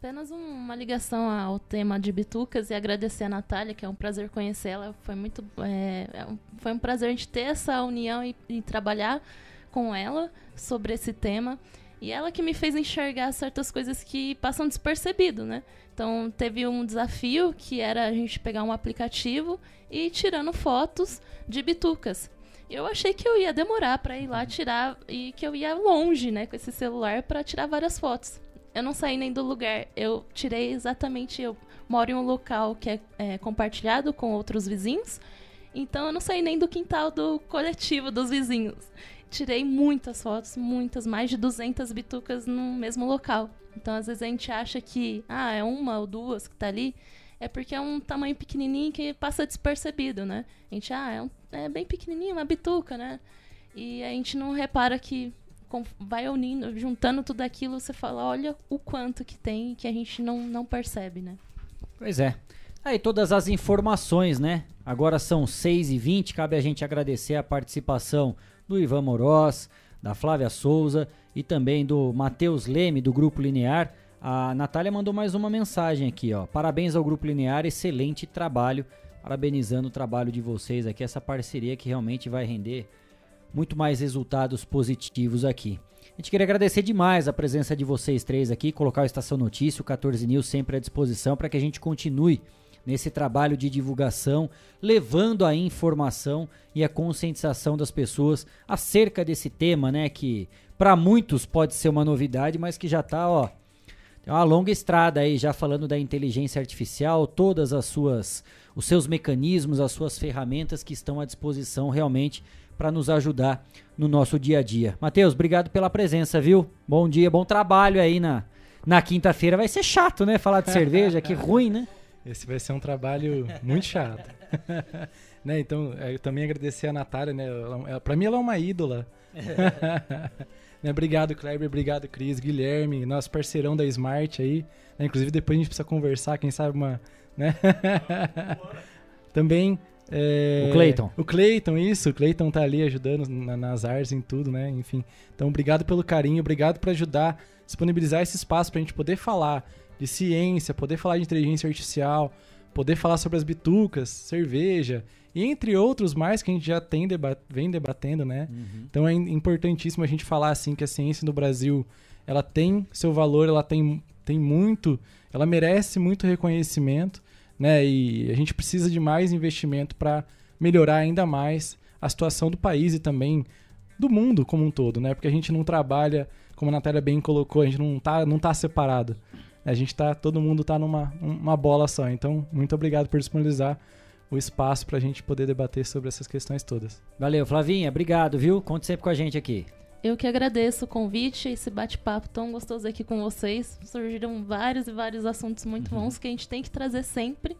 Apenas um, uma ligação ao tema de bitucas e agradecer a Natália, que é um prazer conhecê-la. Foi muito, é, é foi um prazer a gente ter essa união e, e trabalhar com ela sobre esse tema. E ela que me fez enxergar certas coisas que passam despercebido, né? Então teve um desafio que era a gente pegar um aplicativo e ir tirando fotos de bitucas. Eu achei que eu ia demorar para ir lá tirar e que eu ia longe, né, com esse celular para tirar várias fotos eu não saí nem do lugar. Eu tirei exatamente. Eu moro em um local que é, é, compartilhado com outros vizinhos. Então eu não saí nem do quintal do coletivo dos vizinhos. Tirei muitas fotos, muitas, mais de 200 bitucas no mesmo local. Então às vezes a gente acha que, ah, é uma ou duas que tá ali. É porque é um tamanho pequenininho que passa despercebido, né? A gente, ah, é, um, é bem pequenininho, uma bituca, né? E a gente não repara que vai unindo, juntando tudo aquilo, você fala, olha o quanto que tem que a gente não, não percebe, né? Pois é. Aí todas as informações, né? Agora são 6h20, cabe a gente agradecer a participação do Ivan Moroz, da Flávia Souza e também do Matheus Leme, do Grupo Linear. A Natália mandou mais uma mensagem aqui, ó. Parabéns ao Grupo Linear, excelente trabalho. Parabenizando o trabalho de vocês aqui, essa parceria que realmente vai render muito mais resultados positivos aqui. A gente queria agradecer demais a presença de vocês três aqui, colocar o Estação Notícia, o 14 News sempre à disposição para que a gente continue nesse trabalho de divulgação, levando a informação e a conscientização das pessoas acerca desse tema, né, que para muitos pode ser uma novidade, mas que já está, ó, tem uma longa estrada aí já falando da inteligência artificial, todas as suas os seus mecanismos, as suas ferramentas que estão à disposição realmente para nos ajudar no nosso dia a dia. Matheus, obrigado pela presença, viu? Bom dia, bom trabalho aí na, na quinta-feira. Vai ser chato, né? Falar de cerveja, que ruim, né? Esse vai ser um trabalho muito chato. né? Então, é, eu também agradecer a Natália, né? Para mim ela é uma ídola. né? Obrigado, Kleber, obrigado, Cris, Guilherme, nosso parceirão da Smart aí. Né? Inclusive, depois a gente precisa conversar, quem sabe uma. Né? também é, o Cleiton. O Cleiton, isso. O Cleiton tá ali ajudando na, nas artes, em tudo, né? Enfim. Então, obrigado pelo carinho, obrigado por ajudar, disponibilizar esse espaço pra gente poder falar de ciência, poder falar de inteligência artificial, poder falar sobre as bitucas, cerveja, e entre outros mais que a gente já tem debat vem debatendo, né? Uhum. Então é importantíssimo a gente falar assim que a ciência no Brasil, ela tem seu valor, ela tem, tem muito, ela merece muito reconhecimento né? E a gente precisa de mais investimento para melhorar ainda mais a situação do país e também do mundo como um todo, né? Porque a gente não trabalha, como a Natália bem colocou, a gente não tá, não tá separado. A gente tá, todo mundo tá numa uma bola só. Então, muito obrigado por disponibilizar o espaço para a gente poder debater sobre essas questões todas. Valeu, Flavinha, obrigado, viu? Conte sempre com a gente aqui. Eu que agradeço o convite, esse bate-papo tão gostoso aqui com vocês. Surgiram vários e vários assuntos muito uhum. bons que a gente tem que trazer sempre.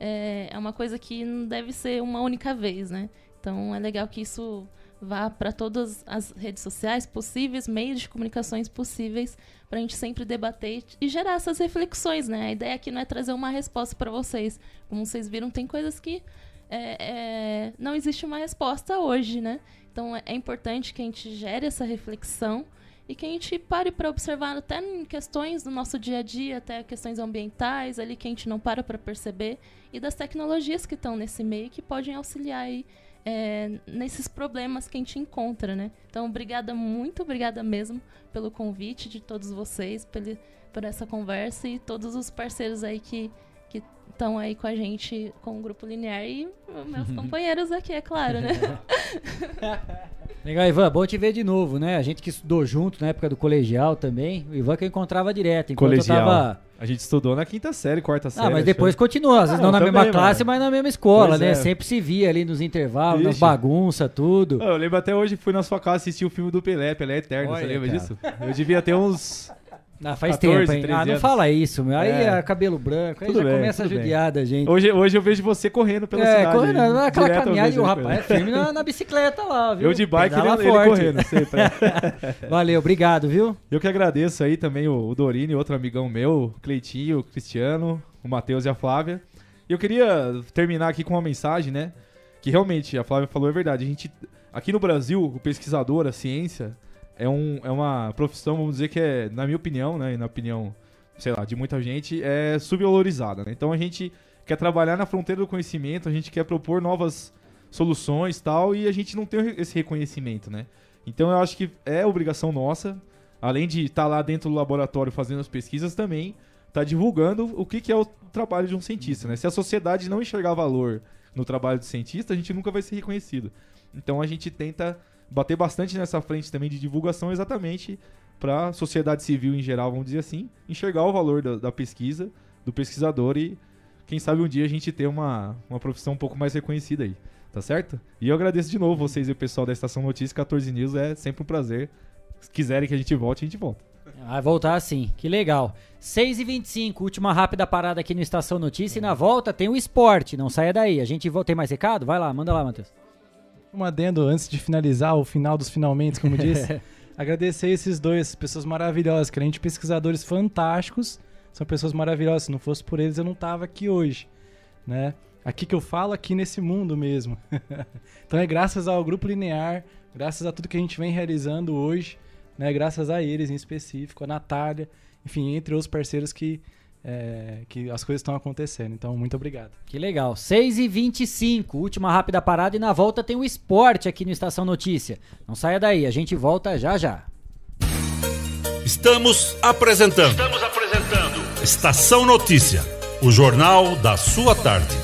É, é uma coisa que não deve ser uma única vez, né? Então é legal que isso vá para todas as redes sociais possíveis, meios de comunicações possíveis, para a gente sempre debater e gerar essas reflexões, né? A ideia aqui não é trazer uma resposta para vocês. Como vocês viram, tem coisas que é, é, não existe uma resposta hoje, né? Então é, é importante que a gente gere essa reflexão e que a gente pare para observar até em questões do nosso dia a dia, até questões ambientais ali que a gente não para para perceber e das tecnologias que estão nesse meio que podem auxiliar aí é, nesses problemas que a gente encontra, né? Então, obrigada, muito obrigada mesmo pelo convite de todos vocês, pelo, por essa conversa e todos os parceiros aí que que estão aí com a gente com o Grupo Linear e meus companheiros aqui, é claro, né? Legal, Ivan, bom te ver de novo, né? A gente que estudou junto na época do colegial também. O Ivan que eu encontrava direto. Enquanto Colegial. Eu tava... A gente estudou na quinta série, quarta série. Ah, mas depois que- continua, às vezes Ah, não na também, mesma classe, mano. mas na mesma escola, Pois né? é. Sempre se via ali nos intervalos, nas Ixi. bagunças, tudo. Ah, Eu lembro até hoje, fui na sua casa assistir o filme do Pelé, Pelé Eterno, Olha, você lembra cara. disso? Eu devia ter uns. Ah, faz 14, tempo, hein? 13 Ah, não anos. fala isso, meu. Aí É. é cabelo branco, aí Tudo já bem, começa a bem. judiar da gente. Hoje, hoje eu vejo você correndo pela é, cidade. correndo, aquela caminhada e o rapaz é firme na, na bicicleta lá, viu? Eu de bike, ele, ele correndo sempre. Valeu, obrigado, viu? Eu que agradeço aí também o, o Dorini, outro amigão meu, o Cleitinho, o Cristiano, o Matheus e a Flávia. E eu queria terminar aqui com uma mensagem, né? Que realmente, a Flávia falou é verdade. A gente, aqui no Brasil, o pesquisador, a ciência, é, um, é uma profissão, vamos dizer que é, na minha opinião, né? E na opinião, sei lá, de muita gente, é subvalorizada, né? Então a gente quer trabalhar na fronteira do conhecimento, a gente quer propor novas soluções tal, e a gente não tem esse reconhecimento, né? Então eu acho que é obrigação nossa, além de estar lá dentro do laboratório fazendo as pesquisas, também tá divulgando o que, que é o trabalho de um cientista, né? Se a sociedade não enxergar valor no trabalho do cientista, a gente nunca vai ser reconhecido. Então a gente tenta bater bastante nessa frente também de divulgação exatamente para a sociedade civil em geral, vamos dizer assim, enxergar o valor da, da pesquisa, do pesquisador e quem sabe um dia a gente ter uma, uma profissão um pouco mais reconhecida aí, tá certo? E eu agradeço de novo vocês e o pessoal da Estação Notícias 14 News, é sempre um prazer. Se quiserem que a gente volte, a gente volta. Vai voltar sim, que legal. 6h25, última rápida parada aqui no Estação Notícia e na volta tem o esporte, não saia daí. A gente vo- tem mais recado? Vai lá, manda lá, Matheus. Um adendo antes de finalizar, o final dos finalmente, como disse. agradecer esses dois, pessoas maravilhosas, que além de pesquisadores fantásticos, são pessoas maravilhosas. Se não fosse por eles, eu não tava aqui hoje, né? Aqui que eu falo, aqui nesse mundo mesmo. então é graças ao Grupo Linear, graças a tudo que a gente vem realizando hoje, né? Graças a eles em específico, a Natália, enfim, entre os parceiros que, é, que as coisas estão acontecendo. Então, muito obrigado. Que legal. 6h25, última rápida parada e na volta tem o esporte aqui no Estação Notícia. Não saia daí, a gente volta já já. Estamos apresentando. Estamos apresentando. Estação Notícia, o jornal da sua tarde.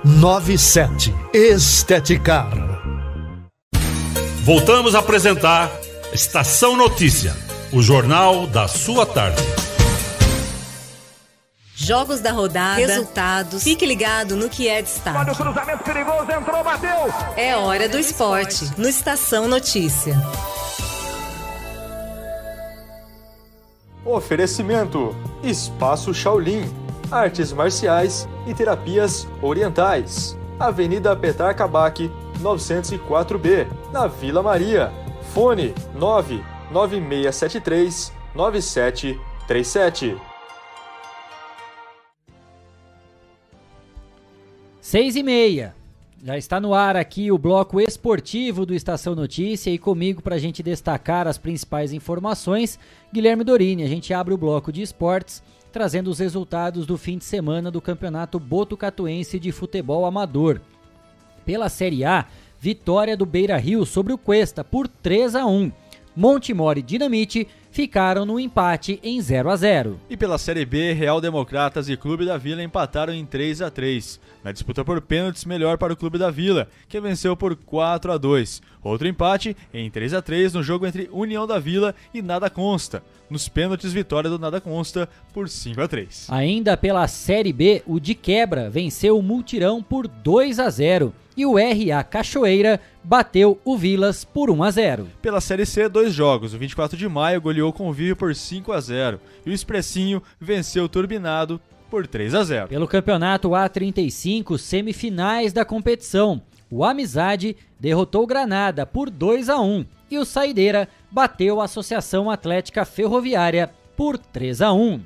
3497. Esteticar. Voltamos a apresentar Estação Notícia, o jornal da sua tarde. Jogos da rodada, resultados. Fique ligado no que é destaque. Olha o cruzamento perigoso, entrou, bateu. É hora do esporte, no Estação Notícia. Oferecimento: Espaço Shaolin, Artes Marciais e Terapias Orientais. Avenida Petar Kabak, 904B, na Vila Maria. Fone 99673 9737. Seis e meia. Já está no ar aqui o bloco esportivo do Estação Notícia e comigo para a gente destacar as principais informações, Guilherme Dorini. A gente abre o bloco de esportes trazendo os resultados do fim de semana do Campeonato Botucatuense de Futebol Amador. Pela Série A, vitória do Beira Rio sobre o Cuesta por 3 a 1. Montemor e Dinamite ficaram no empate em 0 a 0. E pela Série B, Real Democratas e Clube da Vila empataram em 3 a 3. Na disputa por pênaltis, melhor para o Clube da Vila, que venceu por 4 a 2. Outro empate em 3 a 3 no jogo entre União da Vila e Nada Consta. Nos pênaltis, vitória do Nada Consta por 5 a 3. Ainda pela Série B, o de quebra venceu o Multirão por 2 a 0 e o RA Cachoeira bateu o Vilas por 1 a 0. Pela Série C, dois jogos. O 24 de maio goleou o Convívio por 5 a 0 e o Expressinho venceu o Turbinado por 3 a 0. Pelo campeonato A35, semifinais da competição. O Amizade derrotou o Granada por 2 a 1 e o Saideira bateu a Associação Atlética Ferroviária por 3 a 1.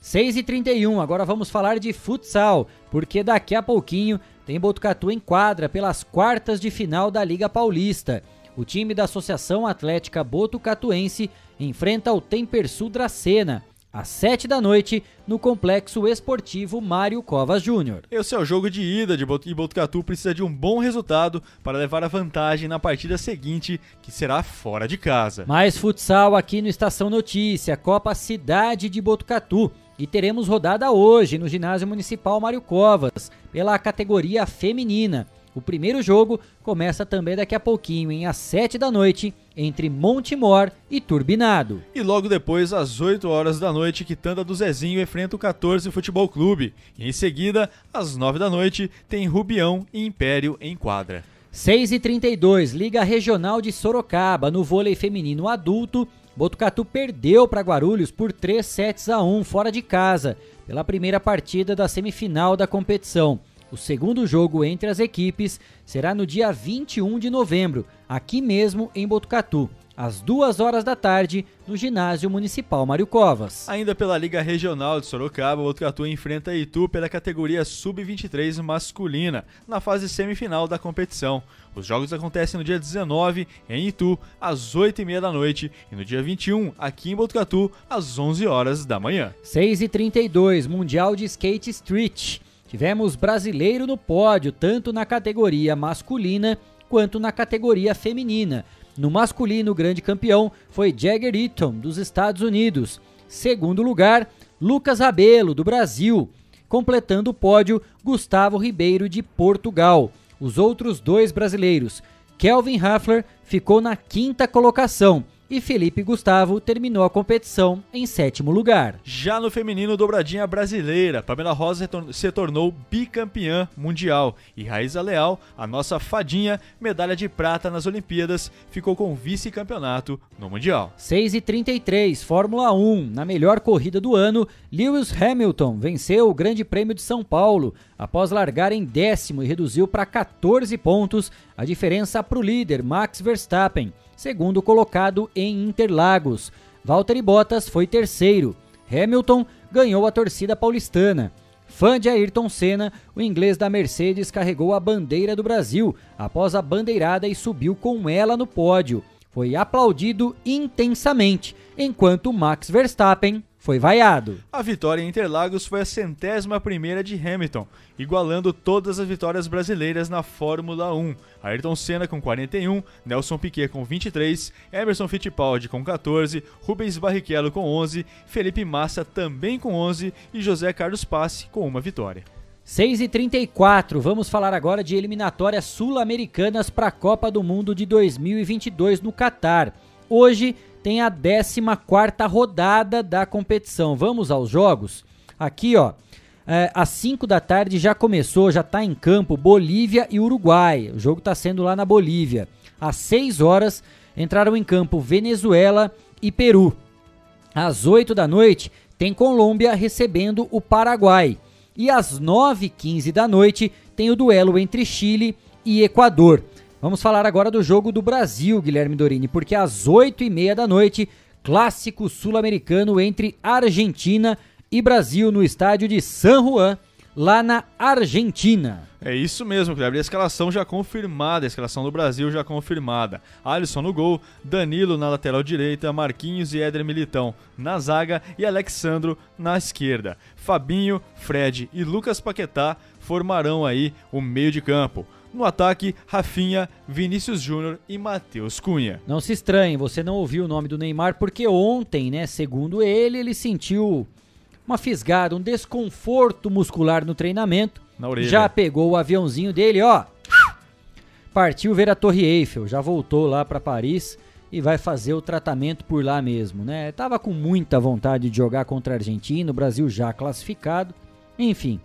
6 e 31, agora vamos falar de futsal, porque daqui a pouquinho tem Botucatu em quadra pelas quartas de final da Liga Paulista. O time da Associação Atlética Botucatuense enfrenta o Tempersul Dracena às 7 da noite no Complexo Esportivo Mário Covas Júnior. Esse é o jogo de ida de Bot e Botucatu precisa de um bom resultado para levar a vantagem na partida seguinte, que será fora de casa. Mais futsal aqui no Estação Notícia, Copa Cidade de Botucatu. E teremos rodada hoje no Ginásio Municipal Mário Covas, pela categoria feminina. O primeiro jogo começa também daqui a pouquinho, em às 7 da noite, entre Montemor e Turbinado. E logo depois, às 8 horas da noite, Quitanda do Zezinho enfrenta o 14 Futebol Clube. E em seguida, às 9 da noite, tem Rubião e Império em quadra. 6 e 32 Liga Regional de Sorocaba, no vôlei feminino adulto. Botucatu perdeu para Guarulhos por 3 sets a 1 fora de casa, pela primeira partida da semifinal da competição. O segundo jogo entre as equipes será no dia 21 de novembro, aqui mesmo em Botucatu, às 2 horas da tarde, no Ginásio Municipal Mário Covas. Ainda pela Liga Regional de Sorocaba, o Botucatu enfrenta Itu pela categoria Sub-23 masculina, na fase semifinal da competição. Os jogos acontecem no dia 19 em Itu, às 8h30 da noite, e no dia 21, aqui em Botucatu, às 11 horas da manhã. 6h32, Mundial de Skate Street. Tivemos brasileiro no pódio, tanto na categoria masculina quanto na categoria feminina. No masculino, o grande campeão foi Jagger Eaton, dos Estados Unidos. Segundo lugar, Lucas Rabelo, do Brasil. Completando o pódio, Gustavo Ribeiro, de Portugal. Os outros dois brasileiros, Kelvin Hafler, ficou na quinta colocação e Felipe Gustavo terminou a competição em sétimo lugar. Já no feminino dobradinha brasileira, Pamela Rosa se tornou bicampeã mundial e Raíza Leal, a nossa fadinha, medalha de prata nas Olimpíadas, ficou com vice-campeonato no Mundial. 6 e 33 Fórmula 1. Na melhor corrida do ano, Lewis Hamilton venceu o Grande Prêmio de São Paulo após largar em décimo e reduziu para 14 pontos a diferença para o líder Max Verstappen segundo colocado em Interlagos. Valtteri Bottas foi terceiro. Hamilton ganhou a torcida paulistana. Fã de Ayrton Senna, o inglês da Mercedes carregou a bandeira do Brasil após a bandeirada e subiu com ela no pódio. Foi aplaudido intensamente, enquanto Max Verstappen foi vaiado. A vitória em Interlagos foi a centésima primeira de Hamilton, igualando todas as vitórias brasileiras na Fórmula 1. Ayrton Senna com 41, Nelson Piquet com 23, Emerson Fittipaldi com 14, Rubens Barrichello com 11, Felipe Massa também com 11 e José Carlos Passe com uma vitória. 6 e 34 vamos falar agora de eliminatórias sul-americanas para a Copa do Mundo de 2022 no Catar. Hoje tem a 14 rodada da competição. Vamos aos jogos? Aqui, ó. É, às 5 da tarde já começou, já está em campo Bolívia e Uruguai. O jogo está sendo lá na Bolívia. Às 6 horas entraram em campo Venezuela e Peru. Às 8 da noite tem Colômbia recebendo o Paraguai. E às 9h15 da noite tem o duelo entre Chile e Equador. Vamos falar agora do jogo do Brasil, Guilherme Dorini, porque às 8h30 da noite, clássico sul-americano entre Argentina e Brasil no estádio de San Juan, lá na Argentina. É isso mesmo, Kleber. A escalação já confirmada, a escalação do Brasil já confirmada. Alisson no gol, Danilo na lateral direita, Marquinhos e Éder Militão na zaga e Alexandro na esquerda. Fabinho, Fred e Lucas Paquetá formarão aí o meio de campo. No ataque, Rafinha, Vinícius Júnior e Matheus Cunha. Não se estranhe, você não ouviu o nome do Neymar porque ontem, né, segundo ele, ele sentiu uma fisgada, um desconforto muscular no treinamento. Na orelha. Já pegou o aviãozinho dele, ó. Partiu ver a Torre Eiffel, já voltou lá para Paris e vai fazer o tratamento por lá mesmo, né? Tava com muita vontade de jogar contra a Argentina, o Brasil já classificado. Enfim,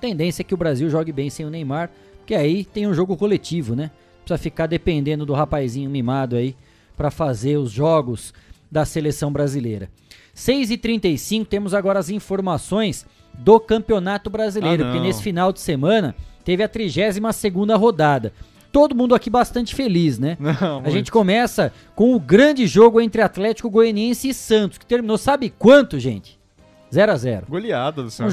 tendência é que o Brasil jogue bem sem o Neymar que aí tem um jogo coletivo, né? Precisa ficar dependendo do rapazinho mimado aí para fazer os jogos da seleção brasileira. 6h35 temos agora as informações do Campeonato Brasileiro, Ah, porque nesse final de semana teve a 32ª rodada. Todo mundo aqui bastante feliz, né? Não, a muito. gente começa com o grande jogo entre Atlético Goianiense e Santos, que terminou, sabe quanto, gente? 0 a 0 Goleada do um Santos.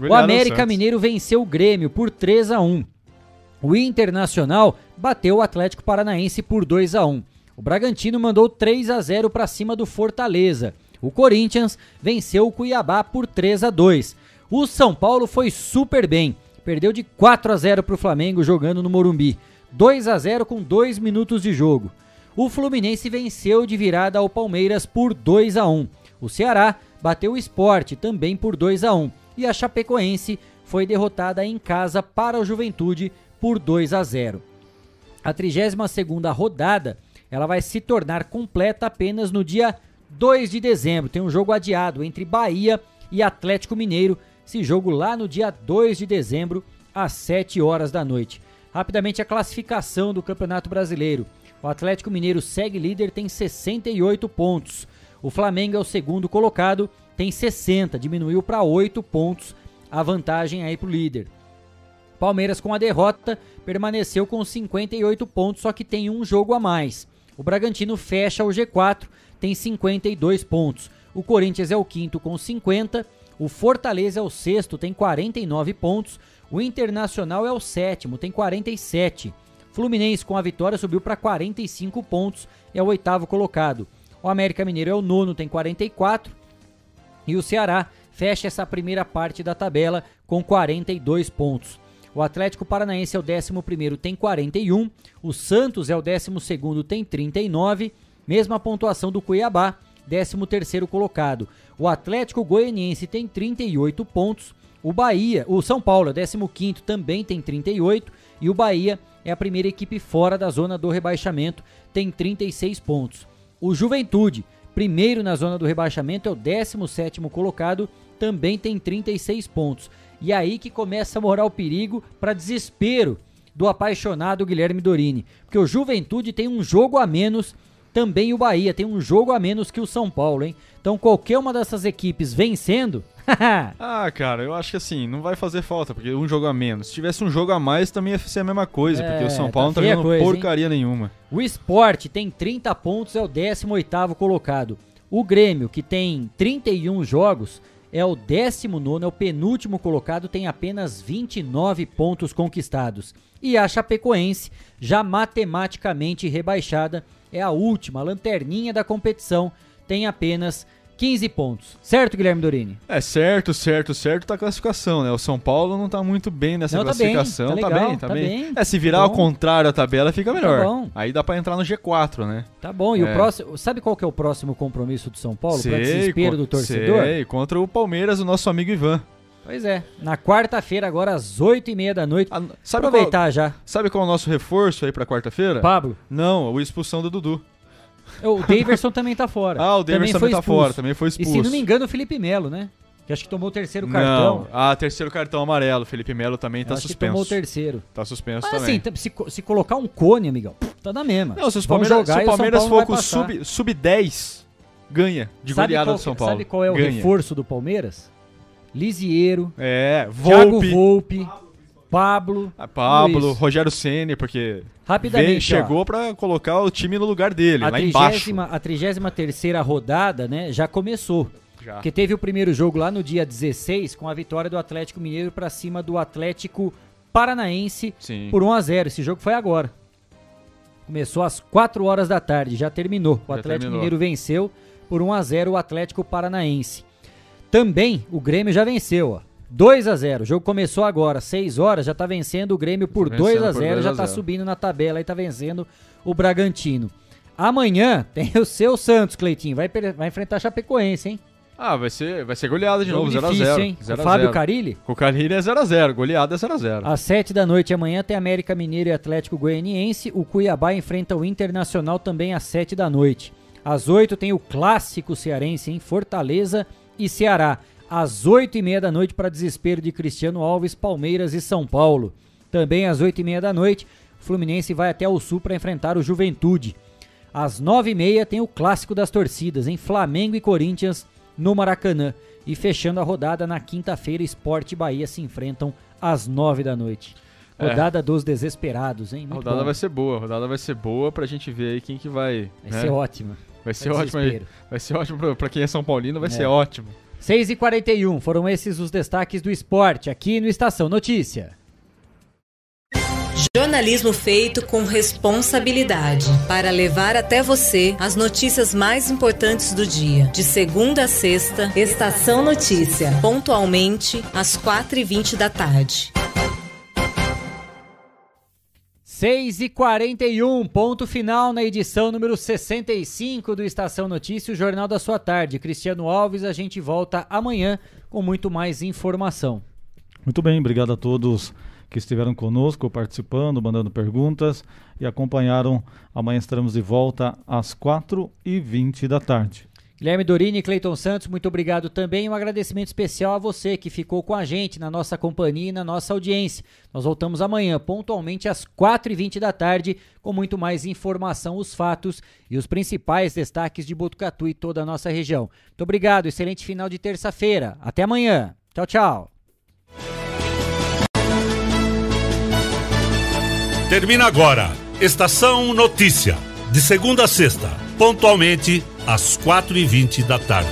Jogaço. O América. Mineiro venceu o Grêmio por 3 a 1. O Internacional bateu o Atlético Paranaense por 2 a 1. O Bragantino mandou 3 a 0 para cima do Fortaleza. O Corinthians venceu o Cuiabá por 3 a 2. O São Paulo foi super bem. Perdeu de 4 a 0 para o Flamengo jogando no Morumbi. 2 a 0 com 2 minutos de jogo. O Fluminense venceu de virada ao Palmeiras por 2 a 1. O Ceará bateu o Sport também por 2 a 1 e a Chapecoense foi derrotada em casa para o Juventude por 2 a 0. A 32ª rodada, ela vai se tornar completa apenas no dia 2 de dezembro. Tem um jogo adiado entre Bahia e Atlético Mineiro. Esse jogo lá no dia 2 de dezembro, às 7 horas da noite. Rapidamente a classificação do Campeonato Brasileiro. O Atlético Mineiro segue líder, tem 68 pontos. O Flamengo é o segundo colocado, tem 60, diminuiu para 8 pontos a vantagem aí pro líder. Palmeiras com a derrota permaneceu com 58 pontos, só que tem um jogo a mais. O Bragantino fecha o G4, tem 52 pontos. O Corinthians é o quinto com 50, o Fortaleza é o sexto, tem 49 pontos. O Internacional é o sétimo, tem 47. Fluminense com a vitória subiu para 45 pontos, é o oitavo colocado. O América Mineiro é o nono, tem 44. E o Ceará fecha essa primeira parte da tabela com 42 pontos. O Atlético Paranaense é o 11º, tem 41. O Santos é o 12º, tem 39. Mesma pontuação do Cuiabá, 13º colocado. O Atlético Goianiense tem 38 pontos. O Bahia, o São Paulo é o 15º, também tem 38. E o Bahia é a primeira equipe fora da zona do rebaixamento, tem 36 pontos. O Juventude, primeiro na zona do rebaixamento, é o 17 colocado, também tem 36 pontos. E aí que começa a morar o perigo para desespero do apaixonado Guilherme Dorini. Porque o Juventude tem um jogo a menos, também o Bahia tem um jogo a menos que o São Paulo, hein? Então qualquer uma dessas equipes vencendo. ah, cara, eu acho que assim, não vai fazer falta, porque um jogo a menos. Se tivesse um jogo a mais, também ia ser a mesma coisa, é, porque o São Paulo tá não tá jogando coisa, porcaria hein? nenhuma. O Sport tem 30 pontos, é o 18 colocado. O Grêmio, que tem 31 jogos, é o 19, é o penúltimo colocado, tem apenas 29 pontos conquistados. E a Chapecoense, já matematicamente rebaixada, é a última, a lanterninha da competição, tem apenas 15 pontos. Certo, Guilherme Dorini? É, certo, certo, certo tá a classificação, né? O São Paulo não tá muito bem nessa não, classificação. Tá bem, tá, tá, legal, tá, bem, tá, bem. É, se virar tá ao contrário a tabela, fica melhor. Tá bom. Aí dá pra entrar no G4, né? Tá bom, e é. o próximo. Sabe qual que é o próximo compromisso do São Paulo? Sei, pra desespero do torcedor? Sei, contra o Palmeiras, o nosso amigo Ivan. Pois é, na quarta-feira, agora às oito e meia da noite. Ah, sabe aproveitar qual, já. Sabe qual é o nosso reforço aí pra quarta-feira? Pablo. Não, a expulsão do Dudu. O Daverson também tá fora. Ah, o Daverson também, também tá fora, também foi expulso. E se não me engano, o Felipe Melo, né? Que acho que tomou o terceiro cartão. Não. Ah, terceiro cartão amarelo. Felipe Melo também tá suspenso. tomou o terceiro. Tá suspenso Mas, também. assim, se, se colocar um cone, amigão, tá na mesma. Não, se, os Palmeiras, se o Palmeiras for com sub, sub 10, ganha de sabe goleada qual, do São Paulo. Sabe qual é o ganha. reforço do Palmeiras? Lisieiro. É, Volpe. Thiago Volpe. Pablo. Ah, Pablo, Luiz. Rogério Ceni, porque Rapidamente, chegou para colocar o time no lugar dele, lá 30, embaixo. A 33 rodada, né, já começou. Já. Porque teve o primeiro jogo lá no dia 16 com a vitória do Atlético Mineiro para cima do Atlético Paranaense Sim. por 1 a 0. Esse jogo foi agora. Começou às 4 horas da tarde, já terminou. O já Atlético terminou. Mineiro venceu por 1 a 0 o Atlético Paranaense. Também o Grêmio já venceu, ó. 2 a 0 O jogo começou agora, 6 horas, já tá vencendo o Grêmio por 2 a 0 já tá subindo na tabela e tá vencendo o Bragantino. Amanhã tem o seu Santos, Cleitinho. Vai, vai enfrentar a Chapecoense, hein? Ah, vai ser, vai ser goleada de novo, 0x0. Com o Fábio Carilli? Com o Carilli é 0x0, goleada é 0x0. Às 7 da noite amanhã tem América Mineiro e Atlético Goianiense. O Cuiabá enfrenta o Internacional também às 7 da noite. Às 8 tem o clássico cearense em Fortaleza e Ceará às 8 e meia da noite para desespero de Cristiano Alves, Palmeiras e São Paulo. Também às 8 e meia da noite, o Fluminense vai até o Sul para enfrentar o Juventude. Às 9 e meia tem o clássico das torcidas, em Flamengo e Corinthians, no Maracanã. E fechando a rodada na quinta-feira, Esporte e Bahia se enfrentam às 9 da noite. É. Rodada é. dos desesperados, hein? Muito a rodada bom. vai ser boa, a rodada vai ser boa pra gente ver aí quem que vai. Vai né? ser ótima. Vai ser ótimo aí. Vai ser ótimo pra, pra quem é São Paulino, vai é. ser ótimo. 6 e 41 foram esses os destaques do esporte aqui no Estação Notícia. Jornalismo feito com responsabilidade para levar até você as notícias mais importantes do dia. De segunda a sexta, Estação Notícia, pontualmente às 4h20 da tarde. 6 e 41 ponto final na edição número 65 do Estação Notícia, o Jornal da Sua Tarde. Cristiano Alves, a gente volta amanhã com muito mais informação. Muito bem, obrigado a todos que estiveram conosco, participando, mandando perguntas e acompanharam. Amanhã estaremos de volta às 4 e 20 da tarde. Guilherme Dorini e Cleiton Santos, muito obrigado também. Um agradecimento especial a você que ficou com a gente na nossa companhia e na nossa audiência. Nós voltamos amanhã, pontualmente às 4h20 da tarde, com muito mais informação, os fatos e os principais destaques de Botucatu e toda a nossa região. Muito obrigado, excelente final de terça-feira. Até amanhã. Tchau, tchau. Termina agora. Estação Notícia. De segunda a sexta, pontualmente às 4h20 da tarde.